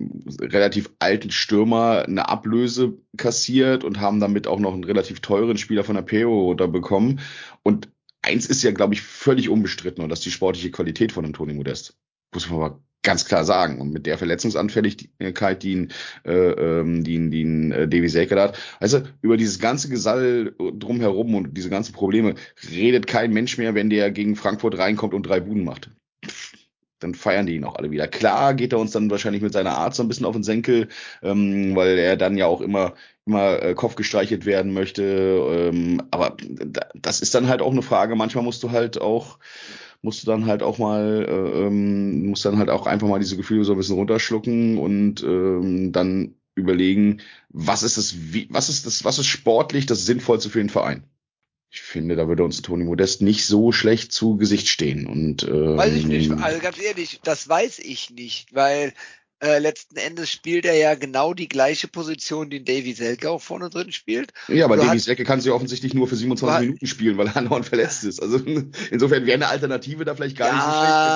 relativ alten Stürmer eine Ablöse kassiert und haben damit auch noch einen relativ teuren Spieler von der PO da bekommen. Und eins ist ja, glaube ich, völlig unbestritten und das ist die sportliche Qualität von dem Toni Modest. Muss man aber ganz klar sagen. Und mit der Verletzungsanfälligkeit, die ihn, äh, ähm, die ihn, die ihn äh, Davy Selke hat, also über dieses ganze Gesall drumherum und diese ganzen Probleme redet kein Mensch mehr, wenn der gegen Frankfurt reinkommt und drei Buden macht. Dann feiern die ihn auch alle wieder. Klar geht er uns dann wahrscheinlich mit seiner Art so ein bisschen auf den Senkel, ähm, weil er dann ja auch immer immer äh, Kopf gestreichelt werden möchte. Ähm, aber da, das ist dann halt auch eine Frage. Manchmal musst du halt auch musst du dann halt auch mal, äh, ähm, musst dann halt auch einfach mal diese Gefühle so ein bisschen runterschlucken und ähm, dann überlegen, was ist das, wie, was ist das, was ist sportlich das Sinnvollste für den Verein? Ich finde, da würde uns Toni Modest nicht so schlecht zu Gesicht stehen. Und ähm, Weiß ich nicht. Also ganz ehrlich, das weiß ich nicht, weil äh, letzten Endes spielt er ja genau die gleiche Position, die Davy Selke auch vorne drin spielt. Ja, aber Du Davy Selke kann sie offensichtlich nur für 27 Du hast- Minuten spielen, weil er (laughs) andauernd verletzt ist. Also (laughs) insofern wäre eine Alternative da vielleicht gar Ja. nicht so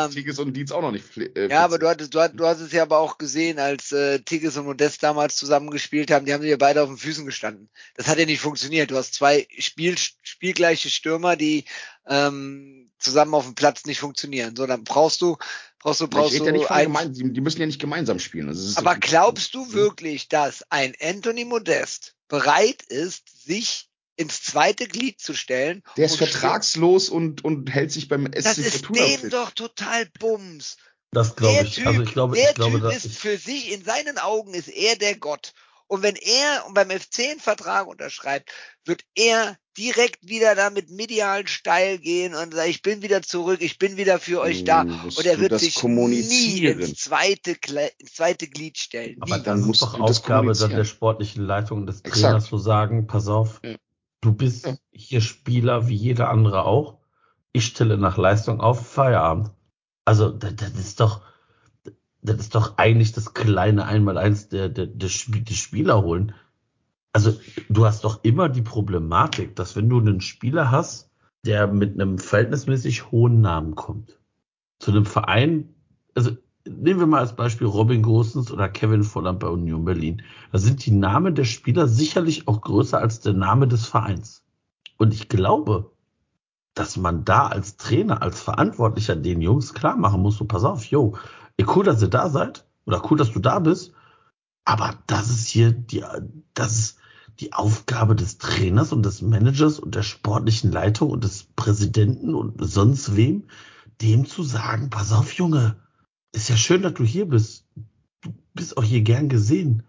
schlecht, Tigges und Dietz auch noch nicht äh, Ja, aber du hattest, du, hast, du hast es ja aber auch gesehen, als äh, Tigges und Modest damals zusammengespielt haben, die haben ja beide auf den Füßen gestanden. Das hat ja nicht funktioniert. Du hast zwei Spiel, spielgleiche Stürmer, die ähm, zusammen auf dem Platz nicht funktionieren. So, dann brauchst du, brauchst du, sind. Ich brauchst rede ja nicht von ein, gemein, die, die müssen ja nicht gemeinsam spielen. Also Aber glaubst du wirklich, dass ein Anthony Modest bereit ist, sich ins zweite Glied zu stellen? der ist und vertragslos und, und hält sich beim SC Das ist Fortuna dem fit. doch total Bums. Das glaube der ich. Typ, also ich glaube, der ich glaube, typ ist ich, für sich, in seinen Augen ist er der Gott. Und wenn er beim FC einen Vertrag unterschreibt, wird er direkt wieder da mit medial steil gehen und sagen, ich bin wieder zurück, ich bin wieder für euch da. Musst Und er wird sich nie ins zweite, ins zweite Glied stellen. aber Nie. dann ist doch Aufgabe dann der sportlichen Leitung und des Exakt. Trainers zu sagen, pass auf, Ja. du bist Ja. hier Spieler wie jeder andere auch. Ich stelle nach Leistung auf Feierabend. Also das, das ist doch, das ist doch eigentlich das kleine Einmaleins der, der, der, Spiel, der Spieler holen. Also du hast doch immer die Problematik, dass wenn du einen Spieler hast, der mit einem verhältnismäßig hohen Namen kommt, zu einem Verein, also nehmen wir mal als Beispiel Robin Gosens oder Kevin Volland bei Union Berlin. Da sind die Namen der Spieler sicherlich auch größer als der Name des Vereins. Und ich glaube, dass man da als Trainer, als Verantwortlicher den Jungs klar machen muss, so pass auf, yo, ey, cool, dass ihr da seid oder cool, dass du da bist, aber das ist hier die, das ist die Aufgabe des Trainers und des Managers und der sportlichen Leitung und des Präsidenten und sonst wem, dem zu sagen, pass auf, Junge, ist ja schön, dass du hier bist. Du bist auch hier gern gesehen.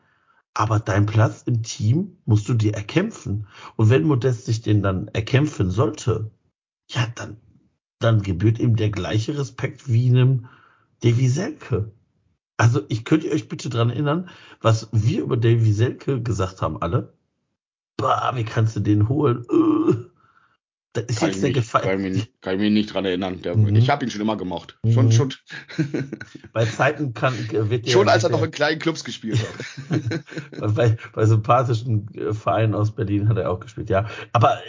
Aber dein Platz im Team musst du dir erkämpfen. Und wenn Modest sich den dann erkämpfen sollte, ja, dann, dann gebührt ihm der gleiche Respekt wie einem Davy Selke. Also ich könnte euch bitte dran erinnern, was wir über Davy Selke gesagt haben, alle. Bah, wie kannst du den holen? Äh, da ist Kann jetzt ich, der mich, Gefall. kann, ich mich, kann ich mich nicht dran erinnern. Der, Mhm. Ich habe ihn schon immer gemocht. Mhm. Schon, schon, (laughs) Bei Zeiten kann, wird der, schon als er noch in kleinen Clubs gespielt hat. (laughs) bei, bei sympathischen äh, Vereinen aus Berlin hat er auch gespielt, ja. Aber äh,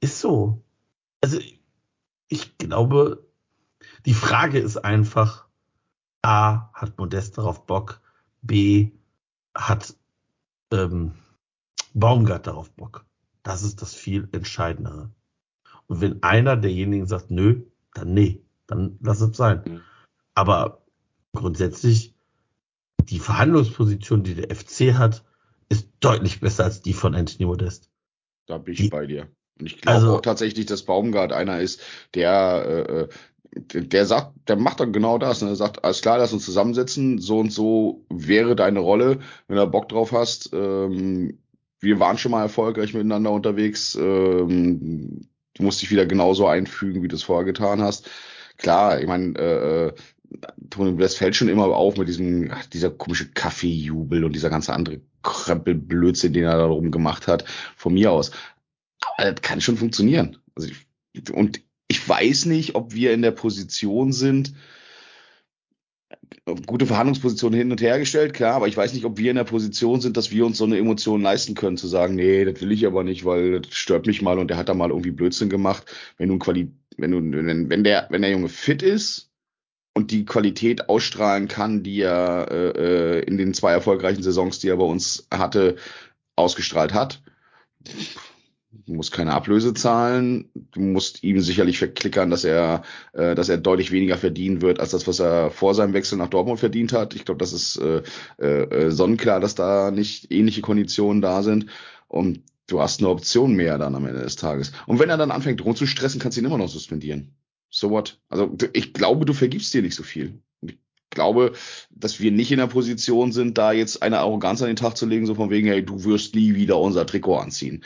ist so. Also ich glaube, die Frage ist einfach, A, hat Modest darauf Bock, B, hat ähm, Baumgart darauf Bock. Das ist das viel Entscheidendere. Und wenn einer derjenigen sagt, nö, dann nee, dann lass es sein. Aber grundsätzlich, die Verhandlungsposition, die der FC hat, ist deutlich besser als die von Anthony Modest. Da bin ich Die- bei dir. Und ich glaube Also- auch tatsächlich, dass Baumgart einer ist, der, äh, äh, der sagt, der macht dann genau das. Ne? Er sagt, alles klar, lass uns zusammensetzen, so und so wäre deine Rolle, wenn du Bock drauf hast. Ähm, wir waren schon mal erfolgreich miteinander unterwegs. Ähm, du musst dich wieder genauso einfügen, wie du es vorher getan hast. Klar, ich meine, äh, Tony Blair fällt schon immer auf mit diesem, dieser komische Kaffeejubel und dieser ganze andere Krempelblödsinn, den er da drum gemacht hat, von mir aus. Aber das kann schon funktionieren. Also ich, und ich weiß nicht, ob wir in der Position sind, gute Verhandlungsposition hin und her gestellt, klar, aber ich weiß nicht, ob wir in der Position sind, dass wir uns so eine Emotion leisten können, zu sagen, nee, das will ich aber nicht, weil das stört mich mal und der hat da mal irgendwie Blödsinn gemacht. Wenn du ein Quali wenn du, wenn, wenn der, wenn der Junge fit ist und die Qualität ausstrahlen kann, die er äh, äh, in den zwei erfolgreichen Saisons, die er bei uns hatte, ausgestrahlt hat, Du musst keine Ablöse zahlen. Du musst ihm sicherlich verklickern, dass er, äh, dass er deutlich weniger verdienen wird als das, was er vor seinem Wechsel nach Dortmund verdient hat. Ich glaube, das ist äh, äh, sonnenklar, dass da nicht ähnliche Konditionen da sind. Und du hast eine Option mehr dann am Ende des Tages. Und wenn er dann anfängt rumzustressen, kannst du ihn immer noch suspendieren. So what? Also ich glaube, du vergibst dir nicht so viel. Glaube, dass wir nicht in der Position sind, da jetzt eine Arroganz an den Tag zu legen, so von wegen, hey, du wirst nie wieder unser Trikot anziehen.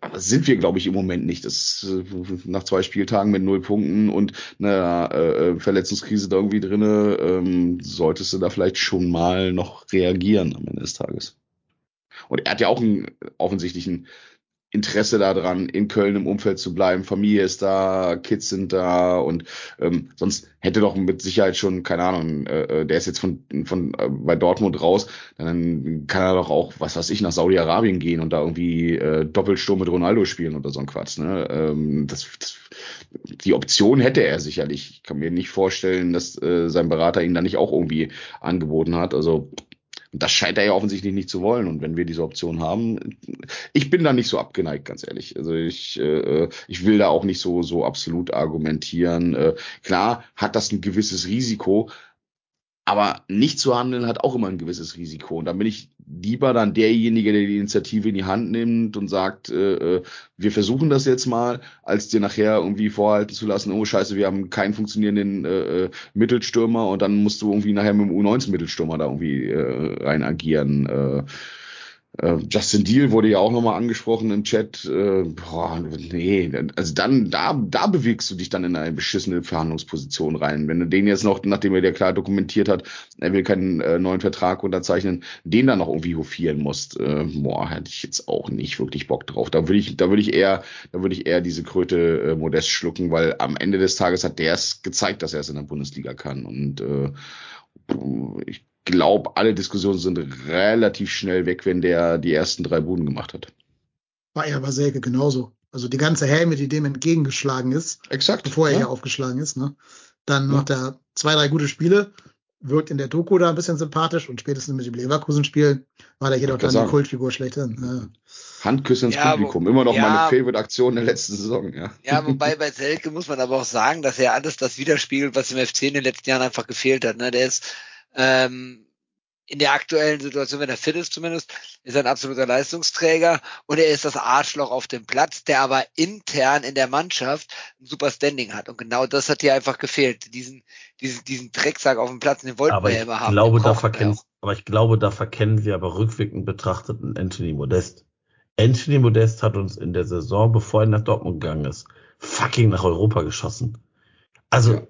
Aber sind wir, glaube ich, im Moment nicht. Das äh, nach zwei Spieltagen mit null Punkten und einer äh, Verletzungskrise da irgendwie drinne, ähm, solltest du da vielleicht schon mal noch reagieren am Ende des Tages. Und er hat ja auch einen offensichtlichen Interesse daran, in Köln im Umfeld zu bleiben. Familie ist da, Kids sind da und ähm, sonst hätte doch mit Sicherheit schon, keine Ahnung, äh, äh, der ist jetzt von, von äh, bei Dortmund raus, dann kann er doch auch, was weiß ich, nach Saudi-Arabien gehen und da irgendwie äh, Doppelsturm mit Ronaldo spielen oder so ein Quatsch. Ne? Ähm, das, das, die Option hätte er sicherlich. Ich kann mir nicht vorstellen, dass äh, sein Berater ihn da nicht auch irgendwie angeboten hat. Also und das scheint er ja offensichtlich nicht zu wollen. Und wenn wir diese Option haben, ich bin da nicht so abgeneigt, ganz ehrlich. Also ich, äh, ich will da auch nicht so, so absolut argumentieren. Äh, klar hat das ein gewisses Risiko, aber nicht zu handeln hat auch immer ein gewisses Risiko. Und da bin ich lieber dann derjenige, der die Initiative in die Hand nimmt und sagt, äh, äh, wir versuchen das jetzt mal, als dir nachher irgendwie vorhalten zu lassen, oh scheiße, wir haben keinen funktionierenden äh, äh Mittelstürmer und dann musst du irgendwie nachher mit dem U19-Mittelstürmer da irgendwie äh, rein agieren. Äh, Justin Deal wurde ja auch nochmal angesprochen im Chat. Äh, boah, nee, also dann, da, da bewegst du dich dann in eine beschissene Verhandlungsposition rein. Wenn du den jetzt noch, nachdem er dir klar dokumentiert hat, er will keinen äh, neuen Vertrag unterzeichnen, den dann noch irgendwie hofieren musst, äh, boah, hätte ich jetzt auch nicht wirklich Bock drauf. Da würde ich, da würde ich eher, da würde ich eher diese Kröte äh, modest schlucken, weil am Ende des Tages hat der es gezeigt, dass er es in der Bundesliga kann. Und äh, ich glaube, alle Diskussionen sind relativ schnell weg, wenn der die ersten drei Buden gemacht hat. War ja bei Selke genauso. Also die ganze Helme, die dem entgegengeschlagen ist, Exakt, bevor er ja. hier aufgeschlagen ist, ne? Dann ja. macht er zwei, drei gute Spiele, wirkt in der Doku da ein bisschen sympathisch und spätestens mit dem Leverkusen-Spiel war der hier doch dann sagen. die Kultfigur schlechthin. Ja. Handküsse ins ja, Publikum, immer noch ja, meine Favorite-Aktion der letzten Saison. Ja. ja, wobei bei Selke muss man aber auch sagen, dass er alles das widerspiegelt, was im FC in den letzten Jahren einfach gefehlt hat. Ne? Der ist ähm, in der aktuellen Situation, wenn er fit ist zumindest, ist er ein absoluter Leistungsträger und er ist das Arschloch auf dem Platz, der aber intern in der Mannschaft ein super Standing hat. Und genau das hat hier einfach gefehlt. Diesen, diesen, diesen Drecksack auf dem Platz, den wollten aber wir ja immer haben. Glaube, da verkennen, aber ich glaube, da verkennen wir aber rückwirkend betrachtet einen Anthony Modest. Anthony Modest hat uns in der Saison, bevor er nach Dortmund gegangen ist, fucking nach Europa geschossen. Also, ja.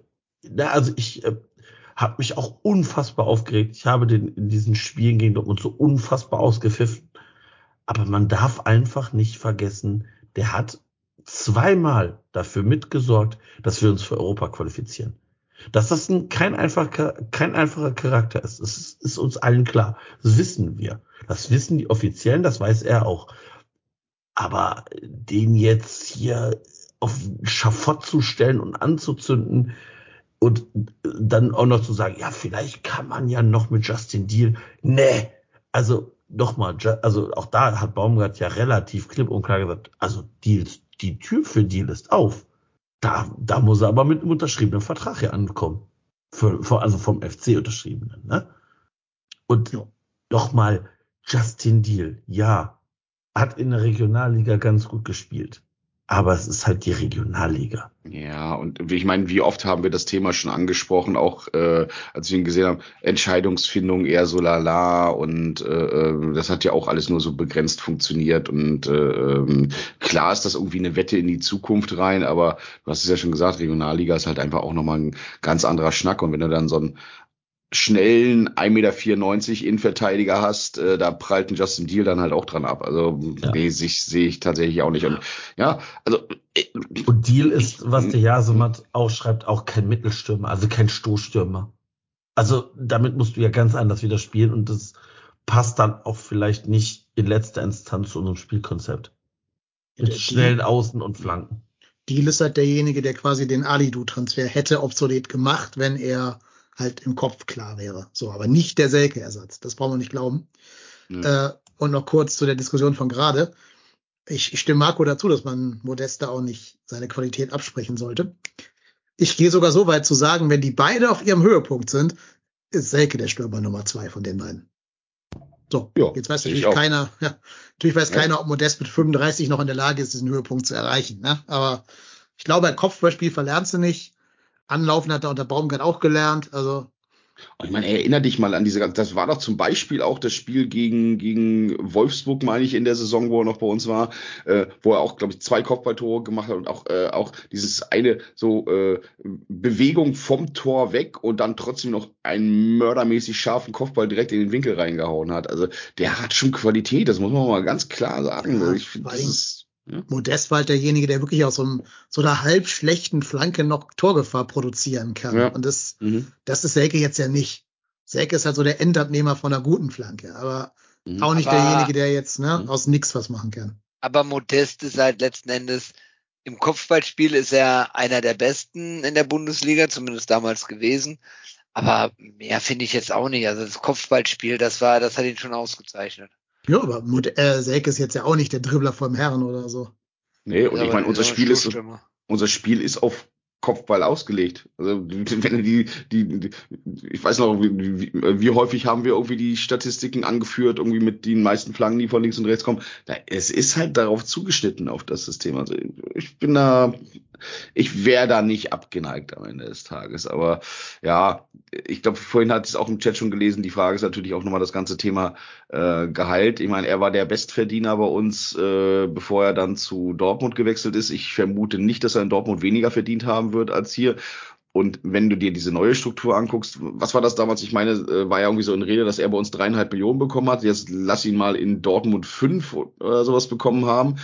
na, also ich, habe mich auch unfassbar aufgeregt. Ich habe den in diesen Spielen gegen Dortmund so unfassbar ausgepfiffen. Aber man darf einfach nicht vergessen, der hat zweimal dafür mitgesorgt, dass wir uns für Europa qualifizieren. Dass das ein, kein, einfacher, kein einfacher Charakter ist, das ist, ist uns allen klar. Das wissen wir. Das wissen die Offiziellen, das weiß er auch. Aber den jetzt hier auf Schafott zu stellen und anzuzünden, und dann auch noch zu sagen, ja, vielleicht kann man ja noch mit Justin Deal. Nee, also nochmal, also auch da hat Baumgart ja relativ klipp und klar gesagt, also Deals, die Tür für Deal ist auf. Da, da muss er aber mit einem unterschriebenen Vertrag hier ankommen. Für, für, also vom FC unterschriebenen, ne? Und ja. nochmal, Justin Deal, ja, hat in der Regionalliga ganz gut gespielt aber es ist halt die Regionalliga. Ja, und ich meine, wie oft haben wir das Thema schon angesprochen, auch äh, als wir ihn gesehen haben, Entscheidungsfindung eher so lala und äh, äh, das hat ja auch alles nur so begrenzt funktioniert und äh, ähm, klar ist das irgendwie eine Wette in die Zukunft rein, aber du hast es ja schon gesagt, Regionalliga ist halt einfach auch nochmal ein ganz anderer Schnack und wenn du dann so ein schnellen 1,94 Meter Innenverteidiger hast, äh, da prallt ein Justin Deal dann halt auch dran ab. Also ja. nee, sehe ich, seh ich tatsächlich auch nicht. Und ja, also äh, und Deal ist, was der Jasemat ausschreibt, auch kein Mittelstürmer, also kein Stoßstürmer. Also damit musst du ja ganz anders wieder spielen und das passt dann auch vielleicht nicht in letzter Instanz zu unserem Spielkonzept. Mit schnellen Außen und Flanken. Deal ist halt derjenige, der quasi den Alidu-Transfer hätte obsolet gemacht, wenn er halt im Kopf klar wäre. So, aber nicht der Selke-Ersatz. Das brauchen wir nicht glauben. Mhm. Äh, und noch kurz zu der Diskussion von gerade. Ich, ich stimme Marco dazu, dass man Modeste auch nicht seine Qualität absprechen sollte. Ich gehe sogar so weit zu sagen, wenn die beide auf ihrem Höhepunkt sind, ist Selke der Stürmer Nummer zwei von den beiden. So, ja, jetzt weiß natürlich keiner, (laughs) ja, natürlich weiß ja. keiner, ob Modest mit 35 noch in der Lage ist, diesen Höhepunkt zu erreichen. Ne? Aber ich glaube, ein Kopfballspiel verlernst du nicht. Anlaufen hat er unter Baumgart auch gelernt. Also ich meine, erinnere dich mal an diese, das war doch zum Beispiel auch das Spiel gegen, gegen Wolfsburg, meine ich, in der Saison, wo er noch bei uns war, äh, wo er auch, glaube ich, zwei Kopfballtore gemacht hat und auch, äh, auch dieses eine so äh, Bewegung vom Tor weg und dann trotzdem noch einen mördermäßig scharfen Kopfball direkt in den Winkel reingehauen hat. Also der hat schon Qualität, das muss man mal ganz klar sagen. Ja, ich find, das ist. Modest war halt derjenige, der wirklich aus so, einem, so einer halb schlechten Flanke noch Torgefahr produzieren kann. Ja. Und das, mhm. das ist Selke jetzt ja nicht. Selke ist halt so der Endabnehmer von einer guten Flanke, aber mhm. auch nicht aber, derjenige, der jetzt ne, mhm. aus nix was machen kann. Aber Modest ist halt letzten Endes im Kopfballspiel ist er einer der besten in der Bundesliga, zumindest damals gewesen. Aber mehr finde ich jetzt auch nicht. Also das Kopfballspiel, das war, das hat ihn schon ausgezeichnet. Ja, aber äh, Selke ist jetzt ja auch nicht der Dribbler vom Herren oder so. Nee, und ja, ich meine, unser Spiel ist, unser Spiel ist auf Kopfball ausgelegt. Also (laughs) wenn die, die, die ich weiß noch, wie, wie, häufig haben wir irgendwie die Statistiken angeführt, irgendwie mit den meisten Flanken, die von links und rechts kommen. Da, es ist halt darauf zugeschnitten auf das System. Also ich bin da ich wäre da nicht abgeneigt am Ende des Tages. Aber ja, ich glaube, vorhin hat es auch im Chat schon gelesen, die Frage ist natürlich auch nochmal das ganze Thema äh, Gehalt. Ich meine, er war der Bestverdiener bei uns, äh, bevor er dann zu Dortmund gewechselt ist. Ich vermute nicht, dass er in Dortmund weniger verdient haben wird als hier. Und wenn du dir diese neue Struktur anguckst, was war das damals? Ich meine, äh, war ja irgendwie so in Rede, dass er bei uns dreieinhalb Millionen bekommen hat. Jetzt lass ihn mal in Dortmund fünf oder sowas bekommen haben.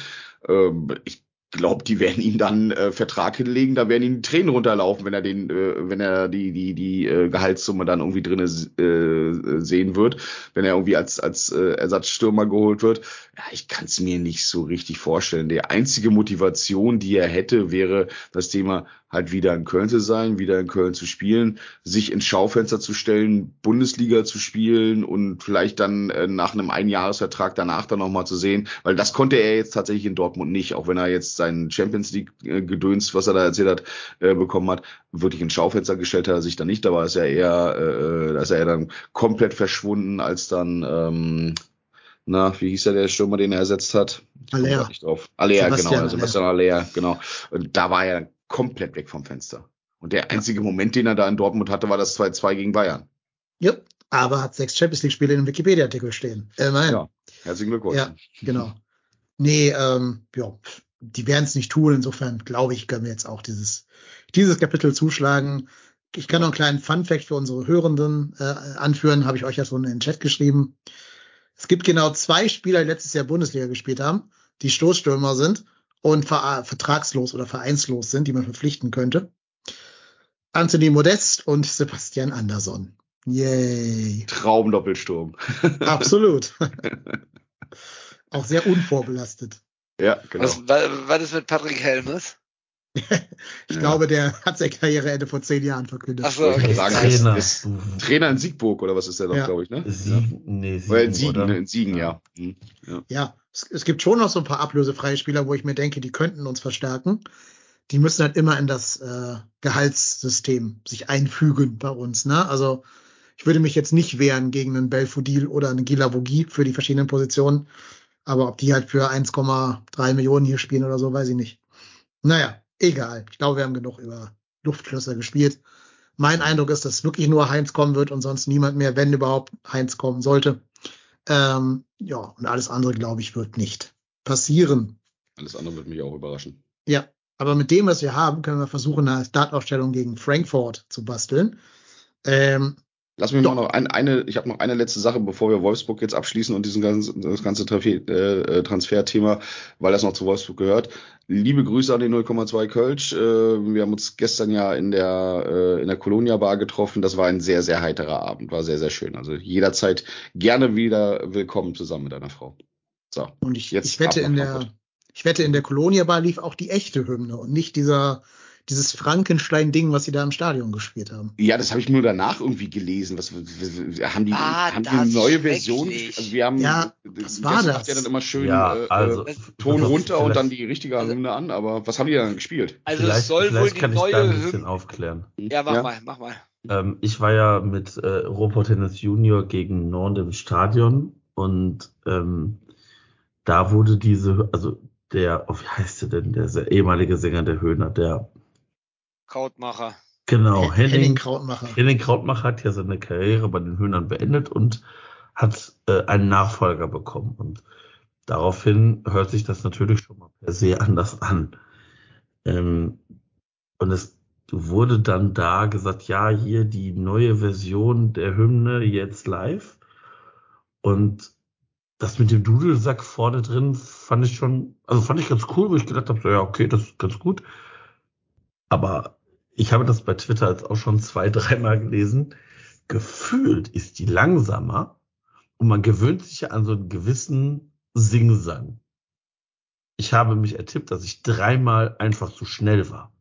Ähm, ich glaube, die werden ihm dann äh, Vertrag hinlegen, da werden ihm Tränen runterlaufen, wenn er den, äh, wenn er die die die äh, Gehaltssumme dann irgendwie drinne äh, sehen wird, wenn er irgendwie als als äh, Ersatzstürmer geholt wird. Ja, ich kann es mir nicht so richtig vorstellen. Die einzige Motivation, die er hätte, wäre das Thema halt wieder in Köln zu sein, wieder in Köln zu spielen, sich ins Schaufenster zu stellen, Bundesliga zu spielen und vielleicht dann äh, nach einem Einjahresvertrag danach dann nochmal zu sehen, weil das konnte er jetzt tatsächlich in Dortmund nicht, auch wenn er jetzt seinen Champions League äh, Gedöns, was er da erzählt hat, äh, bekommen hat, wirklich ins Schaufenster gestellt hat er sich dann nicht, da war es ja eher, äh, da ist er ja dann komplett verschwunden, als dann ähm, na, wie hieß er der Stürmer, den er ersetzt hat? Alea. Nicht drauf. Alea, genau, Sebastian Alea, genau. Und da war er komplett weg vom Fenster. Und der einzige. Moment, den er da in Dortmund hatte, war das 2-2 gegen Bayern. Ja, aber hat sechs Champions League-Spiele in dem Wikipedia-Artikel stehen. Äh, Ja, herzlichen Glückwunsch. Ja, genau. Nee, ähm, ja, die werden es nicht tun. Insofern glaube ich, können wir jetzt auch dieses, dieses Kapitel zuschlagen. Ich kann noch einen kleinen Fun-Fact für unsere Hörenden äh, anführen, habe ich euch ja schon in den Chat geschrieben. Es gibt genau zwei Spieler, die letztes Jahr Bundesliga gespielt haben, die Stoßstürmer sind und ver vertragslos oder vereinslos sind, die man verpflichten könnte. Anthony Modest und Sebastian Andersson. Yay. Traumdoppelsturm. (laughs) Absolut. (laughs) Auch sehr unvorbelastet. Ja, genau. Was, was ist mit Patrick Helmes? (laughs) ich ja. glaube, der hat sein Karriereende vor zehn Jahren verkündet. Ach so, okay. sagen, Trainer. Ist, ist Trainer in Siegburg oder was ist der doch, ja. glaube ich, ne? Siegen, nee, Siegen, in Siegen, ne? in Siegen, ja. Hm, ja. ja es, es, gibt schon noch so ein paar ablösefreie Spieler, wo ich mir denke, die könnten uns verstärken. Die müssen halt immer in das äh, Gehaltssystem sich einfügen bei uns. Ne? Also ich würde mich jetzt nicht wehren gegen einen Belfodil oder einen Gilavogi für die verschiedenen Positionen. Aber ob die halt für 1,3 Millionen hier spielen oder so, weiß ich nicht. Naja, egal. Ich glaube, wir haben genug über Luftschlösser gespielt. Mein Eindruck ist, dass wirklich nur Heinz kommen wird und sonst niemand mehr, wenn überhaupt Heinz kommen sollte. Ähm, ja, und alles andere, glaube ich, wird nicht passieren. Alles andere wird mich auch überraschen. Ja, aber mit dem, was wir haben, können wir versuchen, eine Startaufstellung gegen Frankfurt zu basteln. Ähm, Lass mich Doch. noch ein, eine, ich habe noch eine letzte Sache, bevor wir Wolfsburg jetzt abschließen und diesen ganzen, das ganze äh, Transferthema, weil das noch zu Wolfsburg gehört. Liebe Grüße an die 0,2 Kölsch. Äh, wir haben uns gestern ja in der, äh, in der Colonia Bar getroffen. Das war ein sehr, sehr heiterer Abend, war sehr, sehr schön. Also jederzeit gerne wieder willkommen zusammen mit einer Frau. So. Und ich, jetzt ich wette in der, ich wette in der Colonia Bar lief auch die echte Hymne und nicht dieser dieses Frankenstein-Ding, was sie da im Stadion gespielt haben. Ja, das habe ich nur danach irgendwie gelesen. Was, haben die, ah, haben die eine neue Version? Also wir haben, ja, was war das? Macht ja dann immer schön ja, äh, also, äh, Ton runter und dann die richtige also, Hymne an. Aber was haben die dann gespielt? Also vielleicht, es soll wohl die kann neue ich da ein bisschen Hymne aufklären. Ja, mach ja? mal, mach mal. Ähm, ich war ja mit äh, Robert Tennis Junior gegen Nord im Stadion und ähm, da wurde diese, also der, oh, wie heißt der denn, der ehemalige Sänger der Höhner, der Krautmacher. Genau, Henning, Henning Krautmacher. Henning Krautmacher hat ja seine Karriere bei den Höhnern beendet und hat äh, einen Nachfolger bekommen. Und daraufhin hört sich das natürlich schon mal per se (laughs) anders an. Ähm, und es wurde dann da gesagt, ja, hier die neue Version der Hymne jetzt live. Und das mit dem Dudelsack vorne drin fand ich schon, also fand ich ganz cool, wo ich gedacht habe, so, ja, okay, das ist ganz gut. Aber ich habe das bei Twitter jetzt auch schon zwei, (laughs) dreimal gelesen. Gefühlt ist die langsamer und man gewöhnt sich ja an so einen gewissen Singsang. Ich habe mich ertippt, dass ich dreimal einfach zu schnell war.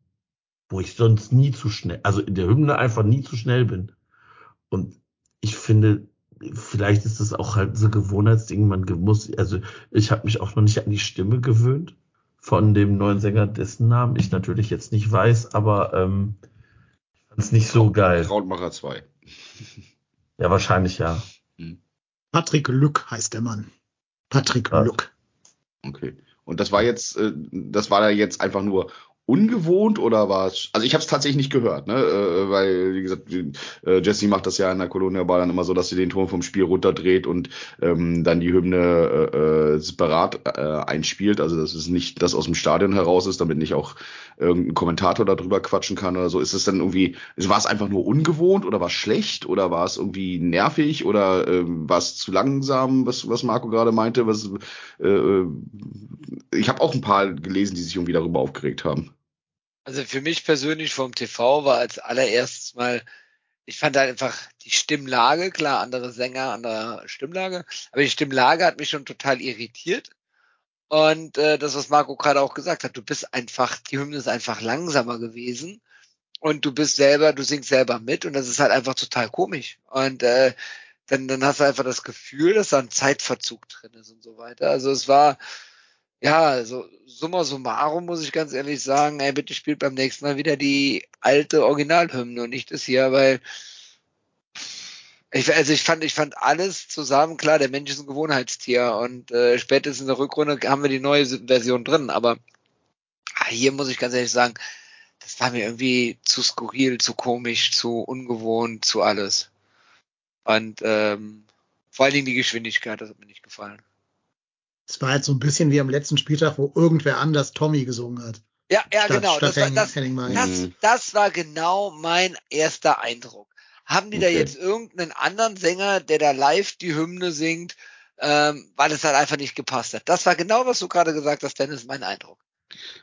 Wo ich sonst nie zu schnell, also in der Hymne einfach nie zu schnell bin. Und ich finde, vielleicht ist das auch halt so Gewohnheitsding. Man muss, also ich habe mich auch noch nicht an die Stimme gewöhnt von dem neuen Sänger, dessen Namen ich natürlich jetzt nicht weiß, aber ähm, ich fand es nicht so geil. Krautmacher 2. (laughs) Ja, wahrscheinlich ja. Patrick Lück heißt der Mann. Patrick Ja. Lück. Okay. Und das war jetzt, äh, das war da jetzt einfach nur ungewohnt oder war es? Also ich habe es tatsächlich nicht gehört, ne? Äh, weil wie gesagt, äh, Jesse macht das ja in der Colonia Bar dann immer so, dass sie den Ton vom Spiel runterdreht und ähm, dann die Hymne äh, äh, separat äh, einspielt. Also dass es nicht das aus dem Stadion heraus ist, damit nicht auch irgendein Kommentator darüber quatschen kann oder so. Ist es dann irgendwie, war es einfach nur ungewohnt oder war es schlecht oder war es irgendwie nervig oder ähm, war es zu langsam, was was Marco gerade meinte? Was äh, äh, ich habe auch ein paar gelesen, die sich irgendwie darüber aufgeregt haben. Also für mich persönlich vom TV war als allererstes mal, ich fand halt einfach die Stimmlage, klar, andere Sänger, andere Stimmlage, aber die Stimmlage hat mich schon total irritiert. Und äh, das, was Marco gerade auch gesagt hat, du bist einfach, die Hymne ist einfach langsamer gewesen und du bist selber, du singst selber mit und das ist halt einfach total komisch. Und äh, dann, dann hast du einfach das Gefühl, dass da ein Zeitverzug drin ist und so weiter. Also es war, ja, also summa summarum muss ich ganz ehrlich sagen, ey, bitte spielt beim nächsten Mal wieder die alte Originalhymne und nicht das hier, weil ich, also ich fand, ich fand alles zusammen, klar, der Mensch ist ein Gewohnheitstier und äh, spätestens in der Rückrunde haben wir die neue Version drin, aber ah, hier muss ich ganz ehrlich sagen, das war mir irgendwie zu skurril, zu komisch, zu ungewohnt, zu alles. Und ähm, vor allen Dingen die Geschwindigkeit, das hat mir nicht gefallen. Es war halt so ein bisschen wie am letzten Spieltag, wo irgendwer anders Tommy gesungen hat. Ja, ja, Statt- genau. statt Das war, Henning- das, das, Mhm. das war genau mein erster Eindruck. Haben die da Okay. jetzt irgendeinen anderen Sänger, der da live die Hymne singt, ähm, weil es halt einfach nicht gepasst hat? Das war genau, was du gerade gesagt hast, Dennis, mein Eindruck.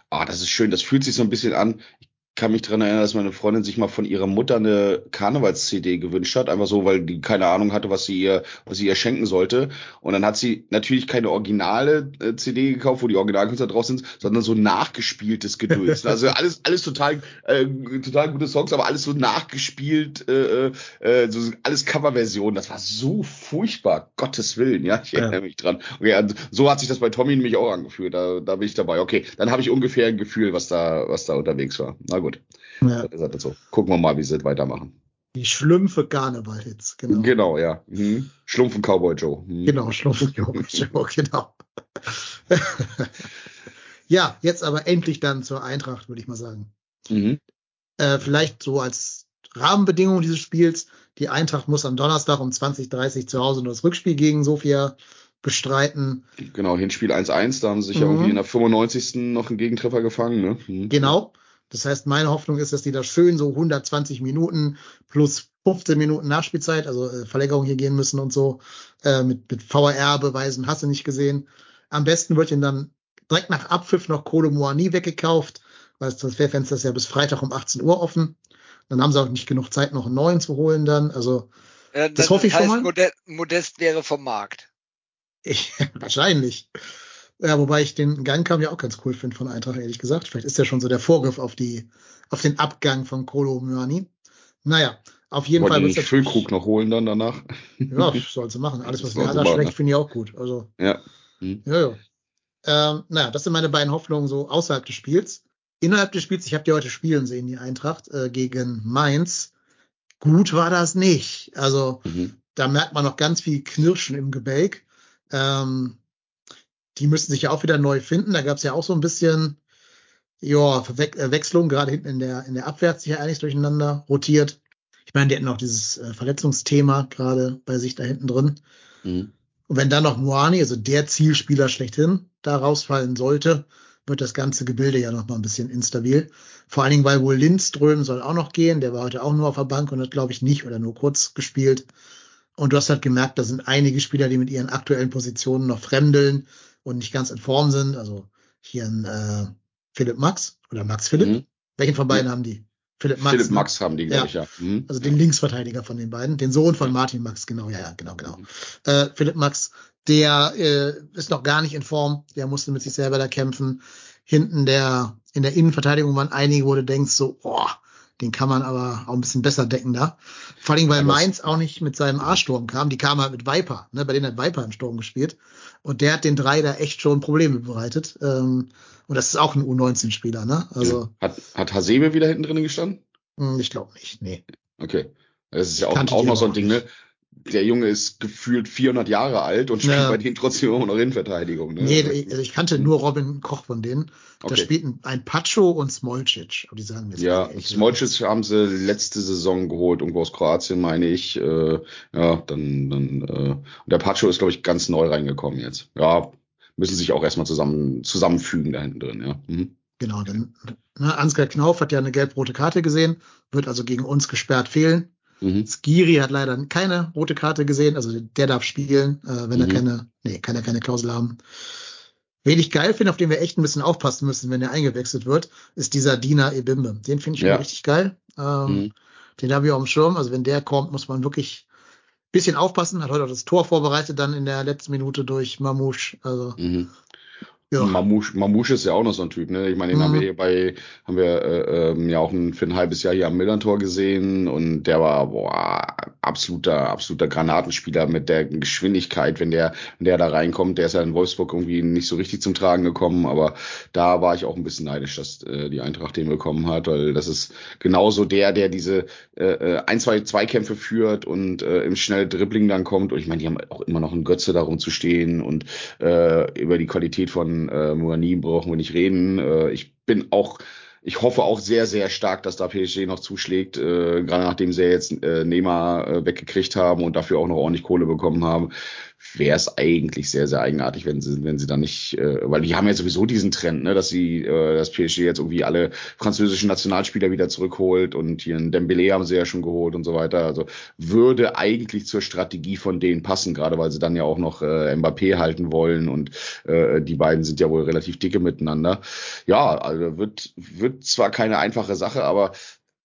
Ah, das ist schön. Das fühlt sich so ein bisschen an. Ich kann mich dran erinnern, dass meine Freundin sich mal von ihrer Mutter eine Karnevals-CD gewünscht hat. Einfach so, weil die keine Ahnung hatte, was sie ihr, was sie ihr schenken sollte. Und dann hat sie natürlich keine originale äh, CD gekauft, wo die Originalkünstler drauf sind, sondern so nachgespieltes Gedöns. also alles, alles total, äh, total gute Songs, aber alles so nachgespielt, äh, äh, so alles Coverversion. Das war so furchtbar. Gottes Willen, ja. Ich Ja. erinnere mich dran. Okay, also so hat sich das bei Tommy nämlich auch angefühlt. Da, da bin ich dabei. Okay, dann habe ich ungefähr ein Gefühl, was da, was da unterwegs war. Na gut, Ja, das ist halt so. Gucken wir mal, wie sie es weitermachen. die Schlümpfe Karneval-Hits, genau. Genau, ja. Mhm. Schlumpfen Cowboy Joe. Mhm. Genau, Schlümpfe, (laughs) genau. (laughs) ja, jetzt aber endlich dann zur Eintracht, würde ich mal sagen. Mhm. Äh, vielleicht so als Rahmenbedingung dieses Spiels. Die Eintracht muss am Donnerstag um 20.30 zu Hause nur das Rückspiel gegen Sofia bestreiten. Genau, Hinspiel 1-1, da haben sie sich ja Mhm. irgendwie in der 95. noch einen Gegentreffer gefangen. Ne? Mhm. Genau. Das heißt, meine Hoffnung ist, dass die da schön so 120 Minuten plus 15 Minuten Nachspielzeit, also äh, Verlängerung hier gehen müssen und so, äh, mit, mit VR-Beweisen hast du nicht gesehen. Am besten wird ihnen dann direkt nach Abpfiff noch Kolo Moani weggekauft, weil das Transferfenster ist ja bis Freitag um 18 Uhr offen. Dann haben sie auch nicht genug Zeit, noch einen neuen zu holen dann. Also Äh, Das hoffe ich schon mal. Modest, Modest wäre vom Markt. ich, (laughs) wahrscheinlich. Ja, wobei ich den Gang kam ja auch ganz cool finde von Eintracht, ehrlich gesagt. Vielleicht ist ja schon so der Vorgriff auf die, auf den Abgang von Kolo Muani. Naja, auf jeden Wollen Fall die wird's nicht Füllkrug noch holen dann danach? Ja, (laughs) soll sie machen. Alles, was Werder ne? finde ich auch gut. Also, Ja. Mhm. ja, ja. Ähm, naja, das sind meine beiden Hoffnungen so außerhalb des Spiels. Innerhalb des Spiels, ich habe die heute spielen sehen, die Eintracht äh, gegen Mainz. Gut war das nicht. Also, Mhm. da merkt man noch ganz viel Knirschen im Gebälk. Ähm, die müssen sich ja auch wieder neu finden. Da gab es ja auch so ein bisschen ja, Verwechslung, gerade hinten in der, in der Abwehr hat sich ja einiges durcheinander rotiert. Ich meine, die hatten auch dieses äh, Verletzungsthema gerade bei sich da hinten drin. Mhm. Und wenn dann noch Moani, also der Zielspieler schlechthin, da rausfallen sollte, wird das ganze Gebilde ja noch mal ein bisschen instabil. Vor allen Dingen, weil wohl Lindström soll auch noch gehen. Der war heute auch nur auf der Bank und hat, glaube ich, nicht oder nur kurz gespielt. Und du hast halt gemerkt, da sind einige Spieler, die mit ihren aktuellen Positionen noch fremdeln und nicht ganz in Form sind. Also hier ein äh, Philipp Max oder Max Philipp. Mhm. Welchen von beiden haben die? Philipp Max. Philipp ne? Max haben die, glaube ich, ja. Mhm. Also den Linksverteidiger von den beiden, den Sohn von Martin Max, genau, ja, ja, genau, genau. Mhm. Äh, Philipp Max, der äh, ist noch gar nicht in Form, der musste mit sich selber da kämpfen. Hinten der, in der Innenverteidigung waren einige, wo du denkst so, boah, den kann man aber auch ein bisschen besser decken da. Vor allem, weil Ja, Mainz auch nicht mit seinem A-Sturm kam, die kamen halt mit Viper, ne, bei denen hat Viper im Sturm gespielt. Und der hat den drei da echt schon Probleme bereitet. Ähm, und das ist auch ein U19-Spieler, ne? Also, Hat, hat Hasebe wieder hinten drin gestanden? mh, ich glaube nicht, nee. Okay. Das ist ja auch, auch noch so ein Ding, ne? Der Junge ist gefühlt 400 Jahre alt und spielt Ja. bei denen trotzdem immer noch Innenverteidigung. Ne? Nee, also ich kannte nur Robin Koch von denen. Da Okay. spielten ein Pacho und Smolcic. Aber die sagen mir jetzt Ja. Smolcic haben sie letzte Saison geholt, irgendwo aus Kroatien, meine ich. Äh, ja, dann, dann, äh, und der Pacho ist, glaube ich, ganz neu reingekommen jetzt. Ja, müssen sich auch erstmal zusammen, zusammenfügen da hinten drin, ja. Mhm. Genau, dann, ne, Ansgar Knauf hat ja eine gelb-rote Karte gesehen, wird also gegen uns gesperrt fehlen. Mhm. Skiri hat leider keine rote Karte gesehen, also der darf spielen, äh, wenn er Mhm. keine, nee, kann er keine Klausel haben. Wen ich geil finde, auf den wir echt ein bisschen aufpassen müssen, wenn er eingewechselt wird, ist dieser Dina Ebimbe. Den finde ich Ja. richtig geil. Ähm, Mhm. Den habe ich auf dem Schirm. Also wenn der kommt, muss man wirklich ein bisschen aufpassen. Hat heute auch das Tor vorbereitet, dann in der letzten Minute durch Mamouche. Also, Mhm. Ja. Mamouche, Mamouche ist ja auch noch so ein Typ, ne? Ich meine, den Mhm. haben wir hier bei, haben wir äh, ähm, ja auch ein, für ein halbes Jahr hier am Millantor gesehen und der war boah, absoluter, absoluter Granatenspieler mit der Geschwindigkeit, wenn der, wenn der da reinkommt, der ist ja in Wolfsburg irgendwie nicht so richtig zum Tragen gekommen, aber da war ich auch ein bisschen neidisch, dass äh, die Eintracht den bekommen hat, weil das ist genauso der, der diese äh, äh, ein, zwei Zweikämpfe führt und äh, im schnell Dribbling dann kommt. Und ich meine, die haben auch immer noch einen Götze darum zu stehen und äh, über die Qualität von äh, Moani brauchen wir nicht reden. Äh, ich bin auch, ich hoffe auch sehr, sehr stark, dass da PSG noch zuschlägt, äh, gerade nachdem sie jetzt äh, Neymar äh, weggekriegt haben und dafür auch noch ordentlich Kohle bekommen haben, wäre es eigentlich sehr, sehr eigenartig, wenn sie, wenn sie dann nicht, äh, weil die haben ja sowieso diesen Trend, ne, dass sie, äh, das PSG jetzt irgendwie alle französischen Nationalspieler wieder zurückholt und hier einen Dembele haben sie ja schon geholt und so weiter. Also würde eigentlich zur Strategie von denen passen, gerade weil sie dann ja auch noch äh, Mbappé halten wollen und äh, die beiden sind ja wohl relativ dicke miteinander. Ja, also wird, wird zwar keine einfache Sache, aber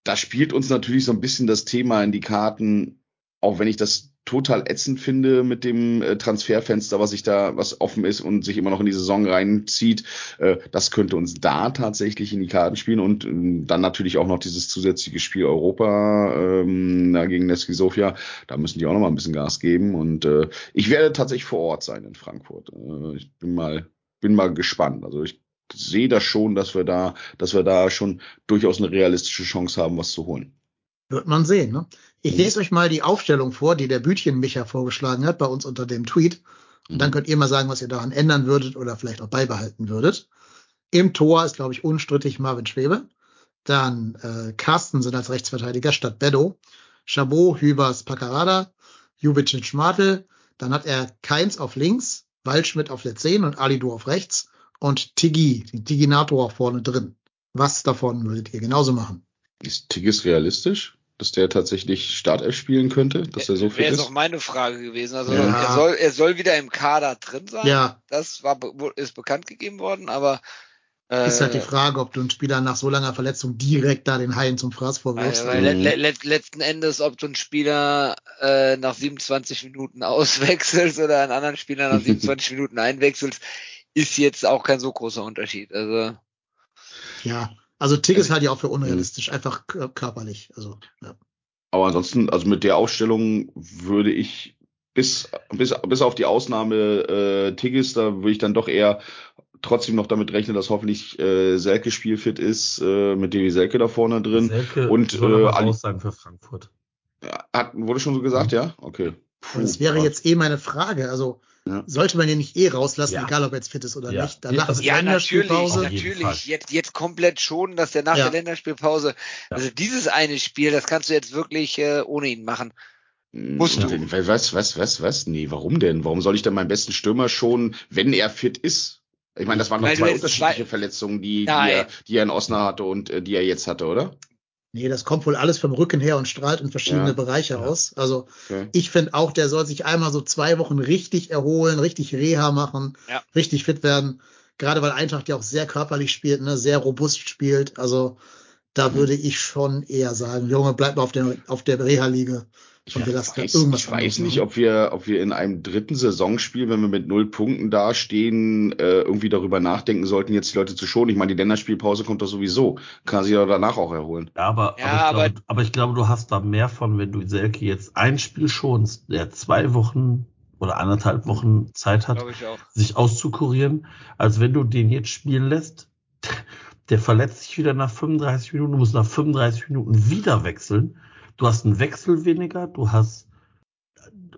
da spielt uns natürlich so ein bisschen das Thema in die Karten, auch wenn ich das total ätzend finde mit dem äh, Transferfenster, was sich da, was offen ist und sich immer noch in die Saison reinzieht. Äh, das könnte uns da tatsächlich in die Karten spielen und ähm, dann natürlich auch noch dieses zusätzliche Spiel Europa ähm, gegen Neski Sofia. Da müssen die auch noch mal ein bisschen Gas geben und äh, ich werde tatsächlich vor Ort sein in Frankfurt. Äh, ich bin mal, bin mal gespannt. Also ich sehe das schon, dass wir da, dass wir da schon durchaus eine realistische Chance haben, was zu holen. Wird man sehen, ne? Ich Mhm. lese euch mal die Aufstellung vor, die der Bütchen Micha vorgeschlagen hat bei uns unter dem Tweet. Und dann Mhm. könnt ihr mal sagen, was ihr daran ändern würdet oder vielleicht auch beibehalten würdet. Im Tor ist, glaube ich, unstrittig Marvin Schwebe. Dann äh, Carstensen als Rechtsverteidiger statt Beddo. Chabot, Hübers, Paccarada, Jubicic, Martel. Dann hat er Keins auf links, Waldschmidt auf der 10 und Alidu auf rechts. Und Tigi, den Tiginator vorne drin. Was davon würdet ihr genauso machen? Ist Tigges realistisch, dass der tatsächlich Startelf spielen könnte, dass er so fit Wäre jetzt ist? auch meine Frage gewesen. Also Ja. er soll, er soll wieder im Kader drin sein. Ja, Das war ist bekannt gegeben worden, aber äh, ist halt die Frage, ob du einen Spieler nach so langer Verletzung direkt da den Haien zum Fraß vorwirfst. Weil, weil Mhm. le le letzten Endes, ob du einen Spieler äh, nach 27 Minuten auswechselst oder einen anderen Spieler nach (laughs) 27 Minuten einwechselst, ist jetzt auch kein so großer Unterschied. Also Ja, also Tig ist halt ja auch für unrealistisch, einfach kör- körperlich. Also, ja. Aber ansonsten, also mit der Aufstellung würde ich bis, bis, bis auf die Ausnahme äh, Tigges, da würde ich dann doch eher trotzdem noch damit rechnen, dass hoffentlich äh, Selke spielfit ist, äh, mit Devi Selke da vorne drin. Selke Und, soll äh, Ali- sein für Frankfurt. Hat, wurde schon so gesagt, ja? Okay. Aber das wäre ja. jetzt eh meine Frage. Also, Ja. sollte man den nicht eh rauslassen, Ja. egal ob er jetzt fit ist oder Ja. nicht. Danach Ja, ist also- ja, natürlich, Länderspielpause. Fall. natürlich. Jetzt, jetzt komplett schon, dass der nach Ja. der Länderspielpause, Ja. also dieses eine Spiel, das kannst du jetzt wirklich äh, ohne ihn machen. Musst Ja. du. Was, was, was, was? Nee, warum denn? Warum soll ich denn meinen besten Stürmer schon, wenn er fit ist? Ich meine, das waren noch Weil zwei unterschiedliche zwei- Verletzungen, die, die, er, die er in Osnabrück hatte und äh, die er jetzt hatte, oder? Nee, das kommt wohl alles vom Rücken her und strahlt in verschiedene Ja. Bereiche Ja. aus. Also Okay. ich finde auch, der soll sich einmal so zwei Wochen richtig erholen, richtig Reha machen, Ja. richtig fit werden. Gerade weil Eintracht ja auch sehr körperlich spielt, ne, sehr robust spielt. Also da Mhm. würde ich schon eher sagen, Junge, bleib mal auf der, auf der Reha-Liege. Ich Und wir lassen da weiß, irgendwas ich weiß nicht, ob wir, ob wir in einem dritten Saisonspiel, wenn wir mit null Punkten dastehen, äh, irgendwie darüber nachdenken sollten, jetzt die Leute zu schonen. Ich meine, die Länderspielpause kommt doch sowieso. Kann sich ja danach auch erholen. Ja, aber, Ja, aber, ich aber- glaube, aber ich glaube, du hast da mehr von, wenn du Selke jetzt ein Spiel schonst, der zwei Wochen oder anderthalb Wochen Zeit hat, sich auszukurieren, als wenn du den jetzt spielen lässt. Der verletzt sich wieder nach 35 Minuten, du musst nach 35 Minuten wieder wechseln. Du hast einen Wechsel weniger, du hast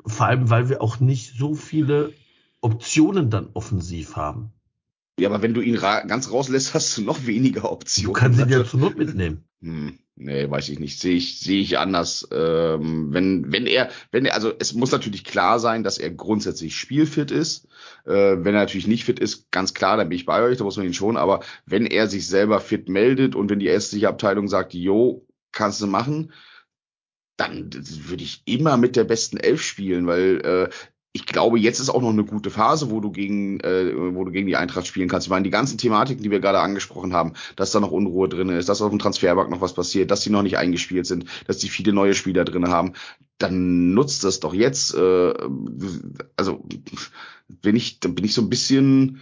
vor allem, weil wir auch nicht so viele Optionen dann offensiv haben. Ja, aber wenn du ihn ra ganz rauslässt, hast du noch weniger Du Optionen. kannst ihn ja Also- zur Not mitnehmen. (laughs) Hm, nee, weiß ich nicht. Sehe ich, sehe ich anders. Ähm, wenn, wenn er, wenn er, also es muss natürlich klar sein, dass er grundsätzlich spielfit ist. Äh, wenn er natürlich nicht fit ist, ganz klar, dann bin ich bei euch, da muss man ihn schon. Aber wenn er sich selber fit meldet und wenn die ärztliche Abteilung sagt, jo, kannst du machen, dann würde ich immer mit der besten Elf spielen, weil äh, ich glaube, jetzt ist auch noch eine gute Phase, wo du gegen, äh, wo du gegen die Eintracht spielen kannst. Ich meine, die ganzen Thematiken, die wir gerade angesprochen haben, dass da noch Unruhe drin ist, dass auf dem Transfermarkt noch was passiert, dass die noch nicht eingespielt sind, dass die viele neue Spieler drin haben, dann nutzt das doch jetzt. Äh, also bin ich, dann bin ich so ein bisschen,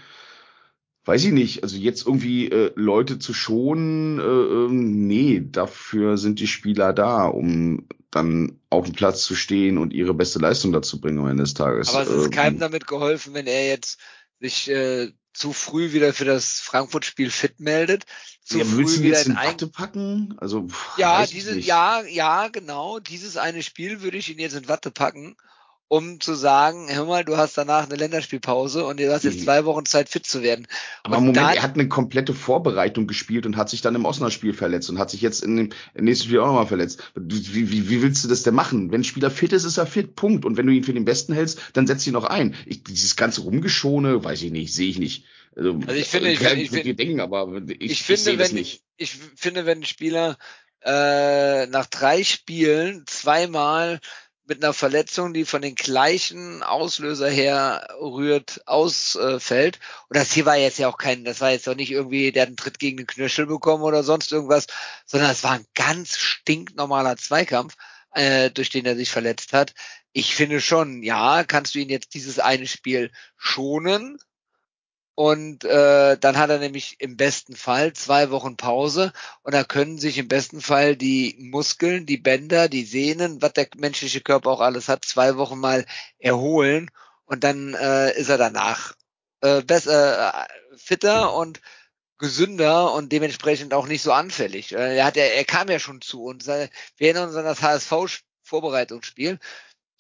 weiß ich nicht, also jetzt irgendwie äh, Leute zu schonen, äh, ähm, nee, dafür sind die Spieler da, um dann auf dem Platz zu stehen und ihre beste Leistung dazu bringen am Ende des Tages. Aber es ist Ähm, keinem damit geholfen, wenn er jetzt sich äh, zu früh wieder für das Frankfurt-Spiel fit meldet. Zu ja, früh wieder in Watte packen? Also pff, Ja, diese, ja, ja, genau. Dieses eine Spiel würde ich ihn jetzt in Watte packen, um zu sagen, hör mal, du hast danach eine Länderspielpause und du hast jetzt Mhm. zwei Wochen Zeit, fit zu werden. Aber und Moment, er hat eine komplette Vorbereitung gespielt und hat sich dann im Osnabrück-Spiel verletzt und hat sich jetzt in dem nächsten Spiel auch nochmal verletzt. Wie, wie, wie willst du das denn machen? Wenn ein Spieler fit ist, ist er fit, Punkt. Und wenn du ihn für den Besten hältst, dann setz ihn noch ein. Ich, dieses ganze Rumgeschone, weiß ich nicht, sehe ich nicht. Also, Also ich finde, ich- kann ich finde- dir denken, aber ich, Ich, ich, finde, wenn, nicht. ich finde, wenn ein Spieler äh, nach drei Spielen zweimal mit einer Verletzung, die von den gleichen Auslöser her rührt, ausfällt. Und das hier war jetzt ja auch kein, das war jetzt auch nicht irgendwie, der hat einen Tritt gegen den Knöchel bekommen oder sonst irgendwas, sondern es war ein ganz stinknormaler Zweikampf, äh, durch den er sich verletzt hat. Ich finde schon, ja, kannst du ihn jetzt dieses eine Spiel schonen, und äh, dann hat er nämlich im besten Fall zwei Wochen Pause und da können sich im besten Fall die Muskeln, die Bänder, die Sehnen, was der menschliche Körper auch alles hat, zwei Wochen mal erholen und dann äh, ist er danach äh, besser, äh, fitter und gesünder und dementsprechend auch nicht so anfällig. Äh, Er hat ja, er kam ja schon zu uns. Äh, Wir erinnern uns an das HSV-Vorbereitungsspiel,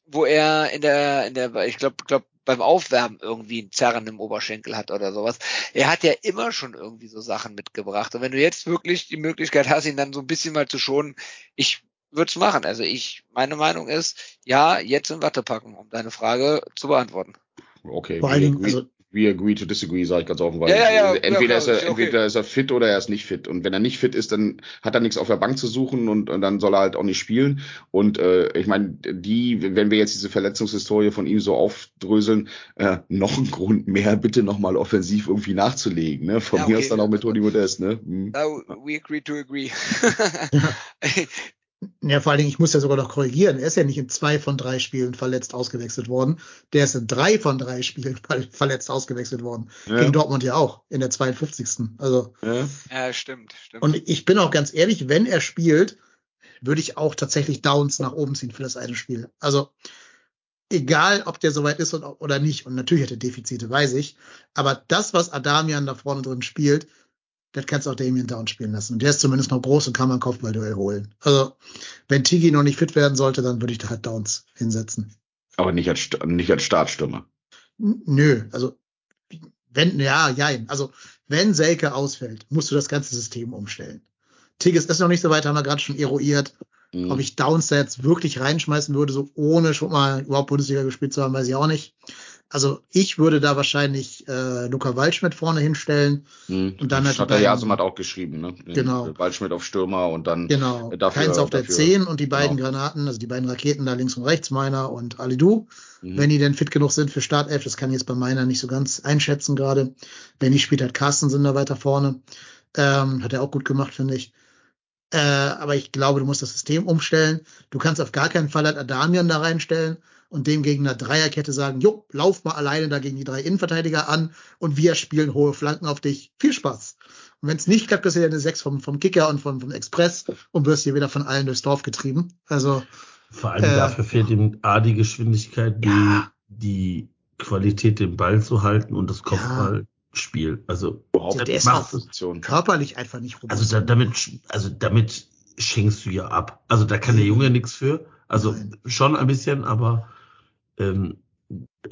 wo er in der, in der, ich glaube, glaub, beim Aufwärmen irgendwie einen Zerren im Oberschenkel hat oder sowas. Er hat ja immer schon irgendwie so Sachen mitgebracht. Und wenn du jetzt wirklich die Möglichkeit hast, ihn dann so ein bisschen mal zu schonen, ich würde es machen. Also ich, meine Meinung ist, ja, jetzt in Watte packen, um deine Frage zu beantworten. Okay, Vor allen Dingen, also- we agree to disagree, sage ich ganz offen, weil Ja, ja, ja, entweder, ja, ist er, okay. entweder ist er fit oder er ist nicht fit. Und wenn er nicht fit ist, dann hat er nichts auf der Bank zu suchen und, und dann soll er halt auch nicht spielen. Und äh, ich meine, die, wenn wir jetzt diese Verletzungshistorie von ihm so aufdröseln, äh, noch ein Grund mehr, bitte nochmal offensiv irgendwie nachzulegen. Ne? Von Ja, mir okay. aus dann auch mit Toni Modest. Ne? Hm. No, we agree to agree. (laughs) (laughs) Ja, vor allen Dingen, ich muss ja sogar noch korrigieren. Er ist ja nicht in zwei von drei Spielen verletzt ausgewechselt worden. Der ist in drei von drei Spielen ver- verletzt ausgewechselt worden. Ja. Gegen Dortmund ja auch, in der 52. Also, Ja. ja, stimmt, stimmt. und ich bin auch ganz ehrlich, wenn er spielt, würde ich auch tatsächlich Downs nach oben ziehen für das eine Spiel. Also, egal, ob der soweit ist oder nicht. Und natürlich hat er Defizite, weiß ich. Aber das, was Adamian da vorne drin spielt, das kannst du auch Damien Down spielen lassen. Und der ist zumindest noch groß und kann man Kopfballduell holen. Also, wenn Tigi noch nicht fit werden sollte, dann würde ich da halt Downs hinsetzen. Aber nicht als, nicht als Startstürmer. Nö, also, wenn, ja, ja, also, wenn Selke ausfällt, musst du das ganze System umstellen. Tigges ist noch nicht so weit, haben wir gerade schon eruiert. Hm. Ob ich Downs da jetzt wirklich reinschmeißen würde, so ohne schon mal überhaupt Bundesliga gespielt zu haben, weiß ich auch nicht. Also ich würde da wahrscheinlich äh, Luca Waldschmidt vorne hinstellen. Hm. Und dann das halt hat der beiden- Jasem hat auch geschrieben, ne? Den Genau. Waldschmidt auf Stürmer und dann Genau. äh, dafür, Keins auf der dafür, 10 und die beiden genau. Granaten, also die beiden Raketen da links und rechts, meiner und Alidu. Mhm. Wenn die denn fit genug sind für Startelf, das kann ich jetzt bei meiner nicht so ganz einschätzen gerade. Wenn die spielt, hat Carstensen da weiter vorne. Ähm, hat er auch gut gemacht, finde ich. Äh, aber ich glaube, du musst das System umstellen. Du kannst auf gar keinen Fall halt Adamian da reinstellen und dem gegen eine Dreierkette sagen, jo, lauf mal alleine da gegen die drei Innenverteidiger an und wir spielen hohe Flanken auf dich. Viel Spaß. Und wenn es nicht klappt, kriegst du ja eine 6 vom, vom Kicker und vom, vom Express und wirst hier wieder von allen durchs Dorf getrieben. Also, Vor allem Äh, dafür fehlt ihm A, die Geschwindigkeit, B, Ja. die Qualität, den Ball zu halten und das Kopfballspiel. Also, Überhaupt Der ist auch- körperlich einfach nicht robust. also da, damit, also damit schenkst du ja ab. Also da kann der Junge nichts für. Also Nein. schon ein bisschen, aber ähm,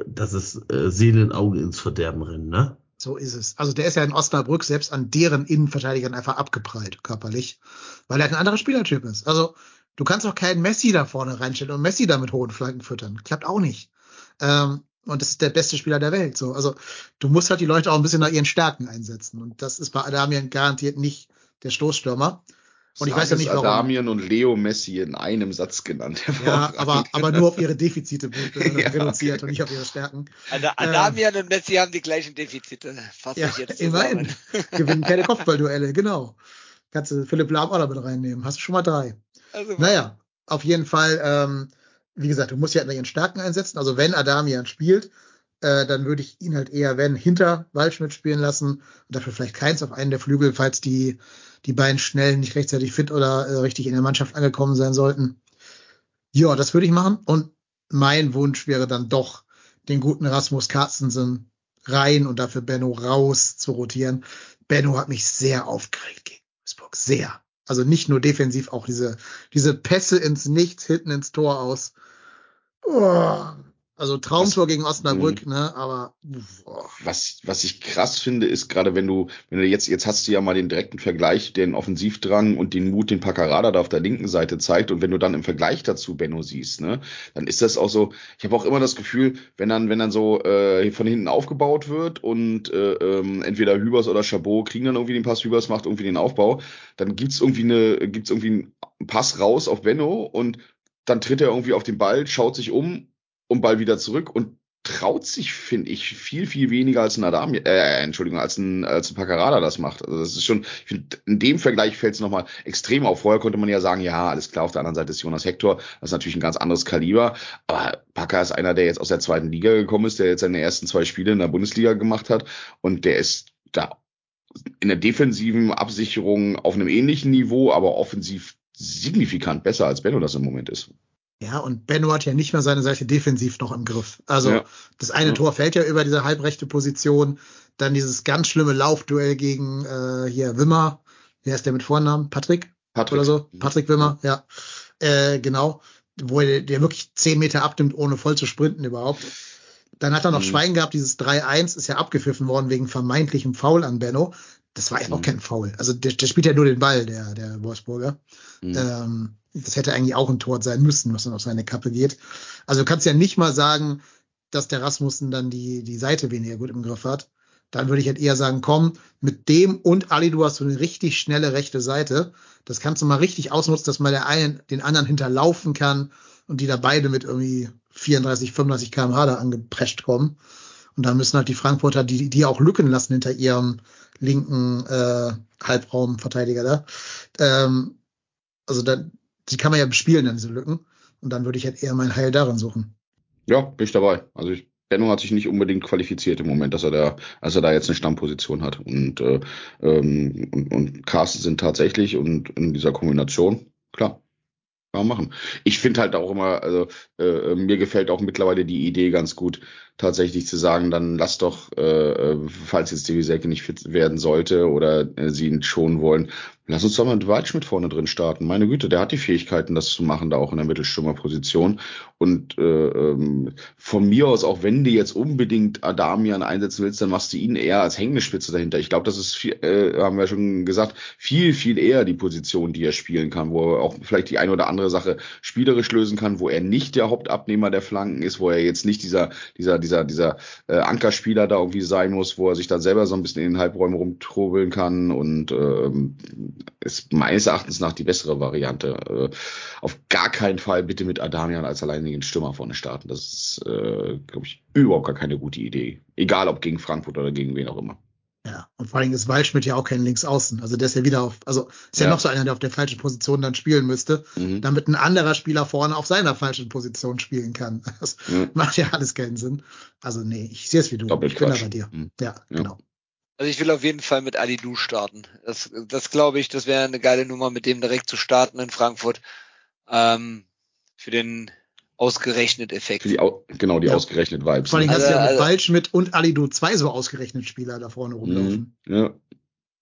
das ist äh, Seelenauge ins Verderben rennen, ne? So ist es. Also der ist ja in Osnabrück selbst an deren Innenverteidigern einfach abgeprallt, körperlich, weil er ein anderer Spielertyp ist. Also du kannst auch keinen Messi da vorne reinstellen und Messi da mit hohen Flanken füttern. Klappt auch nicht. Ähm, und das ist der beste Spieler der Welt. So, also du musst halt die Leute auch ein bisschen nach ihren Stärken einsetzen. Und das ist bei Adamian garantiert nicht der Stoßstürmer. Und ich weiß ja nicht, warum. Adamian und Leo Messi in einem Satz genannt. (laughs) Ja, aber, aber nur auf ihre Defizite äh, (laughs) Ja, reduziert okay. und nicht auf ihre Stärken. Ada- Adamian und Messi haben die gleichen Defizite. Fasse Ja, ich jetzt immerhin. (laughs) Gewinnen keine Kopfballduelle, genau. Kannst du Philipp Lahm auch noch mit reinnehmen. Hast du schon mal drei. Also, Naja, auf jeden Fall, ähm, wie gesagt, du musst ja halt ihren Stärken einsetzen. Also wenn Adamian spielt, äh, dann würde ich ihn halt eher, wenn, hinter Waldschmidt spielen lassen und dafür vielleicht keins auf einen der Flügel, falls die, die beiden Schnellen nicht rechtzeitig fit oder äh, richtig in der Mannschaft angekommen sein sollten. Ja, das würde ich machen. Und mein Wunsch wäre dann doch, den guten Rasmus Carstensen rein und dafür Benno raus zu rotieren. Benno hat mich sehr aufgeregt gegen Wolfsburg. Sehr. Also nicht nur defensiv, auch diese, diese Pässe ins Nichts, hinten ins Tor aus. Oh. Also Traumtor gegen Osnabrück, ne, aber oh. Was, was ich krass finde, ist gerade wenn du, wenn du jetzt, jetzt hast du ja mal den direkten Vergleich, den Offensivdrang und den Mut, den Paccarada da auf der linken Seite zeigt. Und wenn du dann im Vergleich dazu Benno siehst, ne, dann ist das auch so, ich habe auch immer das Gefühl, wenn dann, wenn dann so äh, von hinten aufgebaut wird und äh, ähm, entweder Hübers oder Chabot kriegen dann irgendwie den Pass, Hübers macht irgendwie den Aufbau, dann gibt's irgendwie eine, gibt's irgendwie einen Pass raus auf Benno und dann tritt er irgendwie auf den Ball, schaut sich um und Ball wieder zurück und traut sich, finde ich, viel, viel weniger als ein Adam, äh, Entschuldigung, als ein, als ein Paccarada das macht. Also das ist schon, ich finde, in dem Vergleich fällt es nochmal extrem auf. Vorher konnte man ja sagen, ja, alles klar, auf der anderen Seite ist Jonas Hector, das ist natürlich ein ganz anderes Kaliber, aber Packer ist einer, der jetzt aus der zweiten Liga gekommen ist, der jetzt seine ersten zwei Spiele in der Bundesliga gemacht hat und der ist da in der defensiven Absicherung auf einem ähnlichen Niveau, aber offensiv signifikant besser als Benno das im Moment ist. Ja, und Benno hat ja nicht mal seine Seite defensiv noch im Griff. Also Ja. das eine Ja. Tor fällt ja über diese halbrechte Position. Dann dieses ganz schlimme Laufduell gegen äh, hier Wimmer. Wer ist der mit Vornamen? Patrick? Patrick. Oder so? Patrick Wimmer, ja. Äh, genau. Wo er, der wirklich zehn Meter abnimmt, ohne voll zu sprinten überhaupt. Dann hat er noch Mhm. Schwein gehabt, dieses 3-1 ist ja abgepfiffen worden wegen vermeintlichem Foul an Benno. Das war ja auch Mhm. kein Foul. Also der, der spielt ja nur den Ball, der, der Wolfsburger. Mhm. Ähm, das hätte eigentlich auch ein Tor sein müssen, was dann auf seine Kappe geht. Also du kannst ja nicht mal sagen, dass der Rasmussen dann die, die Seite weniger gut im Griff hat. Dann würde ich halt eher sagen, komm, mit dem und Ali, du hast so eine richtig schnelle rechte Seite. Das kannst du mal richtig ausnutzen, dass mal der einen den anderen hinterlaufen kann und die da beide mit irgendwie 34, 35 kmh da angeprescht kommen. Und dann müssen halt die Frankfurter, die, die auch Lücken lassen hinter ihrem linken äh, Halbraumverteidiger da. Ähm, also dann, die kann man ja bespielen, dann diese Lücken. Und dann würde ich halt eher mein Heil darin suchen. Ja, bin ich dabei. Also ich, Benno hat sich nicht unbedingt qualifiziert im Moment, dass er da, als er da jetzt eine Stammposition hat. Und, äh, ähm, und, und Carsten sind tatsächlich und in dieser Kombination, klar, machen. Ich finde halt auch immer, also äh, mir gefällt auch mittlerweile die Idee ganz gut, tatsächlich zu sagen, dann lass doch, äh, falls jetzt die Wieselke nicht fit werden sollte oder äh, sie ihn schonen wollen, lass uns doch mal mit Waldschmidt vorne drin starten. Meine Güte, der hat die Fähigkeiten, das zu machen, da auch in der Mittelstürmerposition. Und äh, ähm, von mir aus, auch wenn du jetzt unbedingt Adamian einsetzen willst, dann machst du ihn eher als hängende Spitze dahinter. Ich glaube, das ist, viel, äh, haben wir schon gesagt, viel, viel eher die Position, die er spielen kann, wo er auch vielleicht die eine oder andere Sache spielerisch lösen kann, wo er nicht der Hauptabnehmer der Flanken ist, wo er jetzt nicht dieser, dieser, dieser, dieser äh, Ankerspieler da irgendwie sein muss, wo er sich dann selber so ein bisschen in den Halbräumen rumtrobeln kann und ähm, ist meines Erachtens nach die bessere Variante. Äh, auf gar keinen Fall bitte mit Adamian als alleinigen Stürmer vorne starten. Das ist, äh, glaube ich, überhaupt gar keine gute Idee. Egal ob gegen Frankfurt oder gegen wen auch immer. Ja, und vor allem ist Waldschmidt ja auch kein Linksaußen. Also der ist ja wieder auf, also ist ja, Ja. noch so einer, der auf der falschen Position dann spielen müsste, Mhm. damit ein anderer Spieler vorne auf seiner falschen Position spielen kann. (laughs) Das Ja. macht ja alles keinen Sinn. Also nee, ich sehe es wie du. Doppelt ich bin da Quatsch. bei dir. Mhm. Ja, Ja. genau. Also ich will auf jeden Fall mit Ali Du starten. Das, das glaube ich, das wäre eine geile Nummer, mit dem direkt zu starten in Frankfurt. Ähm, für den ausgerechnet Effekt. Die, au- genau, die Ja. ausgerechnet Vibes. Vor allem hast du ja Also- mit also- Waldschmidt und Alidu zwei so ausgerechnet Spieler da vorne rumlaufen. Mhm. Ja.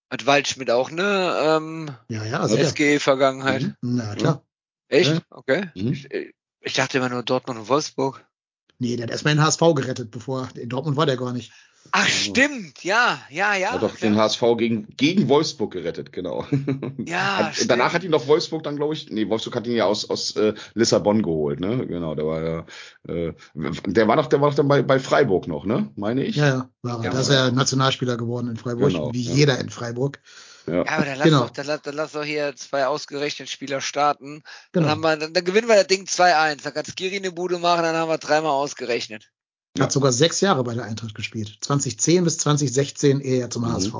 Hat Waldschmidt auch eine ähm, Ja, ja, sehr. SGE-Vergangenheit? Mhm. Na klar. Echt? Ja. Okay. Mhm. Ich, ich dachte immer nur Dortmund und Wolfsburg. Nee, der hat erstmal den HSV gerettet, bevor in Dortmund war der gar nicht. Ach, stimmt. Ja, ja, ja. Hat doch ja. den HSV gegen, gegen Wolfsburg gerettet, genau. Ja, (laughs) hat, stimmt. danach hat ihn doch Wolfsburg dann, glaube ich, nee, Wolfsburg hat ihn ja aus, aus äh, Lissabon geholt, ne? Genau, der war ja, äh, der war doch, der war doch dann bei, bei Freiburg noch, ne? Meine ich? Ja, ja, war er. Ja, da ist er Nationalspieler geworden in Freiburg, Genau, wie ja. jeder in Freiburg. Ja. Ja, aber dann lass, Genau. doch, dann, lass, dann lass doch hier zwei ausgerechnet Spieler starten. Genau. Dann, haben wir, dann, dann gewinnen wir das Ding 2-1. Dann kann Skiri eine Bude machen, dann haben wir dreimal ausgerechnet. Ja. Hat sogar sechs Jahre bei der Eintracht gespielt. 2010 bis 2016, ehe er zum Mhm. HSV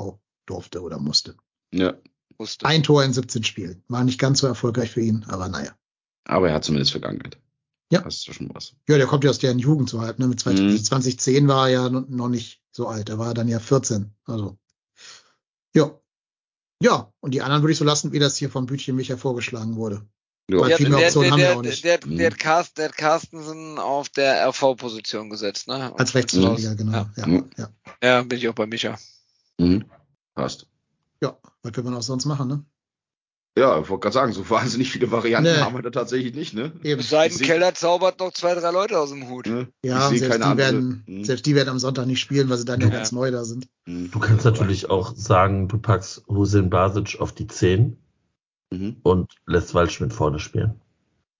durfte oder musste. ja. Musste. Ein Tor in 17 Spielen. War nicht ganz so erfolgreich für ihn, aber naja. Aber er hat zumindest Vergangenheit. Ja. Das ist ja schon was. Ja, der kommt ja aus deren Jugend so halb. Ne? Mit 20, Mhm. 2010 war er ja no- noch nicht so alt. Er war dann ja 14. Also. Ja. Ja, und die anderen würde ich so lassen, wie das hier vom Bütchen Micha vorgeschlagen wurde. Ja. Der, der, der, der, der, der, Mhm. der, hat Carst, der Carstensen auf der RV-Position gesetzt, ne? Als Rechtsverteidiger, genau. Ja. Ja, Mhm. ja. ja, bin ich auch bei Micha. Mhm. Passt. ja, was will man auch sonst machen, ne? Ja, ich wollte gerade sagen, so wahnsinnig viele Varianten Nee. haben wir da tatsächlich nicht, ne? Eben. Keller zaubert noch zwei, drei Leute aus dem Hut. ne? Ja, selbst die, andere. werden, Mhm. selbst die werden am Sonntag nicht spielen, weil sie dann ja, Ja. ganz neu da sind. Mhm. Du kannst natürlich auch sagen, du packst Hussein Basic auf die 10 Mhm. und lässt Waldschmidt vorne spielen.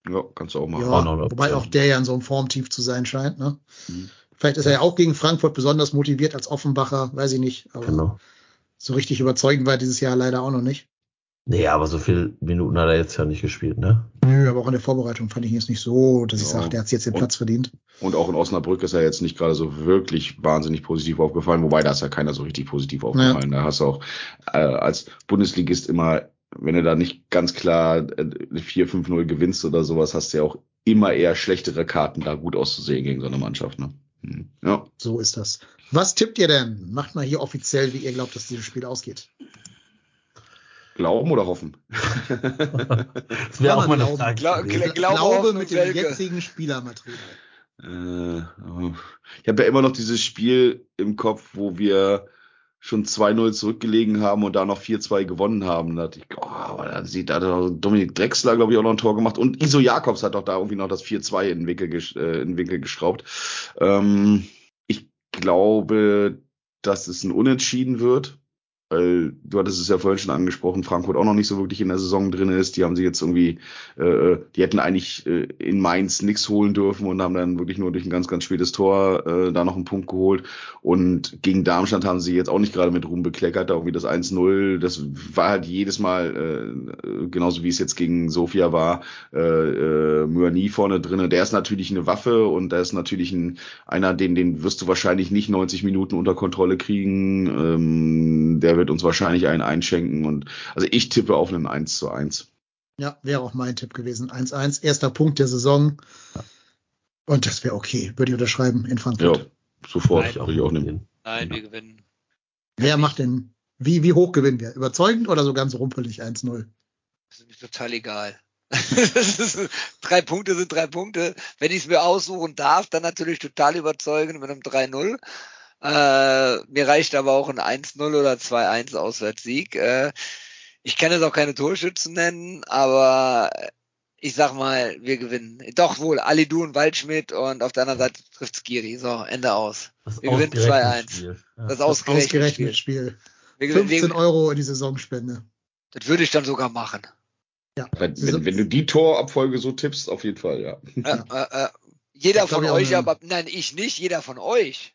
Ja, kannst du auch machen. Ja, auch noch eine wobei auch der ja in so einem Formtief zu sein scheint. Ne? Mhm. Vielleicht ist er ja auch gegen Frankfurt besonders motiviert als Offenbacher, weiß ich nicht. Aber Genau. so richtig überzeugend war dieses Jahr leider auch noch nicht. Nee, aber so viel Minuten hat er jetzt ja nicht gespielt, ne? Nö, aber auch in der Vorbereitung fand ich ihn jetzt nicht so, dass ich Ja. sage, der hat sich jetzt den Und- Platz verdient. Und auch in Osnabrück ist er jetzt nicht gerade so wirklich wahnsinnig positiv aufgefallen, wobei da ist ja keiner so richtig positiv aufgefallen. Da hast du auch äh, als Bundesligist immer, wenn du da nicht ganz klar äh, 4-5-0 gewinnst oder sowas, hast du ja auch immer eher schlechtere Karten, da gut auszusehen gegen so eine Mannschaft. Ne? Hm. Ja. So ist das. Was tippt ihr denn? Macht mal hier offiziell, wie ihr glaubt, dass dieses Spiel ausgeht. Glauben oder hoffen? Das wäre auch mal eine glauben. Frage. Glau- gewesen. gl- Glaube, Glaube mit dem Welke. jetzigen Spielermaterial. Äh, ich habe ja immer noch dieses Spiel im Kopf, wo wir schon 2-0 zurückgelegen haben und da noch 4-2 gewonnen haben. Da ich, oh, aber da sieht da hat Dominik Drexler, glaube ich, auch noch ein Tor gemacht. Und Iso Jakobs hat doch da irgendwie noch das 4-2 in äh, in den Winkel geschraubt. Ähm, ich glaube, dass es ein Unentschieden wird. Weil du hattest es ja vorhin schon angesprochen, Frankfurt auch noch nicht so wirklich in der Saison drin ist. Die haben sie jetzt irgendwie, äh, die hätten eigentlich äh, in Mainz nichts holen dürfen und haben dann wirklich nur durch ein ganz, ganz spätes Tor äh, da noch einen Punkt geholt. Und gegen Darmstadt haben sie jetzt auch nicht gerade mit Ruhm bekleckert, da irgendwie das 1-0. Das war halt jedes Mal, äh, genauso wie es jetzt gegen Sofia war, äh, äh, Myani vorne drinne. Der ist natürlich eine Waffe und der ist natürlich ein, einer, den, den wirst du wahrscheinlich nicht 90 Minuten unter Kontrolle kriegen. Ähm, der wird uns wahrscheinlich einen einschenken und also ich tippe auf einen 1 zu 1. Ja, wäre auch mein Tipp gewesen. 1-1, erster Punkt der Saison. Und das wäre okay, würde ich unterschreiben in Ja, Frankfurt. sofort Nein, würde ich auch nehmen. Nein, Ja. wir gewinnen. Wer macht denn, wie, wie hoch gewinnen wir? Überzeugend oder so ganz rumpelig 1-0? Das ist mir total egal. Ist, (laughs) drei Punkte sind drei Punkte. Wenn ich es mir aussuchen darf, dann natürlich total überzeugend mit einem 3-0. Äh, mir reicht aber auch ein 1-0 oder 2-1 Auswärtssieg. Äh, ich kann jetzt auch keine Torschützen nennen, aber ich sag mal, wir gewinnen. Doch wohl, Alidu und Waldschmidt und auf der anderen Seite trifft Skiri. So, Ende aus. Das Wir gewinnen ausgerechnete 2-1. Spiel. Ja. Das Das ausgerechnet. ausgerechnet Spiel. Spiel. Wir, gewinnen- 15 wir, Euro in die Saisonspende. das würde ich dann sogar machen. Ja. Wenn, wenn, wenn du die Torabfolge so tippst, auf jeden Fall, ja. Äh, äh, äh, Jeder Das von euch, aber nein, ich nicht, jeder von euch.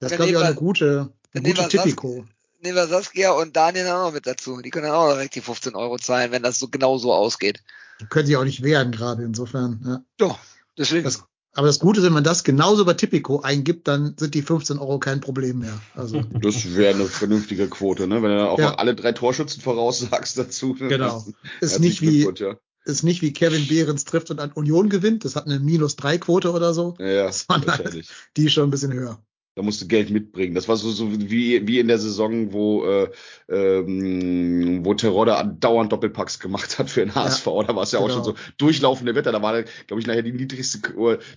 Das Dann glaube ich auch eine gute, eine gute nehmen wir Tipico. Nehmen wir Saskia und Daniel auch noch mit dazu. Die können dann auch direkt die 15 Euro zahlen, wenn das so genau so ausgeht. Die können sich auch nicht wehren gerade insofern. Ja. Doch, deswegen. Das, aber das Gute ist, wenn man das genauso bei Tipico eingibt, dann sind die 15 Euro kein Problem mehr. Also (laughs) Das wäre eine vernünftige Quote, ne? Wenn du dann auch Ja. noch alle drei Torschützen voraussagst dazu. (laughs) Genau. Das- ist nicht wie ja. ist nicht wie Kevin Behrens trifft und an Union gewinnt. Das hat eine minus drei Quote oder so. Ja, ja, Sondern- wahrscheinlich. Die ist schon ein bisschen höher. Da musst du Geld mitbringen. Das war so, so wie, wie in der Saison, wo, äh, ähm, wo Terodde andauernd Doppelpacks gemacht hat für den HSV. Da war es ja auch genau. schon so durchlaufende Wetter. Da war, glaube ich, nachher die niedrigste,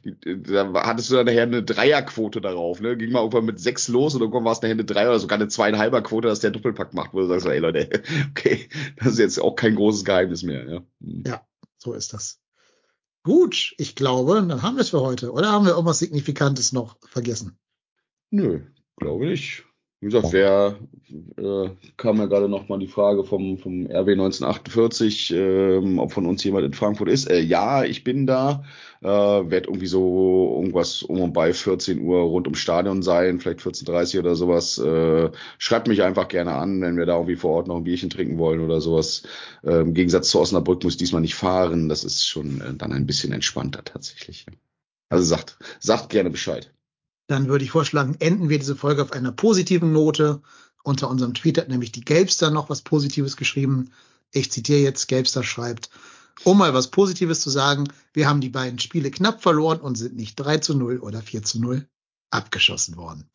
die, da hattest du dann nachher eine Dreierquote darauf. Ne? Ging mal irgendwann mit sechs los und irgendwann war es nachher eine Drei oder sogar eine zweieinhalber Quote, dass der Doppelpack macht, wo du sagst, ey Leute, (laughs) okay, das ist jetzt auch kein großes Geheimnis mehr. Ja. Hm. So ist das. Gut, ich glaube, dann haben wir es für heute. Oder haben wir irgendwas Signifikantes noch vergessen? Nö, glaube nicht. Wie gesagt, wer äh, kam ja gerade noch mal die Frage vom, vom RW 1948, ähm, ob von uns jemand in Frankfurt ist. Äh, ja, ich bin da. Äh, werd irgendwie so irgendwas um und bei 14 Uhr rund ums Stadion sein, vielleicht 14.30 oder sowas. Äh, schreibt mich einfach gerne an, wenn wir da irgendwie vor Ort noch ein Bierchen trinken wollen oder sowas. Äh, Im Gegensatz zu Osnabrück muss ich diesmal nicht fahren. Das ist schon äh, dann ein bisschen entspannter tatsächlich. Also sagt, sagt gerne Bescheid. Dann würde ich vorschlagen, enden wir diese Folge auf einer positiven Note. Unter unserem Tweet hat nämlich die Gelbster noch was Positives geschrieben. Ich zitiere jetzt, Gelbster schreibt, um mal was Positives zu sagen, wir haben die beiden Spiele knapp verloren und sind nicht 3 zu 0 oder 4 zu 0 abgeschossen worden.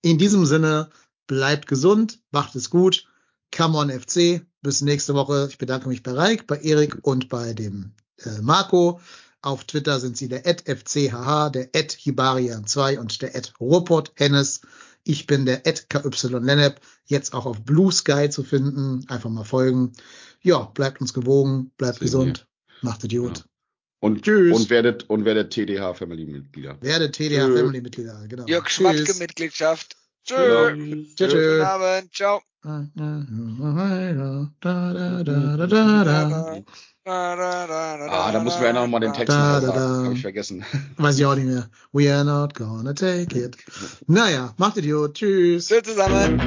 In diesem Sinne, bleibt gesund, macht es gut. Come on FC. Bis nächste Woche. Ich bedanke mich bei Reik, bei Erik und bei dem äh, Marco. Auf Twitter sind sie der FCHH, der Hibarian2 und der Ruhrpott Hennes. Ich bin der KY Lennep, jetzt auch auf Blue Sky zu finden. Einfach mal folgen. Ja, bleibt uns gewogen, bleibt Sehen gesund, macht es gut. Und, Tschüss. und werdet, und werdet TDH Family Mitglieder. Werde TDH Tschö. Family Mitglieder, genau. Jörg Schmatke Tschüss. Mitgliedschaft. Tschö. Ja. Tschö, Guten. Abend. Ciao. Ah, da müssen wir ja noch mal den Text Da, da, da. Habe ich vergessen. (laughs) Weiß ich auch nicht mehr. We are not gonna take it. Naja, macht Idiot. Tschüss. Tschüss zusammen.